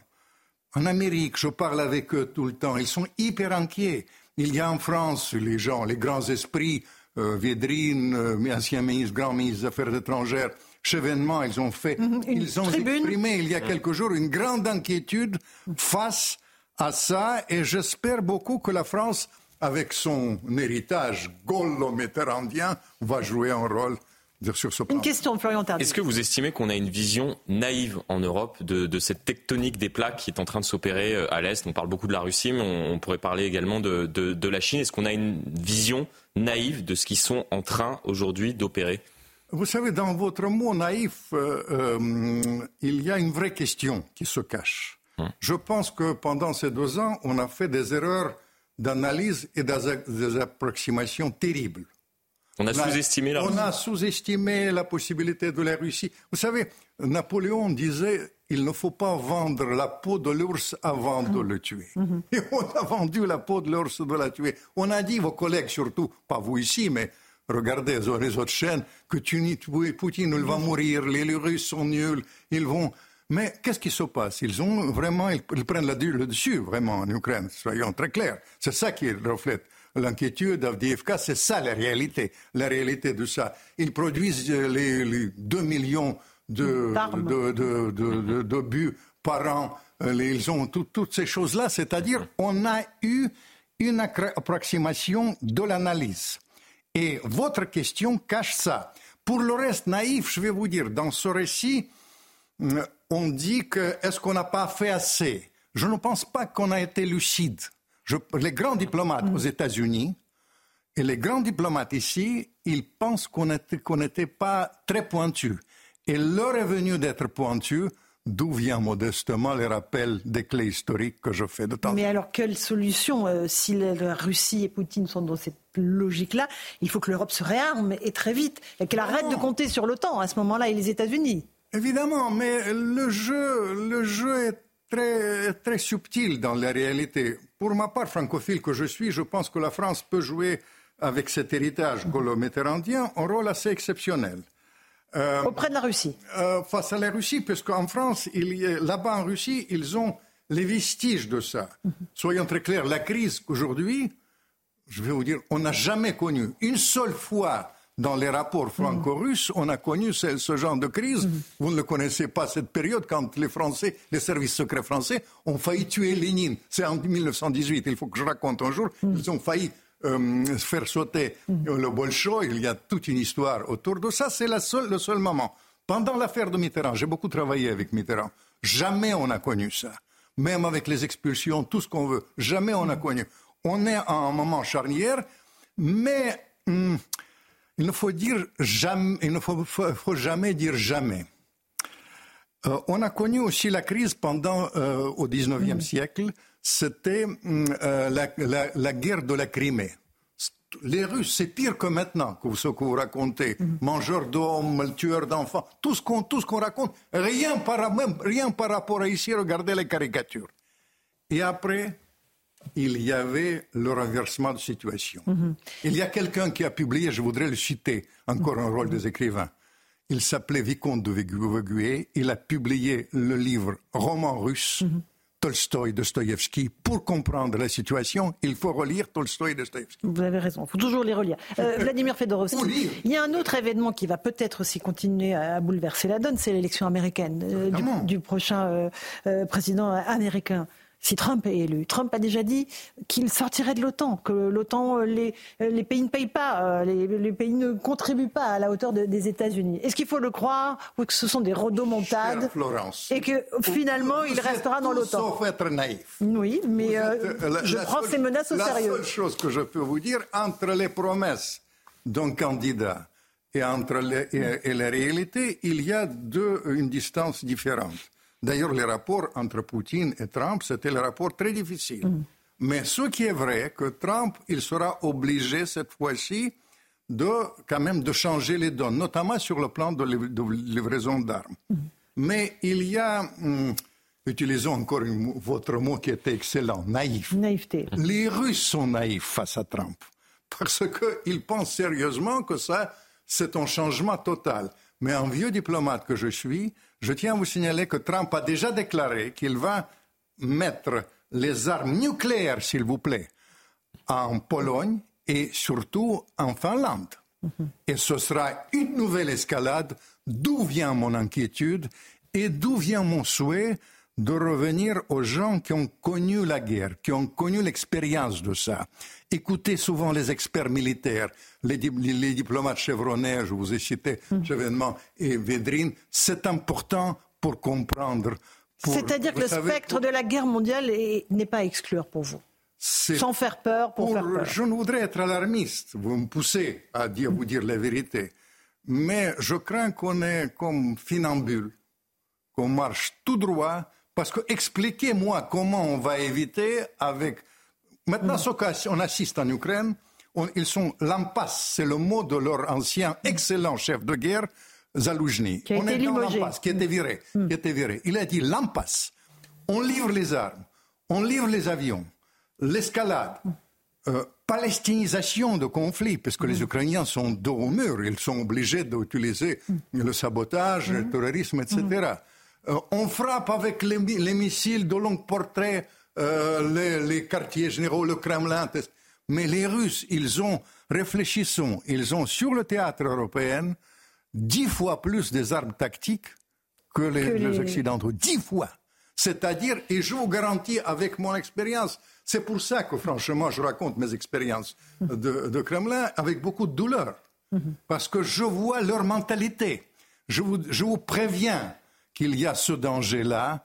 en Amérique, je parle avec eux tout le temps. Ils sont hyper inquiets. Il y a en France les gens, les grands esprits, euh, Védrine, euh, ancien ministre, grand ministre des Affaires étrangères, Chevènement, ils ont fait, mhm, ils ont exprimé il y a quelques jours une grande inquiétude face à ça, et j'espère beaucoup que la France, avec son héritage gaulo-méterrandien, va jouer un rôle
une question, Florian
Est-ce que vous estimez qu'on a une vision naïve en Europe de, cette tectonique des plaques qui est en train de s'opérer euh, à l'Est? On parle beaucoup de la Russie, mais on, pourrait parler également de, la Chine. Est-ce qu'on a une vision naïve de ce qu'ils sont en train aujourd'hui d'opérer?
Vous savez, dans votre mot naïf, euh, euh, il y a une vraie question qui se cache. Hum. Je pense que pendant ces deux ans, on a fait des erreurs d'analyse et des approximations terribles.
On a sous-estimé la
On a sous-estimé la possibilité de la Russie. Vous savez, Napoléon disait il ne faut pas vendre la peau de l'ours avant de le tuer. Mhm. Et on a vendu la peau de l'ours de la tuer. On a dit, vos collègues surtout, pas vous ici, mais regardez sur les autres chaînes, que Poutine il va mourir, les Russes sont nuls, ils vont... Mais qu'est-ce qui se passe? Ils ont vraiment, ils, prennent le dessus, vraiment, en Ukraine, soyons très clairs. C'est ça qui reflète l'inquiétude d'Avdiivka, c'est ça la réalité, la réalité de ça. Ils produisent euh, les, 2 millions de, de, par an. Euh, ils ont toutes ces choses-là, c'est-à-dire on a eu une approximation de l'analyse. Et votre question cache ça. Pour le reste naïf, je vais vous dire, dans ce récit, on dit que est-ce qu'on n'a pas fait assez? Je ne pense pas qu'on a été lucide les grands diplomates aux États-Unis et les grands diplomates ici, ils pensent qu'on n'était pas très pointu. Et leur est venu d'être pointu, d'où vient modestement les rappels des clés historiques que je fais de temps en temps.
Mais alors, quelle solution euh, Si la Russie et Poutine sont dans cette logique-là, il faut que l'Europe se réarme et très vite, et qu'elle arrête de compter sur l'OTAN à ce moment-là et les États-Unis.
Évidemment, mais le jeu, le jeu est très, très subtil dans la réalité. Pour ma part, francophile que je suis, je pense que la France peut jouer avec cet héritage gaulo-méterrandien un rôle assez exceptionnel.
Euh, Auprès de la Russie
euh, Face à la Russie, parce qu'en France, là-bas en Russie, ils ont les vestiges de ça. Mhm. Soyons très clairs, la crise qu'aujourd'hui, je vais vous dire, on n'a jamais connu une seule fois dans les rapports franco-russes, on a connu ce, genre de crise. Vous ne connaissez pas, cette période, quand les Français, les services secrets français, ont failli tuer Lénine. C'est en 1918, il faut que je raconte un jour. Ils ont failli euh, faire sauter le Bolshoi. Il y a toute une histoire autour de ça. C'est le seul moment. Pendant l'affaire de Mitterrand, j'ai beaucoup travaillé avec Mitterrand. Jamais on a connu ça. Même avec les expulsions, tout ce qu'on veut. Jamais on a connu. On est à un moment charnière, mais... Hum, il ne faut, dire jamais, il ne faut, faut, jamais dire jamais. Euh, on a connu aussi la crise pendant euh, au XIXe mm. siècle. C'était mm, euh, la, la, la, guerre de la Crimée. les Russes, c'est pire que maintenant, que ce que vous racontez. Mhm. Mangeur d'hommes, tueur d'enfants, tout ce qu'on qu'on raconte, rien par, même, rien par rapport à ici, regardez les caricatures. Et après, il y avait le renversement de situation. Mhm. Il y a quelqu'un qui a publié, je voudrais le citer, encore un rôle des écrivains. Il s'appelait Vicomte de Viguier. Il a publié le livre Roman russe. Mhm. Tolstoï, Dostoïevski. Pour comprendre la situation, il faut relire Tolstoï et Dostoïevski.
Vous avez raison, il faut toujours les relire. Euh, Vladimir Fedorovski, il y a un autre événement qui va peut-être aussi continuer à, bouleverser la donne, c'est l'élection américaine euh, du, prochain euh, président américain si Trump est élu. Trump a déjà dit qu'il sortirait de l'OTAN, que l'OTAN, euh, les, euh, les, pays ne payent pas, euh, les, pays ne contribuent pas à la hauteur des États-Unis. Est-ce qu'il faut le croire ou que ce sont des rodomontades
Florence,
et que finalement il restera dans l'OTAN?
Sauf être naïf.
Oui, mais je prends ces menaces au sérieux.
La seule chose que je peux vous dire, entre les promesses d'un candidat et entre les, et, la réalité, il y a deux, une distance différente. D'ailleurs, les rapports entre Poutine et Trump, c'était le rapport très difficile. Mm. Mais ce qui est vrai, que Trump, il sera obligé cette fois-ci de quand même de changer les donnes, notamment sur le plan de, livraison d'armes. Mm. Mais il y a, hum, utilisons encore votre mot qui était excellent, naïf.
Naïveté.
Les Russes sont naïfs face à Trump parce qu'ils pensent sérieusement que ça, c'est un changement total. Mais un vieux diplomate que je suis, je tiens à vous signaler que Trump a déjà déclaré qu'il va mettre les armes nucléaires, s'il vous plaît, en Pologne et surtout en Finlande. Mhm. Et ce sera une nouvelle escalade, d'où vient mon inquiétude et d'où vient mon souhait de revenir aux gens qui ont connu la guerre, qui ont connu l'expérience de ça. Écoutez souvent les experts militaires, les, diplomates chevronnés, je vous ai cité mmh. et Védrine, c'est important pour comprendre.
C'est-à-dire que le spectre de la guerre mondiale n'est pas à exclure pour vous sans faire peur pour, faire peur.
Je ne voudrais être alarmiste, vous me poussez à dire, vous dire la vérité, mais je crains qu'on est comme funambule, qu'on marche tout droit parce que expliquez-moi comment on va éviter avec. Maintenant, ce qu'on assiste en Ukraine, ils sont l'impasse, c'est le mot de leur ancien excellent chef de guerre, Zaloujny.
Qui a on été est dans l'impasse,
qui était viré, mm. qui était viré. Il a dit l'impasse. On livre les armes, on livre les avions, l'escalade. Euh, palestinisation de conflit, parce que les mm. Ukrainiens sont dos au mur, ils sont obligés d'utiliser mm. le sabotage, le terrorisme, etc. Euh, on frappe avec les, missiles de longue portée euh, les, quartiers généraux, le Kremlin. Mais les Russes, ils ont, réfléchissons, ils ont sur le théâtre européen dix fois plus des armes tactiques que les, Occidentaux. Dix fois. C'est-à-dire, et je vous garantis avec mon expérience, c'est pour ça que franchement je raconte mes expériences de, Kremlin avec beaucoup de douleur. Mhm. Parce que je vois leur mentalité. je vous préviens, qu'il y a ce danger-là.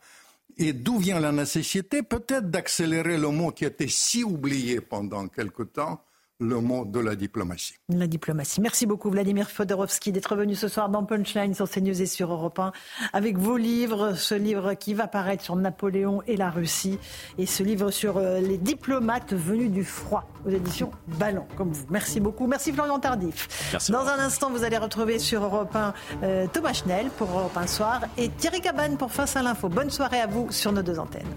Et d'où vient la nécessité Peut-être d'accélérer le mot qui été si oublié pendant quelque temps, le mot de la diplomatie.
La diplomatie. Merci beaucoup Vladimir Fodorovski d'être venu ce soir dans Punchline sur CNews et sur Europe 1 avec vos livres, ce livre qui va paraître sur Napoléon et la Russie et ce livre sur euh, les diplomates venus du froid aux éditions Ballon comme vous. Merci beaucoup. Merci Florian Tardif. dans un instant, vous allez retrouver sur Europe 1 euh, Thomas Schnell pour Europe 1 Soir et Thierry Cabane pour Face à l'info. Bonne soirée à vous sur nos deux antennes.